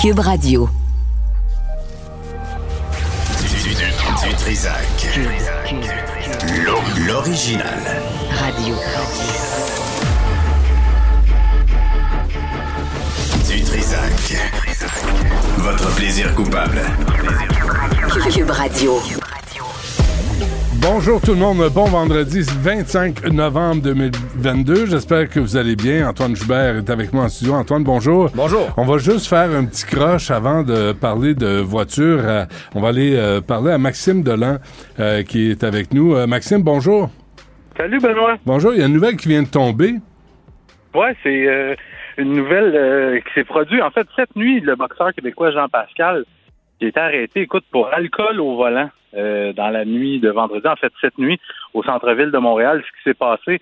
Cube Radio. Du, du, du Trisac. L'original. Radio. Du Trisac. Votre plaisir coupable. Cube Radio. Bonjour tout le monde, bon vendredi 25 novembre 2022. J'espère que vous allez bien. Antoine Joubert est avec moi en studio. Antoine, bonjour. Bonjour. On va juste faire un petit croche avant de parler de voiture. Euh, on va aller euh, parler à Maxime Delan euh, qui est avec nous. Maxime, bonjour. Salut Benoît. Bonjour, il y a une nouvelle qui vient de tomber. Ouais, c'est euh, une nouvelle euh, qui s'est produite. En fait, cette nuit, le boxeur québécois Jean Pascal qui a été arrêté, écoute, pour alcool au volant euh, dans la nuit de vendredi. En fait, cette nuit, au centre-ville de Montréal, ce qui s'est passé,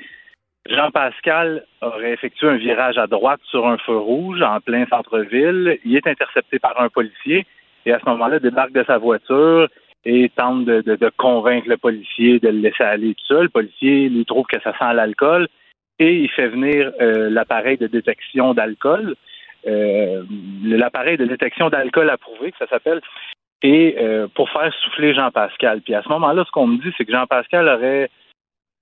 Jean Pascal aurait effectué un virage à droite sur un feu rouge en plein centre-ville. Il est intercepté par un policier et à ce moment-là, débarque de sa voiture et tente de, de- de convaincre le policier de le laisser aller tout seul. Le policier lui trouve que ça sent l'alcool et il fait venir euh, l'appareil de détection d'alcool, euh, l'appareil de détection d'alcool approuvé, que ça s'appelle, et euh, pour faire souffler Jean-Pascal. Puis à ce moment-là, ce qu'on me dit, c'est que Jean-Pascal aurait...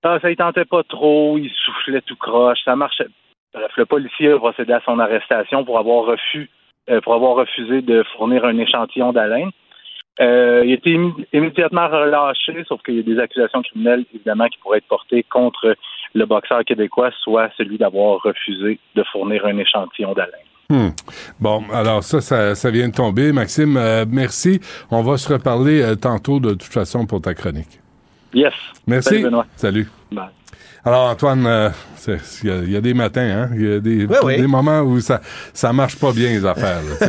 Ah, ça il tentait pas trop, il soufflait tout croche, ça marchait. Bref, le policier a procédé à son arrestation pour avoir refus, euh, pour avoir refusé de fournir un échantillon d'haleine. Euh, il a été immédiatement relâché, sauf qu'il y a des accusations criminelles, évidemment, qui pourraient être portées contre le boxeur québécois, soit celui d'avoir refusé de fournir un échantillon d'haleine. Hmm. Bon, alors ça, ça, ça vient de tomber. Maxime, euh, merci. On va se reparler euh, tantôt de toute façon pour ta chronique. Yes. Merci. Salut, Benoît. Salut. Bye. Alors Antoine, euh, il y, a- il y a des matins, hein, il y a des, Oui, oui. des moments où ça ça marche pas bien les affaires. là,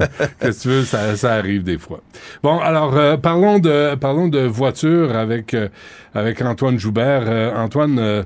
mais qu'est-ce que tu veux, ça, ça arrive des fois. Bon, alors euh, parlons de parlons de voiture avec euh, avec Antoine Joubert. Euh, Antoine,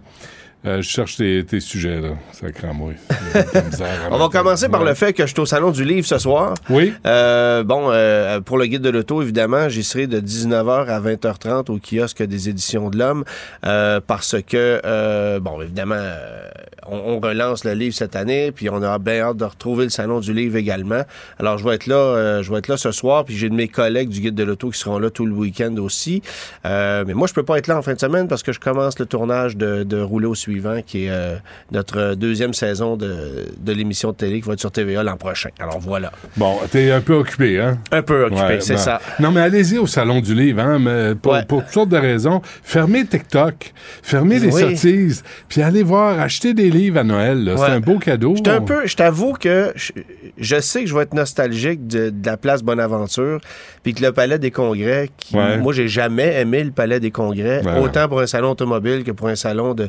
euh, je cherche tes, tes sujets là, ça craint moi. On va commencer par le fait que je suis au Salon du Livre ce soir. Oui. Euh, bon, euh, pour le guide de l'auto, évidemment, j'y serai de 19h à 20h30 au kiosque des Éditions de l'Homme euh, parce que, euh, bon, évidemment, euh, on, on relance le livre cette année, puis on a bien hâte de retrouver le Salon du Livre également. Alors, je vais être là, euh, je vais être là ce soir, puis j'ai de mes collègues du guide de l'auto qui seront là tout le week-end aussi. Euh, mais moi, je peux pas être là en fin de semaine parce que je commence le tournage de, de Rouler au suivant, qui est euh, notre deuxième saison de, de l'émission de télé qui va être sur TVA l'an prochain. Alors voilà. Bon, t'es un peu occupé, hein? Un peu occupé, Ouais, c'est ben, ça. Non, mais allez-y au Salon du Livre, hein, mais pour, Ouais. pour toutes sortes de raisons. Fermez TikTok, fermez les sottises, puis allez voir, acheter des livres à Noël. là. C'est un beau cadeau. J'étais un On- peu, je t'avoue que je, je sais que je vais être nostalgique de, de la place Bonaventure, puis que le Palais des Congrès, qui, Ouais. moi j'ai jamais aimé le Palais des Congrès, Ouais. autant pour un salon automobile que pour un salon de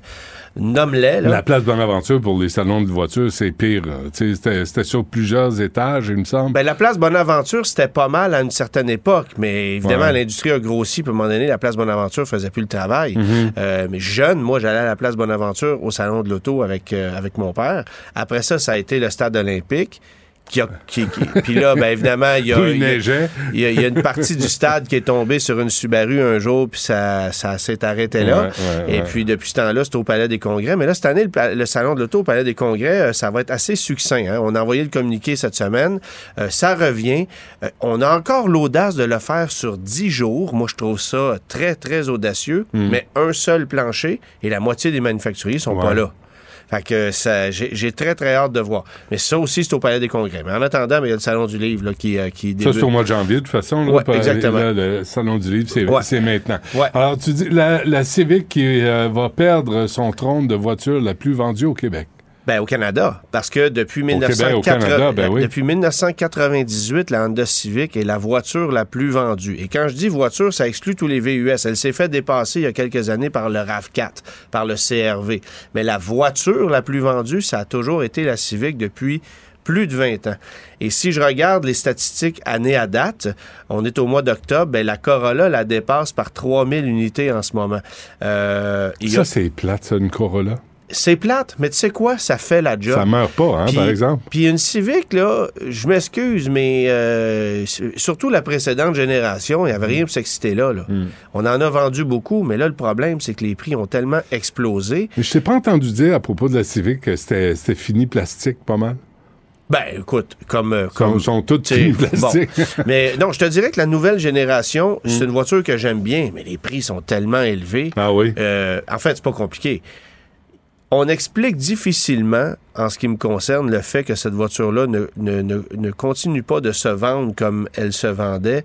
nomelet. là. La place Bonaventure pour les salons de voitures, c'est pire. sais, C'était c'était sur plusieurs étages, il me semble. Ben, la place Bonaventure, c'était pas mal à une certaine époque, mais évidemment, Ouais. l'industrie a grossi, puis à un moment donné, la place Bonaventure faisait plus le travail. Mm-hmm. Euh, mais jeune, moi, j'allais à la place Bonaventure au salon de l'auto avec, euh, avec mon père. Après ça, ça a été le stade olympique. Qui a, qui, qui- puis là, ben évidemment, il y a, Où il il y a- neigeait. il y, a, il y a une partie du stade qui est tombée sur une Subaru un jour, puis ça, ça s'est arrêté là. Ouais, ouais, Et ouais. puis depuis ce temps-là, c'est au Palais des Congrès. Mais là, cette année, le, salon de l'auto au Palais des Congrès, euh, ça va être assez succinct. hein. On a envoyé le communiqué cette semaine. Euh, ça revient. Euh, on a encore l'audace de le faire sur 10 jours. Moi, je trouve ça très, très audacieux. Mais un seul plancher et la moitié des manufacturiers sont pas Hmm. Là. Fait que ça, j'ai j'ai très, très hâte de voir. Mais ça aussi, c'est au Palais des Congrès. Mais en attendant, il y a le Salon du Livre là, qui, euh, qui Ça, débute. c'est au mois de janvier, de toute façon. Là, Ouais, pas- exactement. là, le salon du livre, c'est Ouais. maintenant. Ouais. Alors, tu dis, la, la Civic qui euh, va perdre son trône de voiture la plus vendue au Québec. Ben, au Canada. Parce que depuis, Québec, au 1980 Canada, ben oui. depuis 1998, la Honda Civic est la voiture la plus vendue. Et quand je dis voiture, ça exclut tous les VUS. Elle s'est fait dépasser il y a quelques années par le RAV4, par le CRV. Mais la voiture la plus vendue, ça a toujours été la Civic depuis plus de 20 ans. Et si je regarde les statistiques année à date, on est au mois d'octobre, ben la Corolla la dépasse par 3000 unités en ce moment. Euh, a- Ça, c'est plate, ça, une Corolla. C'est plate, mais tu sais quoi? Ça fait la job. Ça meurt pas, hein, par exemple. Puis une Civic, là, je m'excuse, mais euh, surtout la précédente génération, il n'y avait rien pour s'exciter là, là. Mm. On en a vendu beaucoup, mais là, le problème, c'est que les prix ont tellement explosé. Mais je t'ai pas entendu dire à propos de la Civic que c'était fini plastique pas mal. Ben, écoute, comme. euh, sont, comme sont toutes plastique. bon. Mais non, je te dirais que la nouvelle génération, Mm. c'est une voiture que j'aime bien, mais les prix sont tellement élevés. Ah oui. Euh, en fait, c'est pas compliqué. On explique difficilement, en ce qui me concerne, le fait que cette voiture-là ne, ne- ne- ne continue pas de se vendre comme elle se vendait,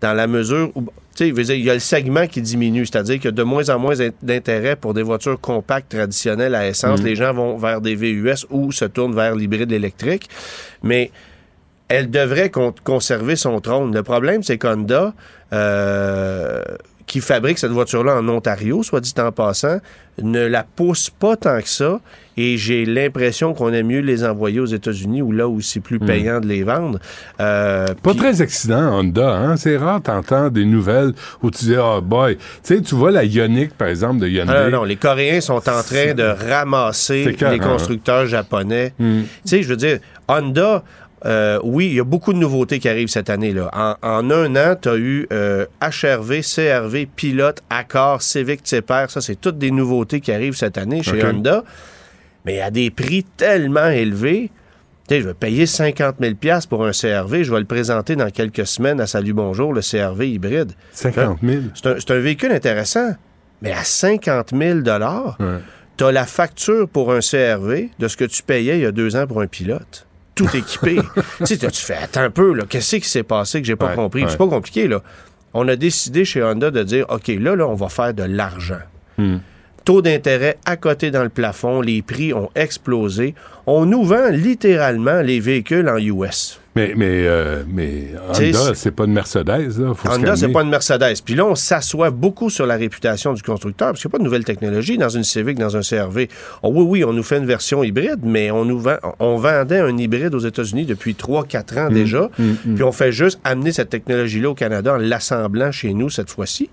dans la mesure où, il y a le segment qui diminue, c'est-à-dire qu'il y a de moins en moins d'intérêt pour des voitures compactes traditionnelles à essence. Les gens vont vers des VUS ou se tournent vers l'hybride électrique. Mais elle devrait con- conserver son trône. Le problème, c'est qu'Honda, euh, qui fabrique cette voiture-là en Ontario, soit dit en passant, ne la pousse pas tant que ça. Et j'ai l'impression qu'on aime mieux les envoyer aux États-Unis, où là où c'est plus payant de les vendre. Euh, Pas très excitant, Honda, hein? C'est rare, t'entends des nouvelles où tu dis, oh boy. Tu sais, tu vois la Ioniq, par exemple, de Hyundai. Non, non, les Coréens sont en train de ramasser les constructeurs japonais. Hmm. Tu sais, je veux dire, Honda, euh, oui, il y a beaucoup de nouveautés qui arrivent cette année. Là. En, en un an, tu as eu euh, HRV, CRV, Pilote, Accord, Civic, Tipper. Ça, c'est toutes des nouveautés qui arrivent cette année chez. Honda. Mais à des prix tellement élevés. Tu sais, je vais payer 50 000 pour un CRV. Je vais le présenter dans quelques semaines à Salut Bonjour, le CRV hybride. 50 000. C'est un, c'est un véhicule intéressant, mais à 50 000 Ouais. tu as la facture pour un CRV de ce que tu payais il y a deux ans pour un pilote. Tout équipé. tu sais, tu fais, attends un peu, là, qu'est-ce qui s'est passé que j'ai pas Ouais, compris? ouais. C'est pas compliqué, là. On a décidé chez Honda de dire, OK, là, là, on va faire de l'argent. Hmm. Taux d'intérêt à côté dans le plafond, les prix ont explosé. On nous vend littéralement les véhicules en US. Mais, mais, euh, mais Honda, c'est- pas une Mercedes, là. Faut Honda, c'est pas une Mercedes. Puis là, on s'assoit beaucoup sur la réputation du constructeur, parce qu'il n'y a pas de nouvelle technologie dans une Civic, dans un CRV. Oh, oui, oui, on nous fait une version hybride, mais on nous vend, on vendait un hybride aux États-Unis depuis 3-4 ans déjà. Puis on fait juste amener cette technologie-là au Canada en l'assemblant chez nous cette fois-ci.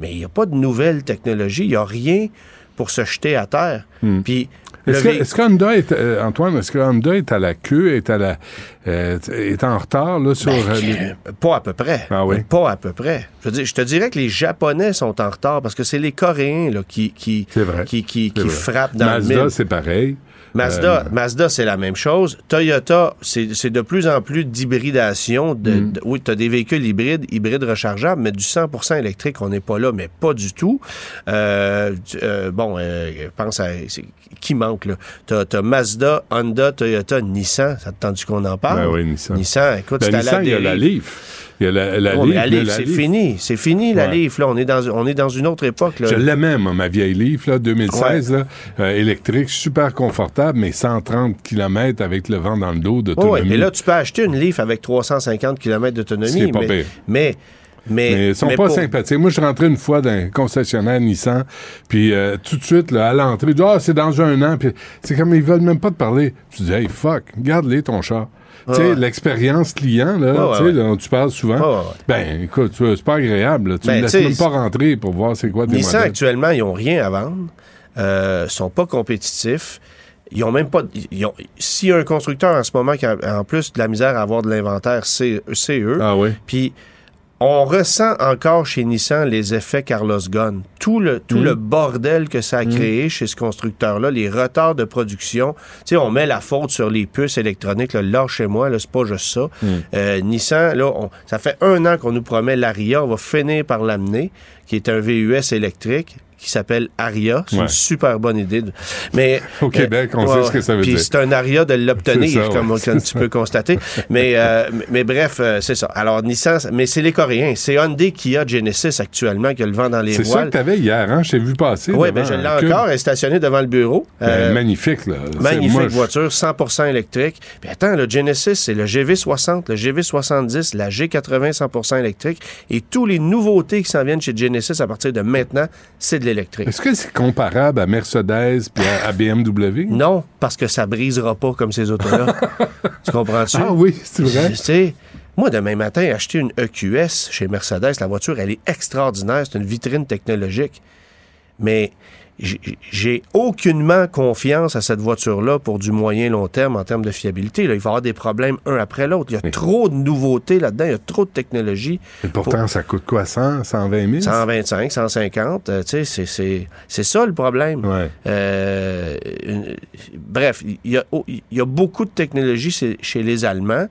Mais il n'y a pas de nouvelle technologie, il n'y a rien pour se jeter à terre. Puis Est-ce que, que Honda est, euh, Antoine, est-ce que Honda est à la queue, est à la, euh, est en retard, là, sur, Ben, euh, les- Pas à peu près. Ah oui? Pas à peu près. Je, veux dire, je te dirais que les Japonais sont en retard parce que c'est les Coréens là, qui, qui, C'est vrai. qui, qui, qui frappent dans le Mazda, mille. c'est pareil. Mazda, Euh, Mazda c'est la même chose. Toyota, c'est c'est de plus en plus d'hybridation. De, Mm. de- oui, tu as des véhicules hybrides, hybrides rechargeables, mais du 100% électrique, on n'est pas là, mais pas du tout. Euh, euh, bon, euh, pense à... Qui manque, là? Tu as, Mazda, Honda, Toyota, Nissan. Ça te tente qu'on en parle? Ben oui, Nissan. Nissan, écoute, Ben, c'est à Nissan, il y a la. Leaf. Il y a la, la Oh, la c'est fini. C'est fini, la. Leaf. Là, on est dans, on est dans une autre époque. Là. Je l'aimais, moi, ma vieille Leaf, là, 2016, là, euh, électrique, super confortable, mais 130 km avec le vent dans le dos Oui, d'autonomie. mais là, tu peux acheter une Leaf avec 350 km d'autonomie. mais, pire. mais, mais, Mais ils sont mais pas pour- sympathiques. Moi, je suis rentré une fois dans un concessionnaire Nissan, puis euh, tout de suite, là, à l'entrée, ah, c'est dans un an, puis c'est comme ils veulent même pas te parler. Tu dis, hey, fuck, garde-les ton char. Tu sais, l'expérience client, là, tu sais, dont tu parles souvent, ben, écoute, c'est pas agréable. là. Tu Ben, ne laisses tu sais, même pas rentrer pour voir c'est quoi tes Nissan, modèles. actuellement, ils n'ont rien à vendre. Euh, sont pas compétitifs. Ils ont même pas. ils ont- S'il y a un constructeur en ce moment qui a en plus de la misère à avoir de l'inventaire, c'est c'est eux. Ah oui. Puis on ressent encore chez Nissan les effets Carlos Ghosn. Tout le, tout Mm. le bordel que ça a créé chez ce constructeur-là, les retards de production. Tu sais, on met la faute sur les puces électroniques. Là, là chez moi, là, c'est pas juste ça. Mm. Euh, Nissan, là, on- ça fait un an qu'on nous promet l'Aria. On va finir par l'amener, qui est un VUS électrique qui s'appelle Aria. C'est Ouais. une super bonne idée. de- Mais Au Québec, on sait ce que ça veut Puis dire. c'est un Aria de l'obtenir, comme, ouais, comme c'est tu peux constater. Mais, euh, mais- mais bref, euh, c'est ça. Alors, Nissan, mais c'est les Coréens. C'est Hyundai qui a Genesis actuellement qui a le vent dans les C'est ça voiles. que t'avais hier, hein? Je t'ai vu passer. Oui, devant ben je l'ai encore. Elle est stationnée devant le bureau. Ben, Euh, magnifique, là. Magnifique voiture, 100% électrique. Puis attends, le Genesis, c'est le GV60, le GV70, la G80 100% électrique. Et tous les nouveautés qui s'en viennent chez Genesis à partir de maintenant, c'est de l'électrique. Est-ce que c'est comparable à Mercedes puis à, à BMW? Non, parce que ça brisera pas comme ces autos-là. tu comprends-tu? Ah oui, c'est vrai. Tu sais, moi, demain matin, acheter une EQS chez Mercedes, la voiture, elle est extraordinaire. C'est une vitrine technologique. Mais j'ai- aucunement confiance à cette voiture-là pour du moyen long terme en termes de fiabilité. Là. Il va y avoir des problèmes un après l'autre. Il y a Oui. trop de nouveautés là-dedans, il y a trop de technologie. Et pourtant, ça coûte quoi, 100, 120 000? 125, 150, euh, tu sais, c'est- c'est c'est ça le problème. Ouais. Euh, une- bref, il y, a, oh, il y a beaucoup de technologie chez, les Allemands.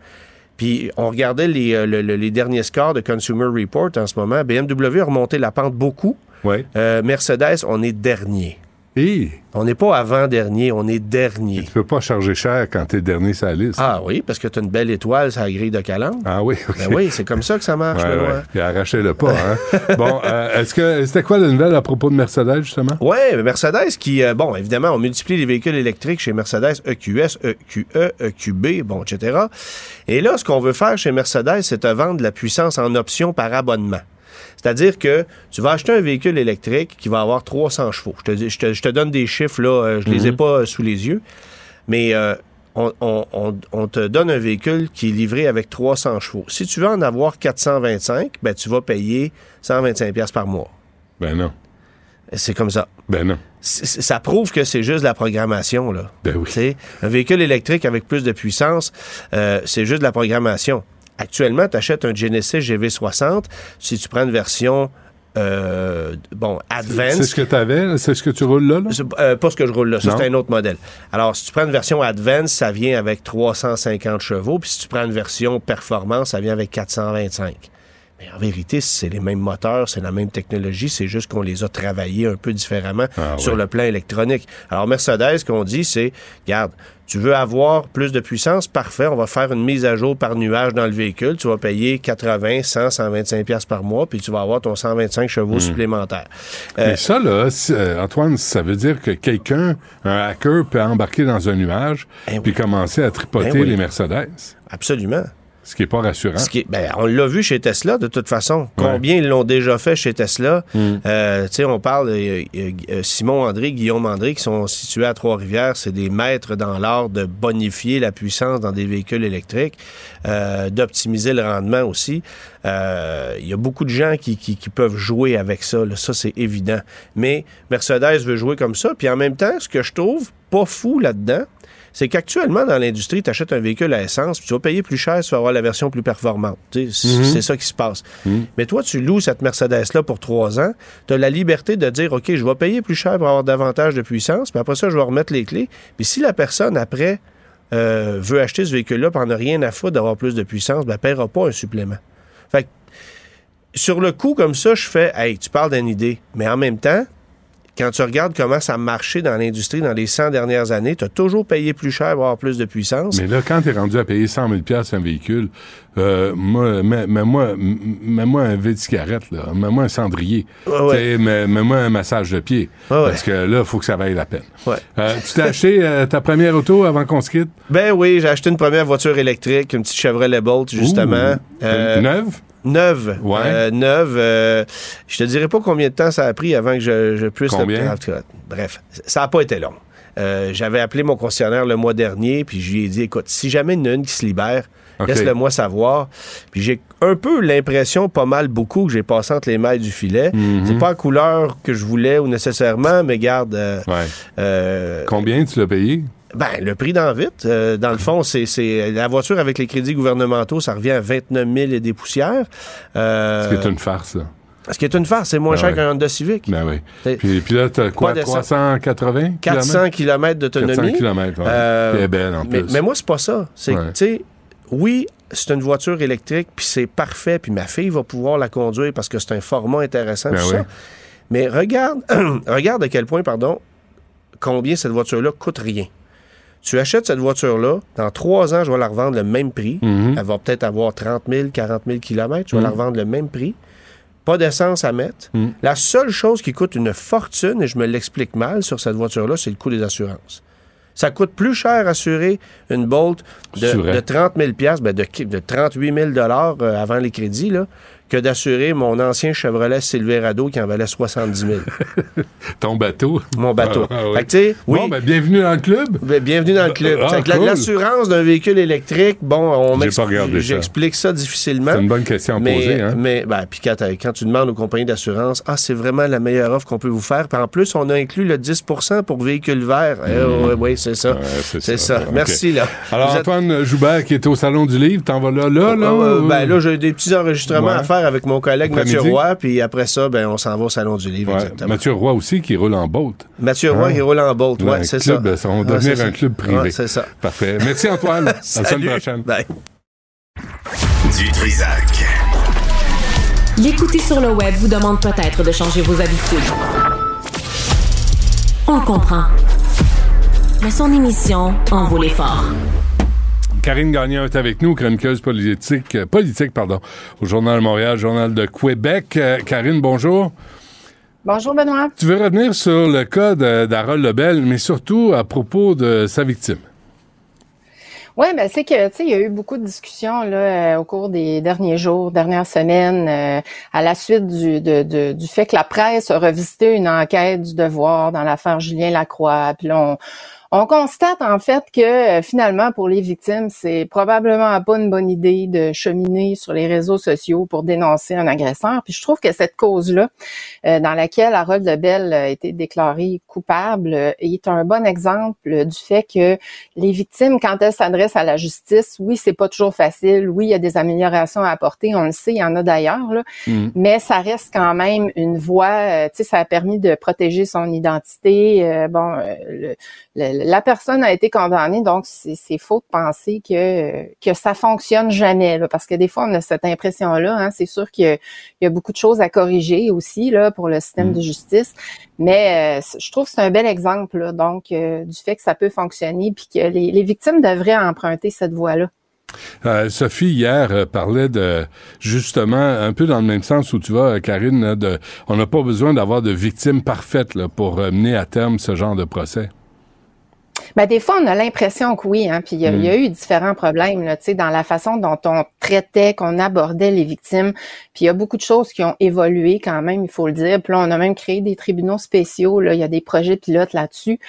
Puis on regardait les, euh, le- le- les derniers scores de Consumer Report en ce moment. BMW a remonté la pente beaucoup. Ouais. Euh, Mercedes, on est dernier. Et? On n'est pas avant-dernier, on est dernier. tu peux pas charger cher quand t'es dernier sur la liste. Ah oui, parce que tu as une belle étoile sur la grille de calandre. Ah oui, OK. Ben oui, c'est comme ça que ça marche, Ouais, ouais. Puis arrachez-le pas, hein. bon, euh, est-ce que c'était quoi la nouvelle à propos de Mercedes, justement? Oui, Mercedes qui, euh, bon, évidemment, on multiplie les véhicules électriques chez Mercedes EQS, EQE, EQB, bon, etc. Et là, ce qu'on veut faire chez Mercedes, c'est te vendre la puissance en option par abonnement. C'est-à-dire que tu vas acheter un véhicule électrique qui va avoir 300 chevaux. Je te, dis- je te, je te donne des chiffres, là, euh, je les ai pas euh, sous les yeux, mais euh, on, on- on- on te donne un véhicule qui est livré avec 300 chevaux. Si tu veux en avoir 425, ben, tu vas payer 125 pièces par mois. Ben non. C'est comme ça. Ben non. Ça prouve que c'est juste la programmation. Là. Ben oui. Un véhicule électrique avec plus de puissance, euh, c'est juste de la programmation. Actuellement, tu achètes un Genesis GV60. Si tu prends une version, euh, bon, C'est Advanced, ce que tu avais, c'est ce que tu roules là, là? c'est, euh, pas ce que je roule là, ça c'est un autre modèle. Alors, si tu prends une version Advance, ça vient avec 350 chevaux, puis si tu prends une version Performance, ça vient avec 425. Mais en vérité, c'est les mêmes moteurs, c'est la même technologie, c'est juste qu'on les a travaillés un peu différemment Ah sur ouais. le plan électronique. Alors, Mercedes, ce qu'on dit, c'est, regarde, tu veux avoir plus de puissance, parfait, on va faire une mise à jour par nuage dans le véhicule, tu vas payer 80, 100, 125 pièces par mois, puis tu vas avoir ton 125 chevaux supplémentaires. Euh, Mais ça, là, euh, Antoine, ça veut dire que quelqu'un, un hacker, peut embarquer dans un nuage Eh puis oui. commencer à tripoter Ben oui. les Mercedes? absolument. Ce qui est pas rassurant. Ce qui est- ben, on l'a vu chez Tesla, de toute façon. Combien ils l'ont déjà fait chez Tesla? Hmm. Euh, on parle de euh, Simon André, Guillaume André, qui sont situés à Trois-Rivières. C'est des maîtres dans l'art de bonifier la puissance dans des véhicules électriques, euh, d'optimiser le rendement aussi. Euh, Il y a beaucoup de gens qui, qui- qui peuvent jouer avec ça. là. Ça, c'est évident. Mais Mercedes veut jouer comme ça. Puis en même temps, ce que je trouve pas fou là-dedans, c'est qu'actuellement, dans l'industrie, tu achètes un véhicule à essence, puis tu vas payer plus cher si tu vas avoir la version plus performante. Sais, C'est ça qui se passe. Mais toi, tu loues cette Mercedes-là pour trois ans, tu as la liberté de dire, OK, je vais payer plus cher pour avoir davantage de puissance, puis après ça, je vais remettre les clés. Puis si la personne, après, euh, veut acheter ce véhicule-là, puis en a rien à foutre d'avoir plus de puissance, ben, elle ne paiera pas un supplément. Fait que, sur le coup, comme ça, je fais, hey, tu parles d'une idée. Mais en même temps, quand tu regardes comment ça a marché dans l'industrie dans les 100 dernières années, tu as toujours payé plus cher pour avoir plus de puissance. Mais là, quand tu es rendu à payer 100 000 un véhicule, euh, moi, mets- mets-moi m- mets-moi un vide cigarette, là. Mets-moi un cendrier. Ouais. Mets- Mets-moi un massage de pied. Ouais. Parce que là, il faut que ça vaille la peine. Ouais. Euh, tu t'es acheté euh, ta première auto avant qu'on se quitte? Ben oui, j'ai acheté une première voiture électrique, une petite Chevrolet Bolt, justement. Ouh. Euh, Neuve? Neuve. Ouais. Euh, neuve. euh, je te dirais pas combien de temps ça a pris avant que je, je puisse... Combien? Cas, bref, ça n'a pas été long. Euh, J'avais appelé mon concessionnaire le mois dernier, puis je lui ai dit, écoute, si jamais il y en a une qui se libère, OK. laisse-le moi savoir. Puis j'ai un peu l'impression, pas mal beaucoup, que j'ai passé entre les mailles du filet. Mhm. C'est pas la couleur que je voulais ou nécessairement, mais garde... Ouais. Combien tu l'as payé? Ben, le prix d'en vite, euh, dans le fond, c'est, c'est la voiture avec les crédits gouvernementaux, ça revient à 29 000 et des poussières. Euh, Ce qui est une farce, là. Ce qui est une farce, c'est moins Ben cher ouais. qu'un Honda Civic. Ben oui. C'est- Puis, puis là, t'as quoi, Pas de 380 400 km 400 d'autonomie. km, ouais. Euh, belle, en mais, plus. mais moi, c'est pas ça. C'est Ouais. tu sais, oui, c'est une voiture électrique, puis c'est parfait, puis ma fille va pouvoir la conduire parce que c'est un format intéressant, Ben tout oui. ça. Mais regarde, regarde à quel point, pardon, combien cette voiture-là coûte rien. Tu achètes cette voiture-là, dans trois ans, je vais la revendre le même prix. Mhm. Elle va peut-être avoir 30 000, 40 000 km. Je vais la revendre le même prix. Pas d'essence à mettre. Mhm. La seule chose qui coûte une fortune, et je me l'explique mal sur cette voiture-là, c'est le coût des assurances. Ça coûte plus cher assurer une Bolt de 30 000 ben de, de 38 000 euh, avant les crédits là, que d'assurer mon ancien Chevrolet Silverado qui en valait 70 000. Ton bateau? Mon bateau. Ah, ah, oui. Oui, Bon, ben, bienvenue dans le club. ben, bienvenue dans le club. Ah, cool. L'assurance d'un véhicule électrique, bon, on regardé ça. j'explique ça difficilement. C'est une bonne question à mais, poser. Hein? mais ben, puis quand, t'as- quand tu demandes aux compagnies d'assurance, ah, c'est vraiment la meilleure offre qu'on peut vous faire. Puis en plus, on a inclus le 10% pour véhicules verts. Eh, ouais, ouais, c'est ça. Hmm. C'est ça. Merci, là. Alors, êtes- Antoine Joubert, qui est au Salon du Livre, t'en vas là, là, là? Ah, ouais, ou- ben là, j'ai des petits enregistrements Ouais. à faire avec mon collègue Mathieu. Roy, puis après ça, ben, on s'en va au Salon du Livre. Ouais. exactement. Mathieu Roy aussi, qui roule en boat. Mathieu Roy, Hein? il roule en Ouais, un c'est ça. ça va Ouais, devenir c'est un ça. club privé. Ouais, c'est ça. Parfait. Merci, Antoine. à la semaine Salut. prochaine. Bye. Du Trisac. L'écouter sur le web vous demande peut-être de changer vos habitudes. On le comprend. Mais son émission en vaut l'effort. Karine Gagnon est avec nous, chroniqueuse politique, euh, politique pardon, au Journal de Montréal, Journal de Québec. Euh, Karine, bonjour. Bonjour Benoît. Tu veux revenir sur le cas d'Harold Lebel, mais surtout à propos de sa victime. Oui, ben c'est que tu sais, il y a eu beaucoup de discussions là euh, au cours des derniers jours, dernières semaines, euh, à la suite du, de, de- du fait que la presse a revisité une enquête du devoir dans l'affaire Julien Lacroix. Puis là, on, on constate en fait que euh, finalement pour les victimes, c'est probablement pas une bonne idée de cheminer sur les réseaux sociaux pour dénoncer un agresseur. Puis je trouve que cette cause-là, euh, dans laquelle Harold Lebel a été déclaré coupable, euh, est un bon exemple du fait que les victimes, quand elles s'adressent à la justice, oui, c'est pas toujours facile. Oui, il y a des améliorations à apporter. On le sait, il y en a d'ailleurs, là. Mm. Mais ça reste quand même une voie. euh, tu sais, ça a permis de protéger son identité. Euh, bon, euh, le- le- la personne a été condamnée, donc c'est faux de penser que que ça fonctionne jamais, là, parce que des fois on a cette impression-là. Hein, c'est sûr qu'il y, a- il y a beaucoup de choses à corriger aussi là pour le système Mm. de justice, mais euh, je trouve que c'est un bel exemple, là, donc euh, du fait que ça peut fonctionner, puis que les, les victimes devraient emprunter cette voie-là. Euh, Sophie, hier, euh, parlait de, justement, un peu dans le même sens où tu vas, Karine, de, on n'a pas besoin d'avoir de victimes parfaites là, pour euh, mener à terme ce genre de procès. Ben, des fois, on a l'impression que oui, hein, puis il y, a- Mm. y a eu différents problèmes là, tu sais, dans la façon dont on traitait, qu'on abordait les victimes. Puis il y a beaucoup de choses qui ont évolué quand même, il faut le dire. Puis là, on a même créé des tribunaux spéciaux, il y a des projets pilotes là-dessus.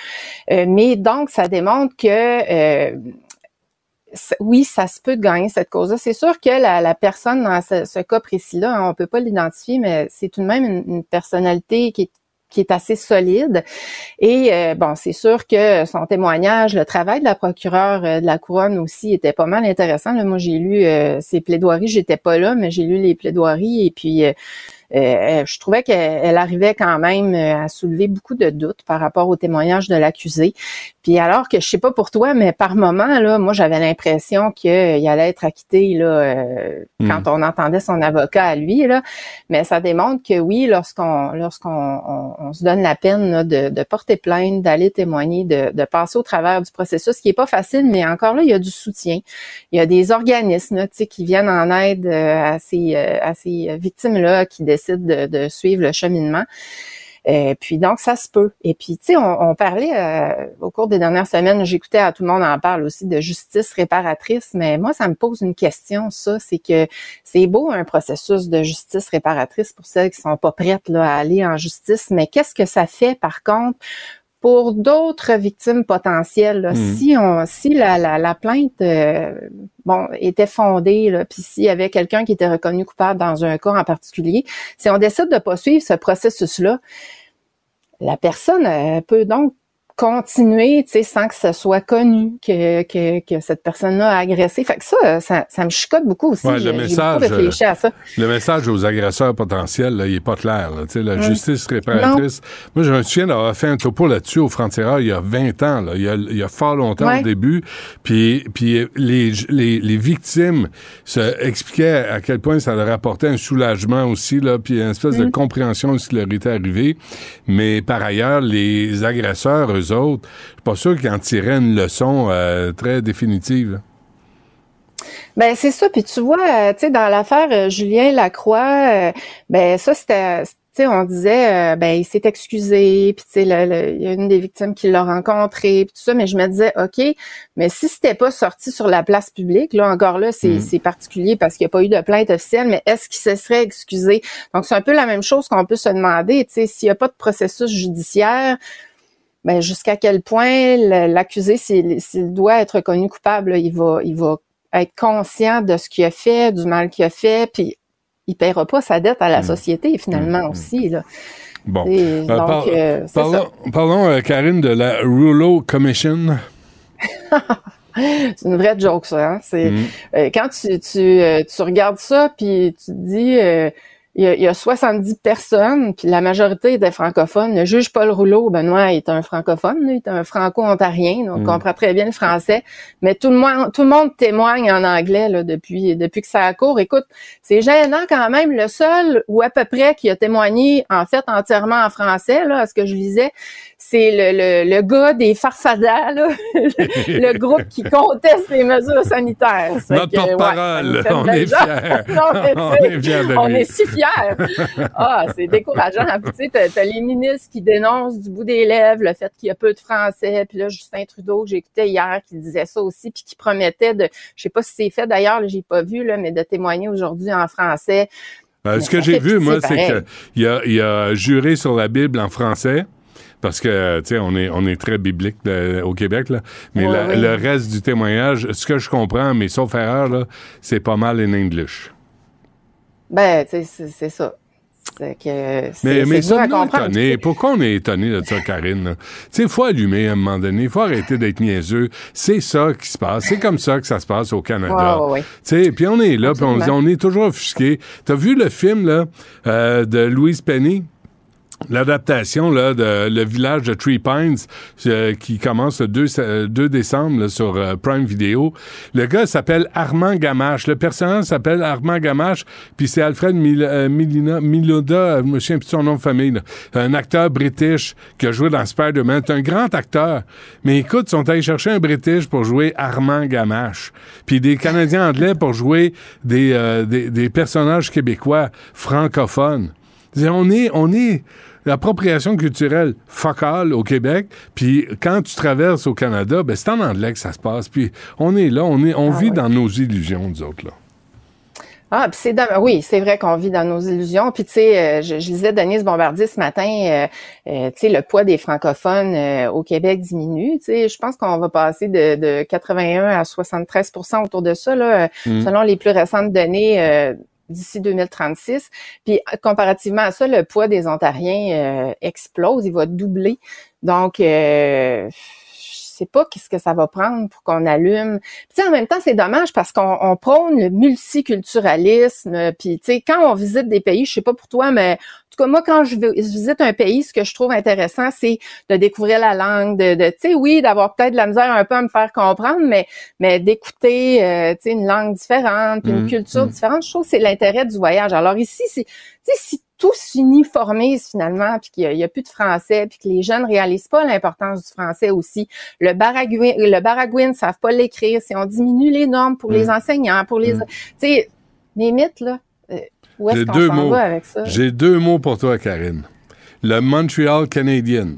Euh, mais donc, ça démontre que euh, oui, ça se peut de gagner cette cause-là. C'est sûr que la, la personne dans ce, ce cas précis-là, hein, on peut pas l'identifier, mais c'est tout de même une, une personnalité qui est qui est assez solide. Et euh, bon, c'est sûr que son témoignage, le travail de la procureure euh, de la couronne aussi était pas mal intéressant. Moi, j'ai lu euh, ses plaidoiries, j'étais pas là, mais j'ai lu les plaidoiries et puis euh, je trouvais qu'elle elle arrivait quand même euh, à soulever beaucoup de doutes par rapport au témoignage de l'accusé. Puis alors que je sais pas pour toi, mais par moment là, moi j'avais l'impression qu'il allait être acquitté là euh, Mm. quand on entendait son avocat à lui là. Mais ça démontre que oui, lorsqu'on lorsqu'on on, on se donne la peine là, de, de porter plainte, d'aller témoigner, de, de passer au travers du processus, ce qui est pas facile, mais encore là, il y a du soutien. Il y a des organismes là, tu sais, qui viennent en aide euh, à ces, euh, à ces victimes-là qui décident de, suivre le cheminement. Euh, puis donc ça se peut. Et puis tu sais, on, on parlait euh, au cours des dernières semaines, j'écoutais à tout le monde en parle aussi de justice réparatrice, mais moi ça me pose une question. Ça, c'est que c'est beau un processus de justice réparatrice pour celles qui sont pas prêtes là, à aller en justice, mais qu'est-ce que ça fait par contre pour d'autres victimes potentielles, là, Mhm. si on, si la, la, la plainte, euh, bon, était fondée, puis s'il y avait quelqu'un qui était reconnu coupable dans un cas en particulier, si on décide de poursuivre ce processus-là, la personne euh, peut donc continuer, tu sais, sans que ce soit connu que, que, que cette personne-là a agressé. Fait que ça, ça, ça me chicote beaucoup aussi. Ouais, le j'ai message, beaucoup réfléchi à ça. Le message aux agresseurs potentiels, là, il est pas clair. là. Tu sais, La Mm. justice réparatrice. Moi, je me souviens d'avoir fait un topo là-dessus au frontières il y a 20 ans, là. Il, y a, il y a fort longtemps Ouais. au début. Puis, puis les, les, les victimes se expliquaient à quel point ça leur apportait un soulagement aussi, là, puis une espèce de Mm. compréhension de ce qui leur était arrivé. Mais par ailleurs, les agresseurs, eux autres, je suis pas sûr qu'ils en tiraient une leçon euh, très définitive. Ben c'est ça. Puis tu vois, euh, tu sais, dans l'affaire euh, Julien Lacroix, ben ça c'était sais, on disait, euh, ben, il s'est excusé, puis tu sais, il y a une des victimes qui l'a rencontré, puis tout ça, mais je me disais, OK, mais si c'était pas sorti sur la place publique, là, encore là, c'est Mm. particulier parce qu'il n'y a pas eu de plainte officielle, mais est-ce qu'il se serait excusé? Donc, c'est un peu la même chose qu'on peut se demander, tu sais, s'il n'y a pas de processus judiciaire, ben, jusqu'à quel point l'accusé, s'il s'il doit être reconnu coupable, là, il va, il va être conscient de ce qu'il a fait, du mal qu'il a fait, puis il paiera pas sa dette à la Mm. société finalement Mm. aussi. Là. Bon. Et Euh, donc, par- euh, ça. Parlons, euh, Karine, de la Rouleau Commission. C'est une vraie joke, ça. Hein? C'est Mm. euh, quand tu, tu, euh, tu regardes ça, puis tu te dis, euh, il y, a, il y a 70 personnes, puis la majorité étaient francophones. Le juge Paul Rouleau, Benoît, est un francophone, il est un franco-ontarien, donc Mm. comprend très bien le français. Mais tout le monde, tout le monde témoigne en anglais là, depuis, depuis que ça court. Écoute, c'est gênant quand même. Le seul, ou à peu près, qui a témoigné, en fait, entièrement en français, là, à ce que je lisais, c'est le, le, le gars des farfadas, là, le groupe qui conteste les mesures sanitaires. Notre ouais, porte-parole, on est fiers. Non, mais on est fiers de on lui. est si fiers. Ah, c'est décourageant. Tu sais, t'as, les ministres qui dénoncent du bout des lèvres le fait qu'il y a peu de français. Puis là, Justin Trudeau, que j'écoutais hier, qui disait ça aussi, puis qui promettait de, je sais pas si c'est fait d'ailleurs, j'ai pas vu, là, mais de témoigner aujourd'hui en français. Euh, Mais ce que j'ai vu, moi, c'est qu'il a, il a juré sur la Bible en français. Parce que, tu sais, on est, on est très biblique là, au Québec, là. Mais Ouais, la- oui. le reste du témoignage, ce que je comprends, mais sauf erreur, là, c'est pas mal in English. Ben, tu sais, c'est, ça. C'est que, Mais, mais comprendre. étonnés? Pourquoi on est étonné de ça, Karine? Tu sais, il faut allumer à un moment donné. Il faut arrêter d'être niaiseux. C'est ça qui se passe. C'est comme ça que ça se passe au Canada. Ouais, ouais, ouais. Tu sais, puis on est là, puis on, on est toujours offusqué. T'as vu le film là euh, de Louise Penny? L'adaptation là de Le village de Three Pines euh, qui commence le 2, euh, 2 décembre là, sur euh, Prime Video. Le gars s'appelle Armand Gamache. Le personnage s'appelle Armand Gamache, puis c'est Alfred Mil euh, Milina, Miloda, je me souviens plus son nom de famille, là. un acteur british qui a joué dans Spider-Man. C'est un grand acteur. Mais écoute, ils sont allés chercher un british pour jouer Armand Gamache, puis des Canadiens anglais pour jouer des, des, des personnages québécois francophones. On est, on est l'appropriation culturelle focale au Québec, puis quand tu traverses au Canada, ben c'est en anglais que ça se passe. Puis on est là, on est, on Ah vit dans nos illusions, nous autres là. Ah, puis c'est oui, c'est vrai qu'on vit dans nos illusions. Puis tu sais, euh, je, je lisais Denise Bombardier ce matin, euh, euh, tu sais, le poids des francophones euh, au Québec diminue. Tu sais, je pense qu'on va passer de, de 81 à 73% autour de ça, là, euh, Mm. selon les plus récentes données. Euh, d'ici 2036. Puis comparativement à ça, le poids des Ontariens euh, explose, il va doubler. Donc, euh, je sais pas qu'est-ce que ça va prendre pour qu'on allume. Puis, en même temps, c'est dommage parce qu'on on prône le multiculturalisme. Puis, tu sais, quand on visite des pays, je sais pas pour toi, mais tout cas, moi, quand je, vi- je visite un pays, ce que je trouve intéressant, c'est de découvrir la langue, de, de tu sais, oui, d'avoir peut-être de la misère un peu à me faire comprendre, mais, mais d'écouter, euh, tu sais, une langue différente, puis une Mhm, culture mhm. différente. Je trouve que c'est l'intérêt du voyage. Alors ici, c'est, tu sais, si tout s'uniformise finalement, puis qu'il y a, plus de français, puis que les jeunes réalisent pas l'importance du français aussi. Le baragouin, le baragouin ne savent pas l'écrire. Si on diminue les normes pour les enseignants, pour les, tu sais, les mythes là, où est-ce J'ai qu'on deux s'en mots. va avec ça? J'ai deux mots pour toi, Karine. Le Montreal Canadian.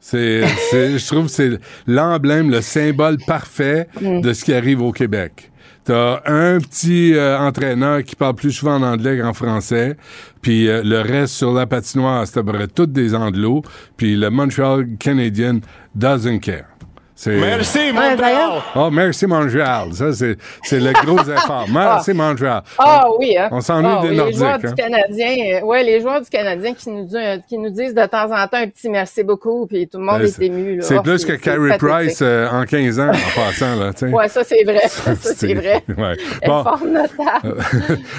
C'est, je trouve que c'est l'emblème, le symbole parfait Mm. de ce qui arrive au Québec. T'as un petit euh, entraîneur qui parle plus souvent en anglais qu'en français, puis euh, le reste sur la patinoire, c'est à peu près toutes des anglos, puis le Montreal Canadian doesn't care. Merci, Montréal. Oh, merci Montréal. Ça, c'est, c'est le gros effort. Merci Montréal. Ah oui, hein? On s'ennuie Ah des oui, Nordiques, Les joueurs hein. du Canadien, euh, ouais, les joueurs du Canadien qui nous, disent, qui nous disent de temps en temps un petit merci beaucoup, puis tout le monde est ému. là. C'est Oh, plus que Carey. Price euh, en 15 ans, en passant, là, tu sais. Ouais, ça c'est vrai. Ça, c'est vrai. Ouais. Bon. Effort notable.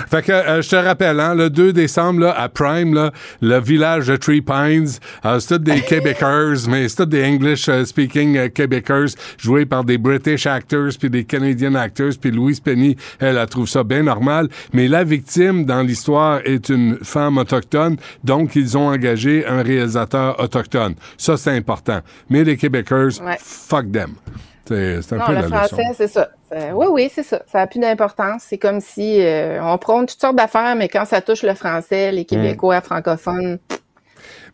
fait que euh, je te rappelle, hein, le 2 décembre, là, à Prime, là, le village de Three Pines, euh, c'est tous des Québécois, mais c'est tous des English euh, speaking euh, Québécois. Québecers joués par des British actors puis des Canadian actors puis Louise Penny, elle, elle trouve ça bien normal. Mais la victime dans l'histoire est une femme autochtone, donc ils ont engagé un réalisateur autochtone. Ça, c'est important. Mais les Québecers, Ouais. fuck them. C'est un Non, peu le la français, c'est ça. Euh, oui, oui, c'est ça. Ça n'a plus d'importance. C'est comme si euh, on prône toutes sortes d'affaires, mais quand ça touche le français, Mm. les Québécois francophones,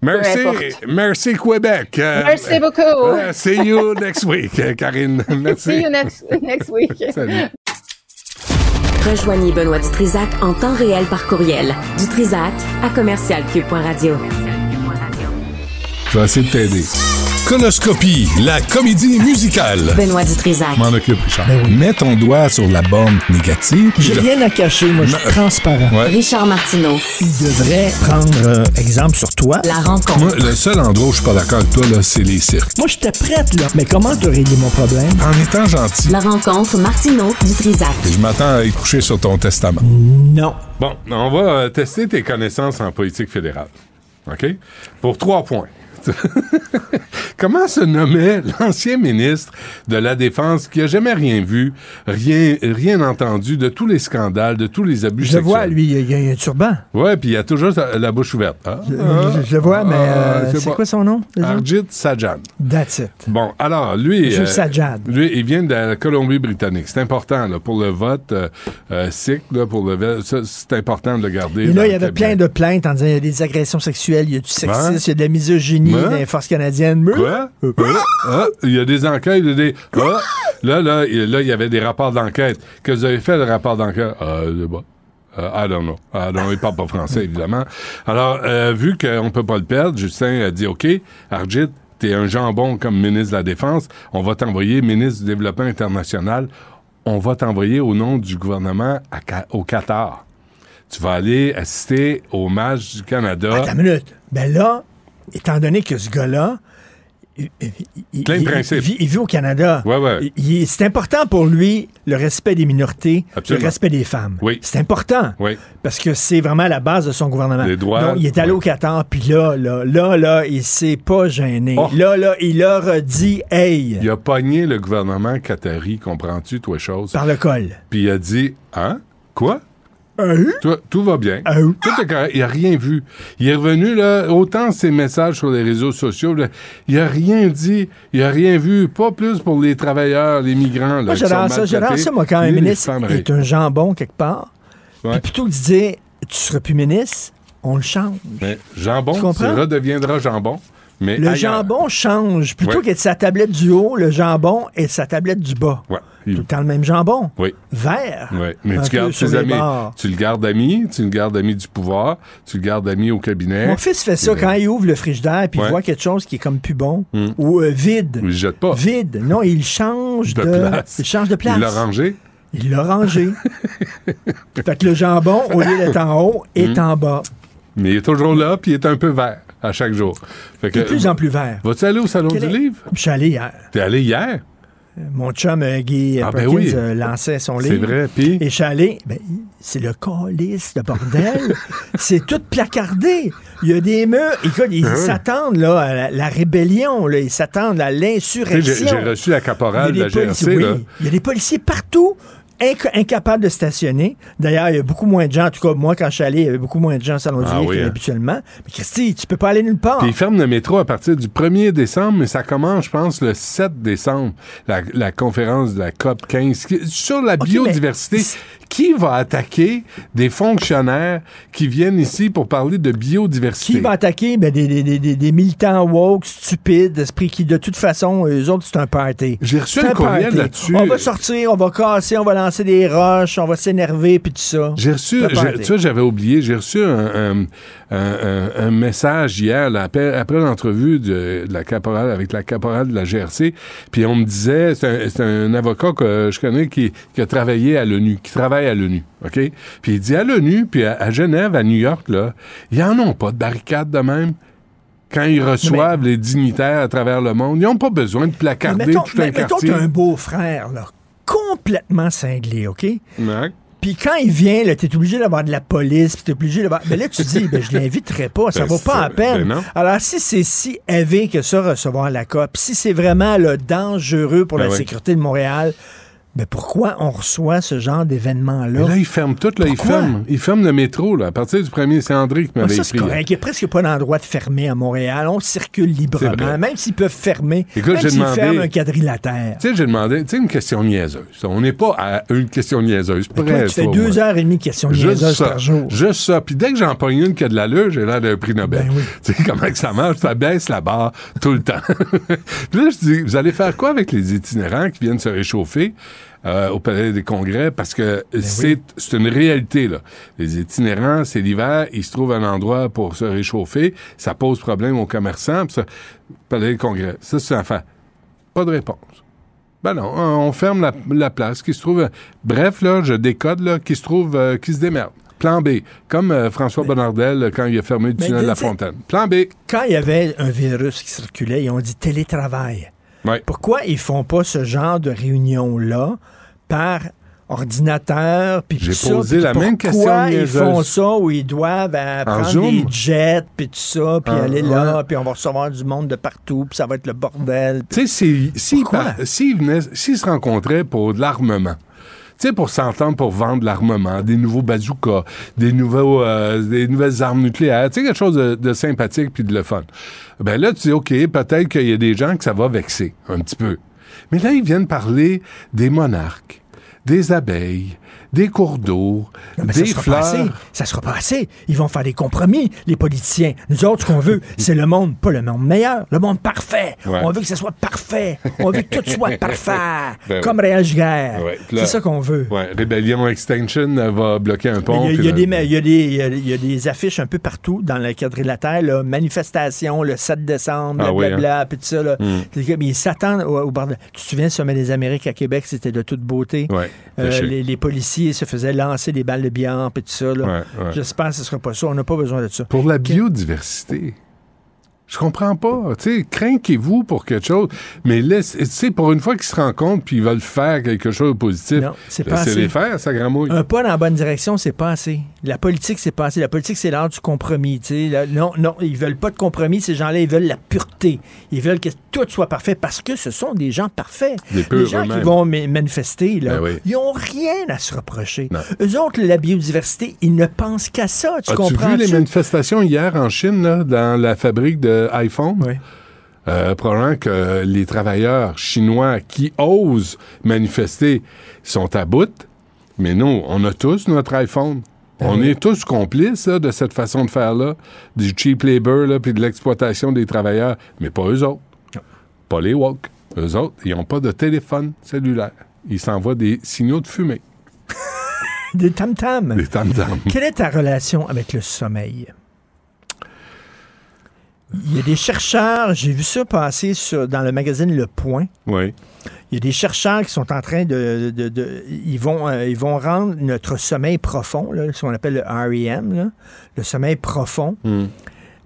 Merci, merci Québec. Euh, merci beaucoup. euh, see you next week, euh, Karine. Merci. See you next, next week. Salut. Rejoignez Benoît Dutrisac en temps réel par courriel. Dutrisac à commercialcube.radio. Je vais essayer de t'aider. Conoscopie, la comédie musicale. Benoît Dutrisac. M'en occupe, Richard. Mets ton doigt sur la borne négative. J'ai rien à cacher, moi, je suis transparent. Ouais. Richard Martineau. Il devrait prendre euh, exemple sur toi. La rencontre. Moi, le seul endroit où je suis pas d'accord avec toi, là, c'est les cirques. Moi, j'étais prête, là. Mais comment te régler mon problème? En étant gentil, La rencontre Martineau Dutrisac. je m'attends à y coucher sur ton testament. Non. Bon, on va euh, tester tes connaissances en politique fédérale. OK? Pour trois points. Comment se nommait l'ancien ministre de la Défense qui a jamais rien vu, rien, rien entendu de tous les scandales, de tous les abus Je le sexuels? vois, lui, il y a, il y a un turban. Ouais, puis il a toujours la bouche ouverte. Ah, Je, ah, je- je le vois, mais ah, euh, c'est quoi son nom? Arjit Sajjan. That's it. Bon, alors, lui... Euh, Sajjad. Lui, il vient de la Colombie-Britannique. C'est important là, pour le vote euh, euh, sikh, là, pour le c'est important de le garder. Et là, il y avait plein de plaintes en disant il y a des agressions sexuelles, il y a du sexisme, Ouais. il y a de la misogynie Forces canadiennes. Quoi? Ah, ah, il y a des enquêtes, des... Ah, là, là, il là, il y avait des rapports d'enquête. Que vous avez fait, le rapport d'enquête? Euh, sais pas. Euh, I don't know. I don't know. Il parle pas français, évidemment. Alors, euh, vu qu'on peut pas le perdre, Justin a dit, OK, Arjit, t'es un jambon comme ministre de la Défense. On va t'envoyer ministre du Développement international. On va t'envoyer au nom du gouvernement à au Qatar. Tu vas aller assister au match du Canada. Attends une minute. Ben là, étant donné que ce gars-là, il, il- Plein de il- principes. il vit, il vit au Canada. Ouais, ouais. C'est important pour lui le respect des minorités, Absolument. le respect des femmes. Oui. C'est important. Oui. Parce que c'est vraiment la base de son gouvernement. Les droits, Donc, il est allé au Qatar, puis là, là, là, là, il s'est pas gêné. Oh. Là, là, il leur a dit, hey, Il a pogné le gouvernement qatari, comprends-tu, toi, chose? par le col. Puis il a dit, hein? Quoi? Toi, tout va bien. Hein? Tout est correct. Il a rien vu. Il est revenu, là, autant ses messages sur les réseaux sociaux, là, il a rien dit, il a rien vu, pas plus pour les travailleurs, les migrants. Là, Moi, sont j'adore ça, ça, moi, quand un ministre est un jambon quelque part, Ouais. puis plutôt que de dire, tu seras plus ministre, on le change. Mais jambon, Tu ça redeviendra jambon. Mais Le ailleurs. jambon change. Plutôt Ouais. qu'être sa tablette du haut, le jambon est sa tablette du bas. Ouais. Tout le temps le même jambon. Oui. Vert. Oui, mais tu gardes tes amis. bords. Tu le gardes ami, tu le gardes ami du pouvoir, tu le gardes ami au cabinet. Mon fils fait ça quand il ouvre le frigidaire puis Ouais. il voit quelque chose qui est comme plus bon Hmm. ou euh, vide. Il le jette pas. Vide. Non, il change de, De place. Il change de place. Il l'a rangé. Il l'a rangé. fait que le jambon, au lieu d'être en haut, est Hmm. en bas. Mais il est toujours là, puis il est un peu vert à chaque jour. Fait que, De plus en plus vert. Vas-tu aller au Salon Quel du Livre? Je suis allé hier. T'es allé hier? Mon chum euh, Guy Ah, ben oui. euh, lançait son livre. C'est vrai, puis... Et je suis allé, ben, c'est le calice de bordel. c'est tout placardé. Il y a des murs. Écoute, ils Ah s'attendent là, à la, la rébellion. Là. Ils s'attendent à l'insurrection. J'ai reçu la caporale de la GRC, oui. là. Il y a des policiers partout. Inc- incapables de stationner. D'ailleurs, il y a beaucoup moins de gens. En tout cas, moi, quand je suis allé, il y avait beaucoup moins de gens à Salon du Ah Livre oui, hein. qu'habituellement. Mais Christy, tu peux pas aller nulle part. Puis ils ferment le métro à partir du 1er décembre, mais ça commence, je pense, le 7 décembre, la, la conférence de la COP 15 qui- sur la Ok, biodiversité. mais- Qui va attaquer des fonctionnaires qui viennent ici pour parler de biodiversité? Qui va attaquer? Ben, des, des, des, des- militants woke, stupides, d'esprit qui, de toute façon, eux autres, c'est un party. J'ai reçu C'est un courriel là-dessus. On va sortir, on va casser, on va lancer des roches, on va s'énerver, puis tout ça. J'ai reçu, tu j'avais oublié, j'ai reçu un, un- un- un- un message hier, là, après, après l'entrevue de, de la caporale, avec la caporale de la GRC, puis on me disait, c'est un, avocat que je connais qui, qui a travaillé à l'ONU, qui travaille à l'ONU, OK? Puis il dit à l'ONU, puis à, à Genève, à New York, là, ils en ont pas de barricades de même. Quand ils reçoivent les dignitaires à travers le monde, ils n'ont pas besoin de Mais placarder mettons, tout un mais mettons quartier. t'as un beau-frère, là, complètement cinglé, OK? Ouais. Puis quand il vient, là, t'es obligé d'avoir de la police, puis t'es obligé d'avoir... Mais là, tu dis, ben, je l'inviterai pas, ça Ben, vaut pas la peine. ben. Alors, si c'est si élevé que ça, recevoir la COP, si c'est vraiment là, dangereux pour Ben la oui. sécurité de Montréal, ben pourquoi on reçoit ce genre d'événement-là? Mais là, ils ferment tout, là. Ils ferment, ils ferment le métro, là. À partir du premier, c'est André qui Ah, m'avait ça, c'est écrit. correct. Il n'y a presque pas d'endroit de fermer à Montréal. On circule librement. Même s'ils peuvent fermer, Écoute, même s'ils demandé- ferment un quadrilatère. Tu sais, j'ai demandé, tu sais, une question niaiseuse. On n'est pas à une question niaiseuse. Toi, Près, tu fais toi, deux moi. heures et demie de questions niaiseuses par jour. Juste ça. Puis dès que j'en pogne une qui a de l'allure, j'ai l'air d'un prix Nobel. Ben oui. Tu sais comment que ça marche? Ça baisse la barre tout le temps. Puis là, je dis, vous allez faire quoi avec les itinérants qui viennent se réchauffer? Euh, au Palais des Congrès parce que Ben c'est une réalité là. Les itinérants, c'est l'hiver, ils se trouvent un endroit pour se réchauffer, ça pose problème aux commerçants. Puis ça, Palais des Congrès, ça c'est une affaire. Pas de réponse. Ben non, on ferme la, la place qui se trouve. Bref, là, je décode, là, qui se trouve, euh, qui se démerde. Plan B. Comme euh, François Bonnardel quand il a fermé le tunnel de la Fontaine. Plan B. Quand il y avait un virus qui circulait, ils ont dit télétravail. Ouais. Pourquoi ils font pas ce genre de réunion-là par ordinateur puis tout ça, posé la même question Pourquoi ils font ça où ils doivent euh, prendre des jets puis tout ça puis Ah, aller là ouais. puis on va recevoir du monde de partout puis ça va être le bordel. Tu sais, s'ils se rencontraient pour de l'armement, tu sais, pour s'entendre pour vendre l'armement, des nouveaux bazookas, des, nouveaux, euh, des nouvelles armes nucléaires, tu sais, quelque chose de, de sympathique puis de le fun. Ben là, tu dis, OK, peut-être qu'il y a des gens que ça va vexer un petit peu. Mais là, ils viennent parler des monarques, des abeilles, des cours d'eau, des ça sera pas assez. fleurs. Ça sera pas assez. Ils vont faire des compromis, les politiciens. Nous autres, ce qu'on veut, c'est le monde, pas le monde meilleur, le monde parfait. Ouais. On veut que ce soit parfait. On veut que tout soit parfait. Ben comme Réal. Ouais, c'est ça qu'on veut. Ouais, Rébellion Extinction euh, va bloquer un pont. Il y, a, puis il y a là- des, ma- il y a des- il y a- il y a des affiches un peu partout dans le quadrilatère, là, manifestation le 7 décembre, Ah oui, blablabla, puis tout ça. Là. Comme, Ils s'attendent au. Tu te souviens, le Sommet des Amériques à Québec, c'était de toute beauté. Euh, les policiers se faisaient lancer des balles de billard, puis tout ça. Ouais, ouais. J'espère que ce ne sera pas ça. On n'a pas besoin de ça. Pour la biodiversité. Je comprends pas. Tu sais, crainquez-vous pour quelque chose, mais laisse, tu sais, pour une fois qu'ils se rencontrent puis ils veulent faire quelque chose de positif, c'est les faire, ça gramouille. Un pas dans la bonne direction, c'est pas assez. La politique, c'est pas assez. La politique, c'est l'art du compromis. tu sais. Non, non, ils veulent pas de compromis. Ces gens-là, ils veulent la pureté. Ils veulent que tout soit parfait parce que ce sont des gens parfaits. Des gens qui vont ma- manifester, là, Ben oui. ils ont rien à se reprocher. Non. Eux autres, la biodiversité, ils ne pensent qu'à ça. Tu comprends? vu les manifestations hier en Chine, là, dans la fabrique d'iPhone? Oui. Euh, probablement que les travailleurs chinois qui osent manifester sont à bout, mais nous, on a tous notre iPhone. Ben on est tous complices là, de cette façon de faire-là, du cheap labor, là, puis de l'exploitation des travailleurs, mais pas eux autres. Pas les woke. Eux autres, ils n'ont pas de téléphone cellulaire. Ils s'envoient des signaux de fumée, Des tam-tams. des tam-tams. Quelle est ta relation avec le sommeil? Il y a des chercheurs, j'ai vu ça passer sur- dans le magazine Le Point. Oui. Il y a des chercheurs qui sont en train de. de- de- ils, vont, euh, ils vont rendre notre sommeil profond, là, ce qu'on appelle le REM, là, le sommeil profond, Hmm.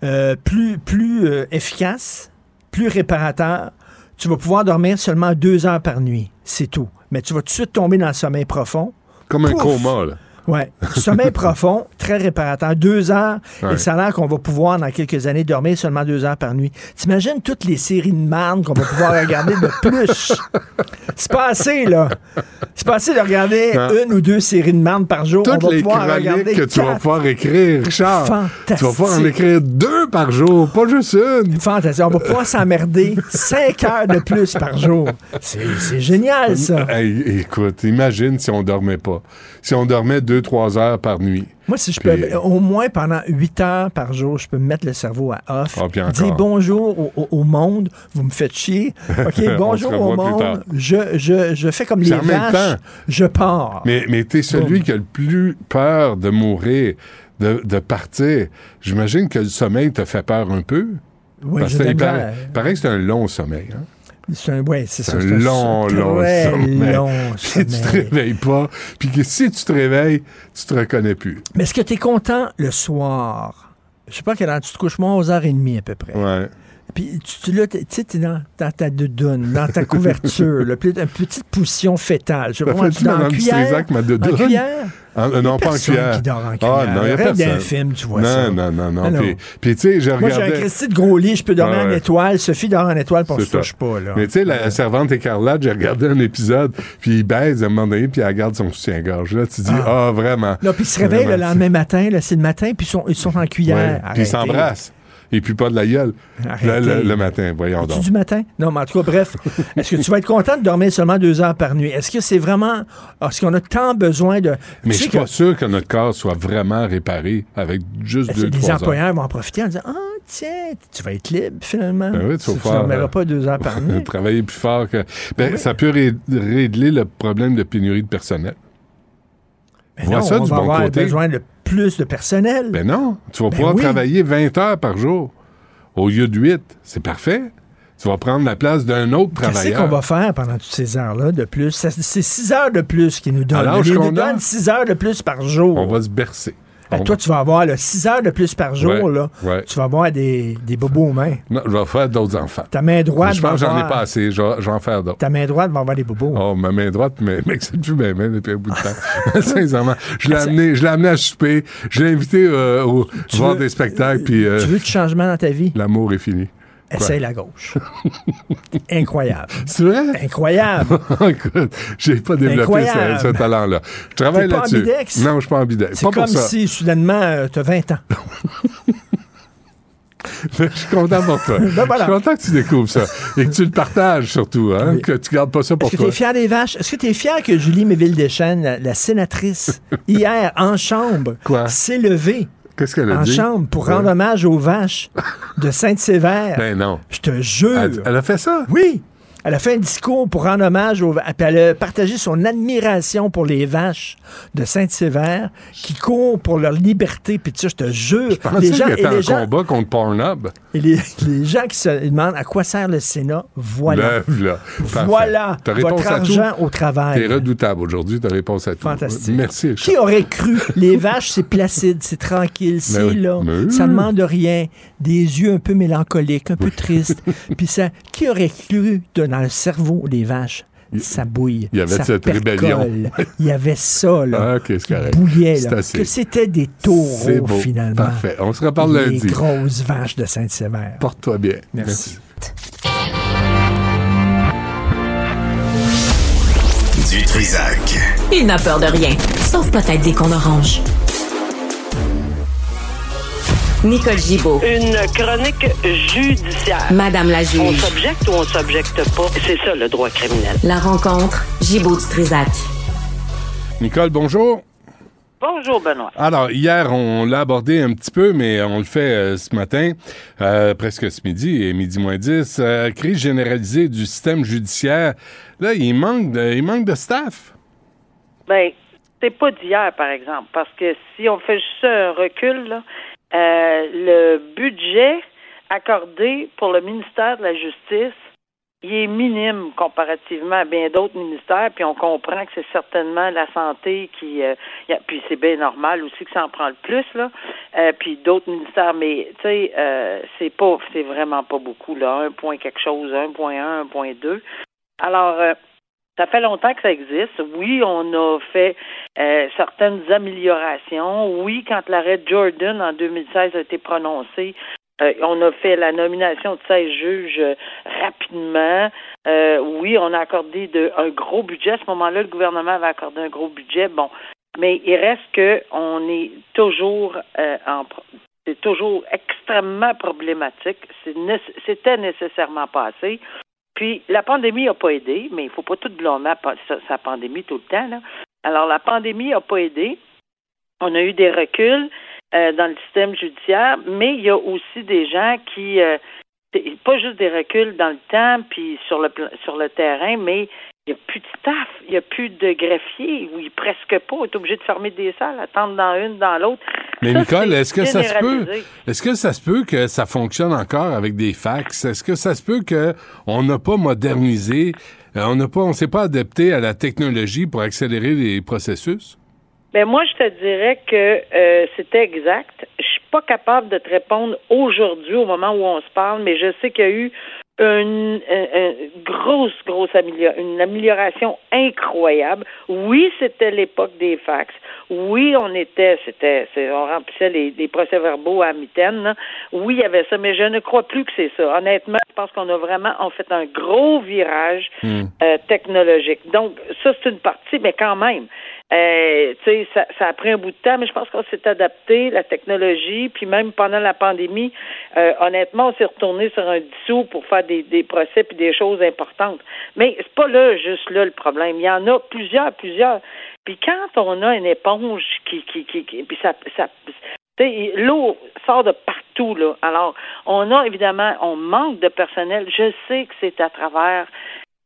euh, plus, plus euh, efficace, plus réparateur. Tu vas pouvoir dormir seulement deux heures par nuit. C'est tout. Mais tu vas tout de suite tomber dans le sommeil profond. Comme un coma, là. Ouais. Sommeil profond, très réparateur. Deux heures. Ouais. Et ça a l'air qu'on va pouvoir, dans quelques années, dormir seulement deux heures par nuit. T'imagines toutes les séries de marde qu'on va pouvoir regarder de plus? C'est pas assez, là. C'est pas assez de regarder une ou deux séries de marde par jour. Toutes On va les pouvoir regarder que tu vas pouvoir écrire, Richard. Fantastique. Tu vas pouvoir en écrire deux par jour, pas juste une. Fantastique. On va pouvoir s'emmerder cinq heures de plus par jour. C'est c'est génial, ça. Hey, écoute, imagine si on dormait pas. Si on dormait deux, trois heures par nuit. Moi, si je Puis- peux, au moins pendant 8 heures par jour, je peux me mettre le cerveau à off. Ah, dire bonjour au, au- au monde. Vous me faites chier. OK, On bonjour au monde. Je, je, je fais comme Puis les en même vaches. temps- je pars. Mais, mais t'es celui qui a le plus peur de mourir, de, de partir. J'imagine que le sommeil te fait peur un peu. Oui, Parce j'ai que il paraît, misère. il paraît que c'est un long sommeil. Hein? C'est un, ouais, c'est un long, long sommeil. long Si tu te réveilles pas, puis que si tu te réveilles, tu te reconnais plus. Mais est-ce que tu es content le soir? Je sais pas quelle heure tu te couches, moi, aux heures et demie à peu près. Ouais. Puis tu, tu, là, tu sais, t'es dans, dans ta doudoune, dans ta couverture, là, puis une petite position fétale. Je pas, fait-tu dans la cuillère, ma en cuillère? Ah, euh, non, pas en cuillère. qui dort en Ah, cuillère. non, il y a Rêve d'un film, tu vois non, ça. Non, non, non, Ah, non. Puis, puis tu sais, j'ai Moi, j'ai un regardé... Christy de gros lit, je peux dormir Ah en étoile. Sophie dort en étoile, puis on se touche pas, là. Mais tu sais, la servante écarlate, j'ai regardé un épisode, puis il baise à un moment donné, puis elle garde son soutien-gorge. Là, tu dis, ah, vraiment. Là, puis ils se réveillent le lendemain matin, là, c'est le matin, puis ils sont, en cuillère. Puis ils s'embrassent. Et puis pas de la gueule. Le, le- le matin, voyons donc. du matin? Non, mais en tout cas, bref. Est-ce que tu vas être content de dormir seulement deux heures par nuit? Est-ce que c'est vraiment. Est-ce qu'on a tant besoin de. Mais je sais suis que- pas sûr que notre corps soit vraiment réparé avec juste deux, les trois heures. employeurs vont en profiter en disant Ah, tiens, tu vas être libre finalement. Ben oui, tu dormiras euh, pas deux heures par nuit. Travailler plus fort que. Ben, Oui. ça peut ré- régler le problème de pénurie de personnel. Mais vois non, ça on du va bon avoir côté. besoin de plus de personnel. Ben non, tu vas Ben pouvoir oui. travailler 20 heures par jour au lieu de 8. C'est parfait. Tu vas prendre la place d'un autre Qu'est-ce travailleur. qu'on va faire pendant toutes ces heures-là de plus? C'est six heures de plus qu'ils nous donnent. Ils nous donnent six heures de plus par jour. On va se bercer. Ben, On toi, tu vas avoir là, six heures de plus par jour. Ouais, là. ouais. Tu vas avoir des, des bobos aux mains. Non, je vais faire d'autres enfants. Ta main droite je pense que j'en ai pas assez. Je vais, je vais en faire d'autres. Ta main droite va avoir des bobos. Oh, ma main droite, mais mec, c'est plus ma main depuis un bout de temps. Sincèrement. Je l'ai amené, je l'ai amené à souper. Je l'ai invité euh, au Tu voir veux- des spectacles, puis euh, Tu veux du changement dans ta vie? l'amour est fini. Essaye la gauche. Incroyable. C'est vrai? Incroyable. Écoute, j'ai pas développé ce, ce talent-là. Je travaille là-dessus. ambidex? Non, je suis pas ambidex. C'est comme si soudainement tu as 20 ans. Je suis content pour toi. Ben voilà. Je suis content que tu découvres ça. Et que tu le partages surtout, hein? Oui. Que tu gardes pas ça pour Est-ce que toi. tu es fier des vaches? Est-ce que tu es fier que Julie Méville-Deschênes, la, la sénatrice, hier, en chambre, s'est levée Qu'est-ce qu'elle a en dit? chambre pour Ouais. rendre hommage aux vaches de Sainte-Sévère? Ben non. Je te jure. Elle, elle a fait ça? Oui. Elle a fait un discours pour rendre hommage aux elle a partagé son admiration pour les vaches de Sainte-Sévère qui courent pour leur liberté. Puis tu sais, je te jure, Je pensais les qu'il gens, et en les, gens, combat contre Pornhub. et les, les gens qui se demandent à quoi sert le Sénat, voilà. Voilà Ta réponse votre à tout. argent au travail. T'es redoutable aujourd'hui, ta réponse à tout. Fantastique. Merci, Richard. Qui aurait cru? Les vaches, c'est placide, c'est tranquille, c'est oui. là. Mais. Ça demande rien. Des yeux un peu mélancoliques, un peu tristes. Puis ça, qui aurait cru de- dans le cerveau des vaches? Ça bouille. il y avait ça cette percole. rébellion. Il y avait ça, là. Ah, ok, c'est qui correct. bouillait, C'est là. assez. Que c'était des taureaux, beau. finalement. Parfait. On se reparle Les lundi. grosses vaches de Sainte-Sévère. Porte-toi bien. Merci. Du Trisac. Il n'a peur de rien, sauf peut-être des qu'on orange. Nicole Gibaud, Une chronique judiciaire. Madame la On juge. s'objecte ou on s'objecte pas? C'est ça le droit criminel. La rencontre, Gibaud du Trisac. Nicole, bonjour. Bonjour Benoît. Alors, hier, on l'a abordé un petit peu, mais on le fait euh, ce matin, euh, presque ce midi, et midi moins 10. euh, crise généralisée du système judiciaire. Là, il manque de, il manque de staff. Ben, c'est pas d'hier, par exemple, parce que si on fait juste un recul, là, le budget accordé pour le ministère de la Justice, il est minime comparativement à bien d'autres ministères, puis on comprend que c'est certainement la santé qui, euh, puis c'est bien normal aussi que ça en prend le plus là, euh, puis d'autres ministères, mais tu sais, euh, c'est pas, c'est vraiment pas beaucoup là, un point quelque chose, 1.1, 1.2. Alors euh, ça fait longtemps que ça existe. Oui, on a fait euh, certaines améliorations. Oui, quand l'arrêt Jordan en 2016 a été prononcé, euh, on a fait la nomination de 16 juges euh, rapidement. Euh, oui, on a accordé de, un gros budget. À ce moment-là, le gouvernement avait accordé un gros budget. Bon, mais il reste que on est toujours euh, en c'est toujours extrêmement problématique. C'était nécessairement passé. Puis la pandémie n'a pas aidé, mais il faut pas tout blâmer sa, pandémie tout le temps. Là. Alors la pandémie n'a pas aidé. On a eu des reculs euh, dans le système judiciaire, mais il y a aussi des gens qui euh, pas juste des reculs dans le temps puis sur le sur le terrain, mais il n'y a plus de staff, il n'y a plus de greffiers, oui, presque pas. On est obligé de fermer des salles, attendre dans une, dans l'autre. Mais Ça, Nicole, est-ce que ça se peut. Est-ce que ça se peut que ça fonctionne encore avec des fax? Est-ce que ça se peut que on n'a pas modernisé, euh, on n'a pas on s'est pas adapté à la technologie pour accélérer les processus? Ben moi, je te dirais que euh, c'était exact. Je suis pas capable de te répondre aujourd'hui, au moment où on se parle, mais je sais qu'il y a eu une, grosse, grosse amélioration, une amélioration incroyable. Oui, c'était l'époque des fax. Oui, on était, c'était, on remplissait les, procès-verbaux à mitaine. Oui, il y avait ça, mais je ne crois plus que c'est ça. Honnêtement, je pense qu'on a vraiment, en fait, un gros virage hmm. euh, technologique. Donc, ça, c'est une partie, mais quand même. Euh, ça, ça, a pris un bout de temps, mais je pense qu'on s'est adapté, la technologie, puis même pendant la pandémie, euh, honnêtement, on s'est retourné sur un dissous pour faire des, des procès puis des choses importantes. Mais c'est pas là, juste là, le problème. Il y en a plusieurs, plusieurs. Puis quand on a une éponge qui, qui, qui, qui puis ça, ça L'eau sort de partout, là. Alors, on a évidemment, on manque de personnel. Je sais que c'est à travers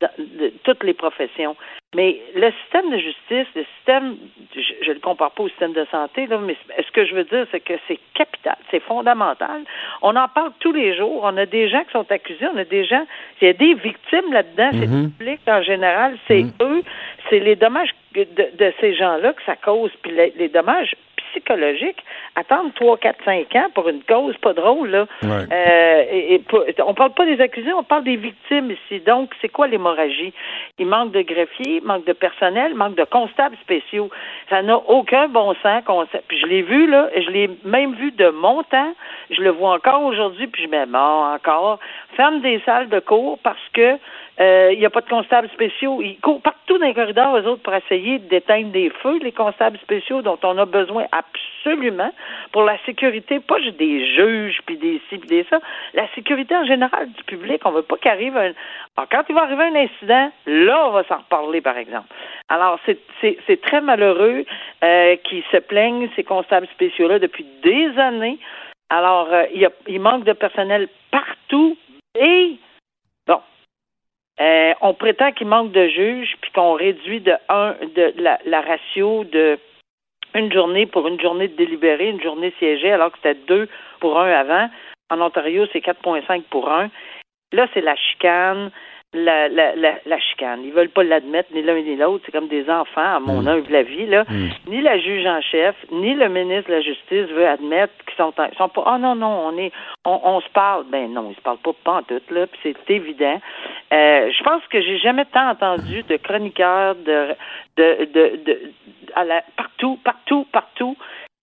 de toutes les professions. Mais le système de justice, le système, je ne le compare pas au système de santé, là, mais ce que je veux dire, c'est que c'est capital, c'est fondamental. On en parle tous les jours. On a des gens qui sont accusés, on a des gens, il y a des victimes là-dedans, c'est le mm-hmm. public en général, c'est mm-hmm. eux, c'est les dommages de, de ces gens-là que ça cause, puis les dommages psychologique. Attendre 3, 4, 5 ans pour une cause pas drôle, là. Euh, et, on parle pas des accusés, on parle des victimes ici. Donc, c'est quoi l'hémorragie? Il manque de greffiers, manque de personnel, manque de constables spéciaux. Ça n'a aucun bon sens. Puis je l'ai vu, là, je l'ai même vu de mon temps. Je le vois encore aujourd'hui, puis je me dis, bon, encore. Ferme des salles de cours parce que euh, il n'y a pas de constables spéciaux. Ils courent partout dans les corridors, eux autres, pour essayer d'éteindre des feux, les constables spéciaux dont on a besoin absolument pour la sécurité, pas juste des juges, puis des ci, puis des ça, la sécurité en général du public. On veut pas qu'arrive un... Alors, quand il va arriver un incident, là, on va s'en reparler, par exemple. Alors, c'est très malheureux euh, qu'ils se plaignent, ces constables spéciaux-là, depuis des années. Alors, euh, il manque de personnel partout et euh, on prétend qu'il manque de juges, puis qu'on réduit de un de la, ratio de une journée pour une journée de délibéré, une journée siégée, alors que c'était deux pour un avant. En Ontario, c'est 4,5 pour un. Là, c'est la chicane la, la, la, la, chicane. Ils veulent pas l'admettre, ni l'un ni l'autre. C'est comme des enfants, à mon mm. la vie. Là. Mm. Ni la juge en chef, ni le ministre de la Justice veut admettre qu'ils sont, sont pas. Ah oh, non, non, on est on, on, se parle. Ben non, ils se parlent pas pas en tout, là, puis c'est évident. Euh, je pense que j'ai jamais tant entendu de chroniqueurs de de, de, de à la, partout, partout, partout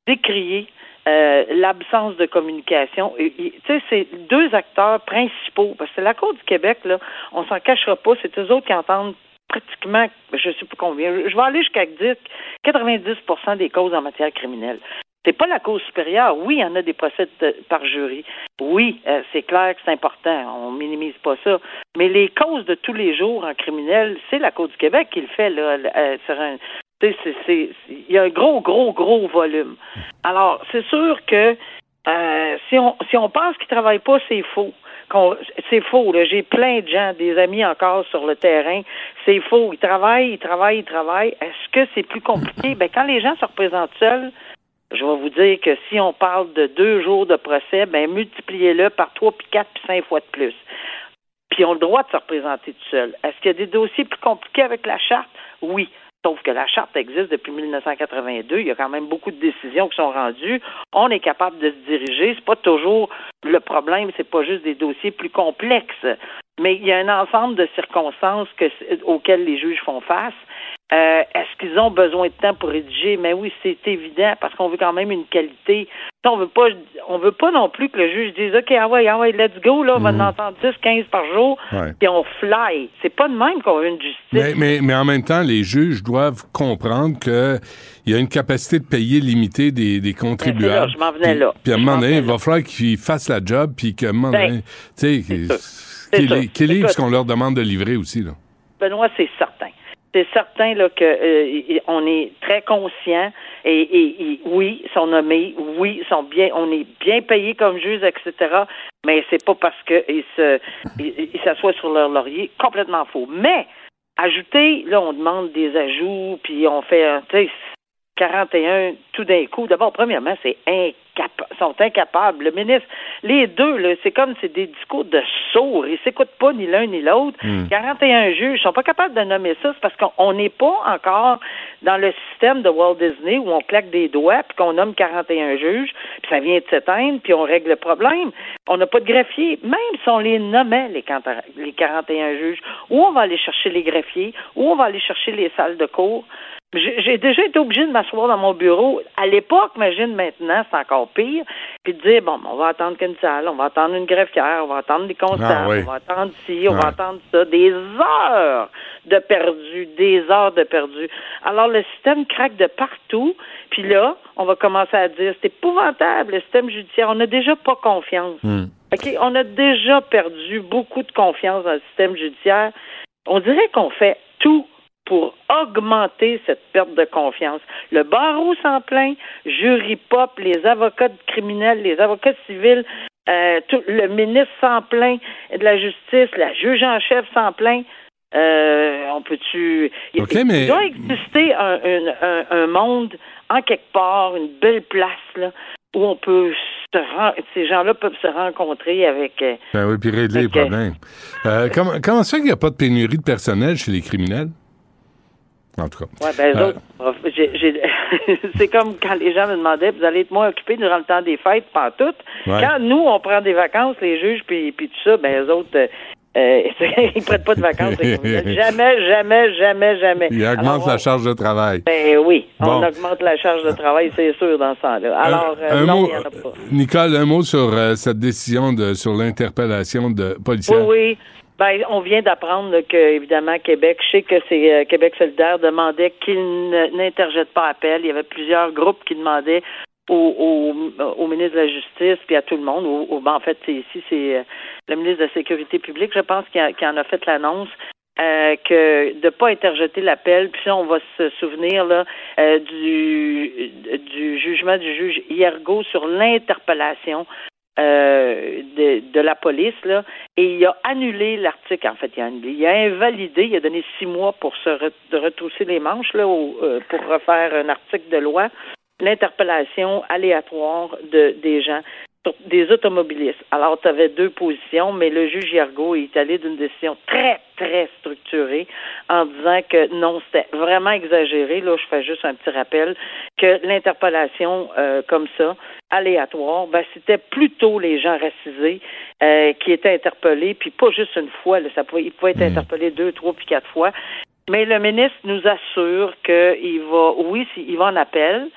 décrier euh, l'absence de communication. Tu sais, c'est deux acteurs principaux, parce que la Cour du Québec, là, on s'en cachera pas, c'est eux autres qui entendent pratiquement, je sais pas combien, je vais aller jusqu'à dire 90% des causes en matière criminelle. C'est pas la cause supérieure. Oui, il y en a des procès par jury. Oui, euh, c'est clair que c'est important. On minimise pas ça. Mais les causes de tous les jours en criminel, c'est la Cour du Québec qui le fait là, sur un, il y a un gros, gros, gros volume. Alors, c'est sûr que euh, si on si on pense qu'ils travaillent pas, c'est faux. C'est faux. J'ai plein de gens, des amis encore sur le terrain. C'est faux. Ils travaillent, ils travaillent, ils travaillent. Est-ce que c'est plus compliqué? Ben, quand les gens se représentent seuls, je vais vous dire que si on parle de deux jours de procès, ben multipliez-le par trois, puis quatre, puis cinq fois de plus. Puis ils ont le droit de se représenter tout seuls. Est-ce qu'il y a des dossiers plus compliqués avec la charte? Oui. Sauf que la charte existe depuis 1982. Il y a quand même beaucoup de décisions qui sont rendues. On est capable de se diriger. C'est pas toujours le problème. C'est pas juste des dossiers plus complexes. Mais il y a un ensemble de circonstances auxquelles les juges font face. Euh, est-ce qu'ils ont besoin de temps pour rédiger? Mais oui, c'est évident parce qu'on veut quand même une qualité. On veut pas, on veut pas non plus que le juge dise OK, ah ouais, ah ouais, let's go, là, on va en mhm. entendre 10, 15 par jour, puis on fly. C'est pas de même qu'on veut une justice. Mais, mais, en même temps, les juges doivent comprendre que il y a une capacité de payer limitée des, des contribuables. je m'en venais là. Puis à un moment donné, il va falloir qu'ils fassent la job, puis qu'à un moment ben, donné, tu sais, qu'ils livrent ce qu'on leur demande de livrer aussi, là. Benoît, c'est certain c'est certain là que euh, on est très conscient et, et, oui, ils sont nommés, oui, sont bien, on est bien payés comme juges, etc. Mais c'est pas parce qu'ils se ils s'assoient sur leur laurier, complètement faux. Mais ajouter, là, on demande des ajouts, puis on fait un, 41 tout d'un coup. D'abord, premièrement, c'est incapable, sont incapables. Le ministre, les deux, là, c'est comme c'est des discours de sourds. Ils s'écoutent pas ni l'un ni l'autre. 41 hmm. juges sont pas capables de nommer ça. C'est parce qu'on n'est pas encore dans le système de Walt Disney où on claque des doigts puis qu'on nomme 41 juges. puis ça vient de s'éteindre, puis on règle le problème. On n'a pas de greffier, même si on les nommait, les, 40 les 41 juges, où on va aller chercher les greffiers, où on va aller chercher les salles de cours? J'ai déjà été obligé de m'asseoir dans mon bureau. À l'époque, imagine maintenant, c'est encore pire. Puis de dire, bon, on va attendre qu'une salle, on va attendre une greffière, on va attendre des constables, Ah oui. on va attendre ci, on va attendre ça. Des heures de perdu, des heures de perdu. Alors, le système craque de partout. Puis là, on va commencer à dire, c'est épouvantable, le système judiciaire. On n'a déjà pas confiance. OK, on a déjà perdu beaucoup de confiance dans le système judiciaire. On dirait qu'on fait tout pour augmenter cette perte de confiance. Le barreau s'en plaint, jury pop, les avocats de criminels, les avocats civils, euh, tout, le ministre s'en plaint de la justice, la juge en chef s'en plaint. Euh, on peut-tu. Il- mais- doit exister un, un- un- un monde en quelque part, une belle place là, où on peut se ces gens-là peuvent se rencontrer avec. euh, Ben oui, puis régler les problèmes. Euh, comment, comment ça fait qu'il n'y a pas de pénurie de personnel chez les criminels? En tout cas. Ouais, ben, eux Euh, autres, j'ai- c'est comme quand les gens me demandaient, vous allez être moins occupés durant le temps des fêtes, pas tout. Ouais. Quand nous, on prend des vacances, les juges, puis, puis tout ça, ben, eux autres, euh, euh, ils prennent pas de vacances. les jamais, jamais, jamais, jamais. Il augmente Alors, la on- charge de travail. Ben oui, on Bon. augmente la charge de travail, c'est sûr, dans ce temps-là. Alors, un, euh, un non, mot, il en a pas. Nicole, un mot sur euh, cette décision de sur l'interpellation de policière. Oui, oui. Ben, on vient d'apprendre que, évidemment, Québec, je sais que c'est euh, Québec solidaire demandait qu'il n'interjette pas appel. Il y avait plusieurs groupes qui demandaient au, au, au ministre de la Justice, puis à tout le monde, ben, en fait, c'est ici, c'est euh, le ministre de la Sécurité publique, je pense, qui, a- en a fait l'annonce. euh, que de pas interjeter l'appel, puis on va se souvenir là euh, du du jugement du juge Hiergo sur l'interpellation euh, de, la police, là, et il a annulé l'article, en fait, il a annulé, il a invalidé, il a donné six mois pour se re- retrousser les manches, là, euh, pour refaire un article de loi, l'interpellation aléatoire de, des gens, des automobilistes. Alors, tu avais deux positions, mais le juge Hiergo est allé d'une décision très, très structurée en disant que non, c'était vraiment exagéré. Là, je fais juste un petit rappel que l'interpellation euh, comme ça, aléatoire, ben, c'était plutôt les gens racisés euh, qui étaient interpellés, puis pas juste une fois. Là, ça pouvait, ils pouvaient être interpellés deux, trois, puis quatre fois. Mais le ministre nous assure qu'il va, oui, il va en appel,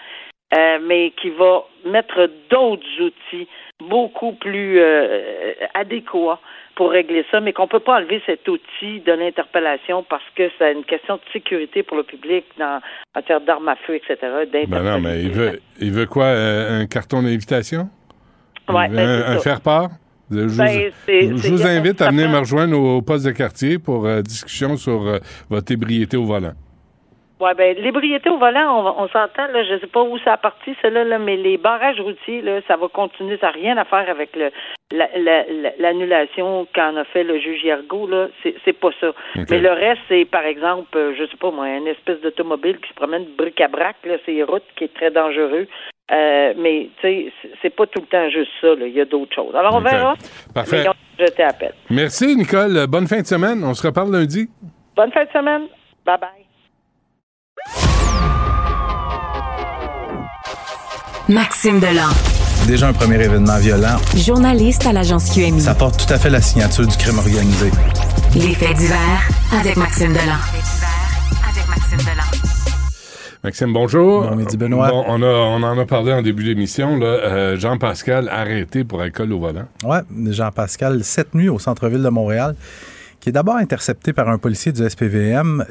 euh, mais qu'il va mettre d'autres outils beaucoup plus euh, adéquats pour régler ça, mais qu'on peut pas enlever cet outil de l'interpellation parce que c'est une question de sécurité pour le public dans, en termes d'armes à feu, etc. Ben non, mais il veut, il veut quoi? euh, un carton d'invitation? Ouais, ben, un, un faire-part? Je vous, Ben, je vous invite à venir me rejoindre au, au poste de quartier pour euh, discussion sur euh, votre ébriété au volant. Ouais, ben, l'ébriété au volant, on, on s'entend, là, je sais pas où ça a parti, cela, là, mais les barrages routiers, là, ça va continuer, ça n'a rien à faire avec le, la- la- la- l'annulation qu'en a fait le juge Hiergo, là, c'est, c'est pas ça. Mais le reste, c'est, par exemple, euh, je sais pas, moi, une espèce d'automobile qui se promène bric-à-brac, là, c'est une route qui est très dangereux. Euh, mais, tu sais, c'est- pas tout le temps juste ça, là, il y a d'autres choses. Alors, on verra. Parfait. Mais jeté appel. Merci, Nicole. Bonne fin de semaine. On se reparle lundi. Bonne fin de semaine. Bye-bye. Maxime Delan, Déjà un premier événement violent. journaliste à l'agence QMI. Ça porte tout à fait la signature du crime organisé. Les faits divers avec Maxime Delan. Avec Maxime Delan. Maxime, bonjour. Bon midi, Benoît. Bon, on, a, on en a parlé en début d'émission. là. Euh, Jean-Pascal arrêté pour alcool au volant. Ouais, Jean-Pascal, cette nuit au centre-ville de Montréal, qui est d'abord intercepté par un policier du SPVM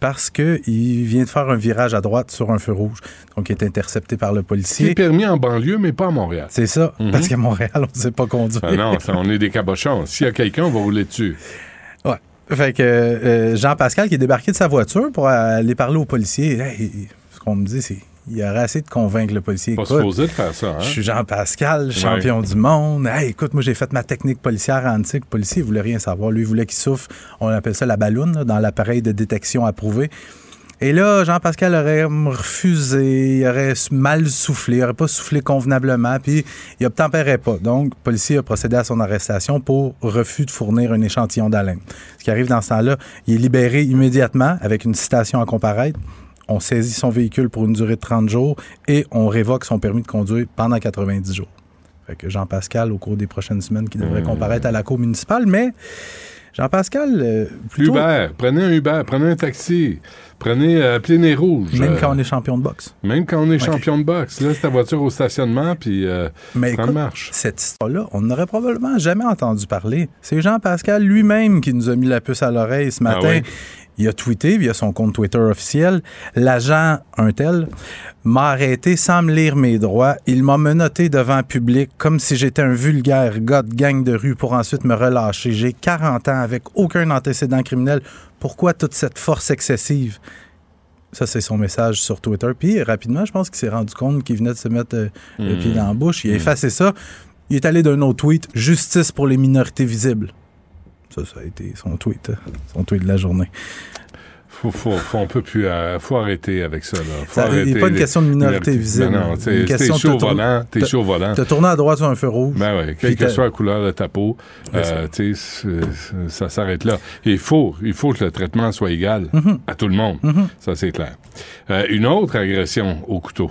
parce qu'il vient de faire un virage à droite sur un feu rouge. Donc, il est intercepté par le C'est policier. permis en banlieue, mais pas à Montréal. C'est ça, Mhm. parce qu'à Montréal, on ne sait pas conduire. Ah non, ça, on est des cabochons. S'il y a quelqu'un, on va rouler dessus. Ouais. Fait que euh, Jean-Pascal qui est débarqué de sa voiture pour aller parler au policier, hey, ce qu'on me dit, c'est il aurait assez de convaincre le policier. Pas Écoute, supposé de faire ça, hein? Je suis Jean-Pascal, champion du monde. Hey, écoute, moi, j'ai fait ma technique policière antique. Le policier, il voulait rien savoir. Lui, il voulait qu'il souffle. On appelle ça la balloune, là, dans l'appareil de détection approuvé. Et là, Jean-Pascal aurait refusé, il aurait mal soufflé, il aurait pas soufflé convenablement, puis il obtempérait pas. Donc, le policier a procédé à son arrestation pour refus de fournir un échantillon d'haleine. Ce qui arrive dans ce temps-là, il est libéré immédiatement avec une citation à comparaître. On saisit son véhicule pour une durée de 30 jours et on révoque son permis de conduire pendant 90 jours. Fait que Jean-Pascal, au cours des prochaines semaines, qui devrait Mmh. comparaître à la cour municipale, mais Jean-Pascal, euh, plutôt, Uber, prenez un Uber, prenez un taxi, prenez, euh, Nez Rouge. même euh, quand on est champion de boxe. même quand on est champion de boxe. Laisse ta voiture au stationnement, puis euh, Mais écoute, marche. cette histoire-là, on n'aurait probablement jamais entendu parler. C'est Jean-Pascal lui-même qui nous a mis la puce à l'oreille ce matin. oui? Il a tweeté via son compte Twitter officiel L'agent un tel m'a arrêté sans me lire mes droits. Il m'a menotté devant le public comme si j'étais un vulgaire gars de gang de rue pour ensuite me relâcher. J'ai 40 ans avec aucun antécédent criminel. Pourquoi toute cette force excessive? Ça, c'est son message sur Twitter. Puis, rapidement, je pense qu'il s'est rendu compte qu'il venait de se mettre euh, le Hmm. pied dans la bouche. Il a effacé ça. Il est allé d'un autre tweet Justice pour les minorités visibles. Ça, ça a été son tweet, euh, son tweet de la journée. Faut, faut, faut, on peut plus, euh, faut arrêter avec ça. Là. Faut Ça- arrêter pas une les question de minorité visible. Ben non, t'es chaud volant, t'es te- chaud au volant. T'as tourné à droite sur un feu rouge. Ben oui, quelle que soit la couleur de ta peau, euh, tu sais, c'est- ça s'arrête là. Et il faut, il faut que le traitement soit égal Mhm. à tout le monde. Mhm. Ça, c'est clair. Euh, une autre agression au couteau.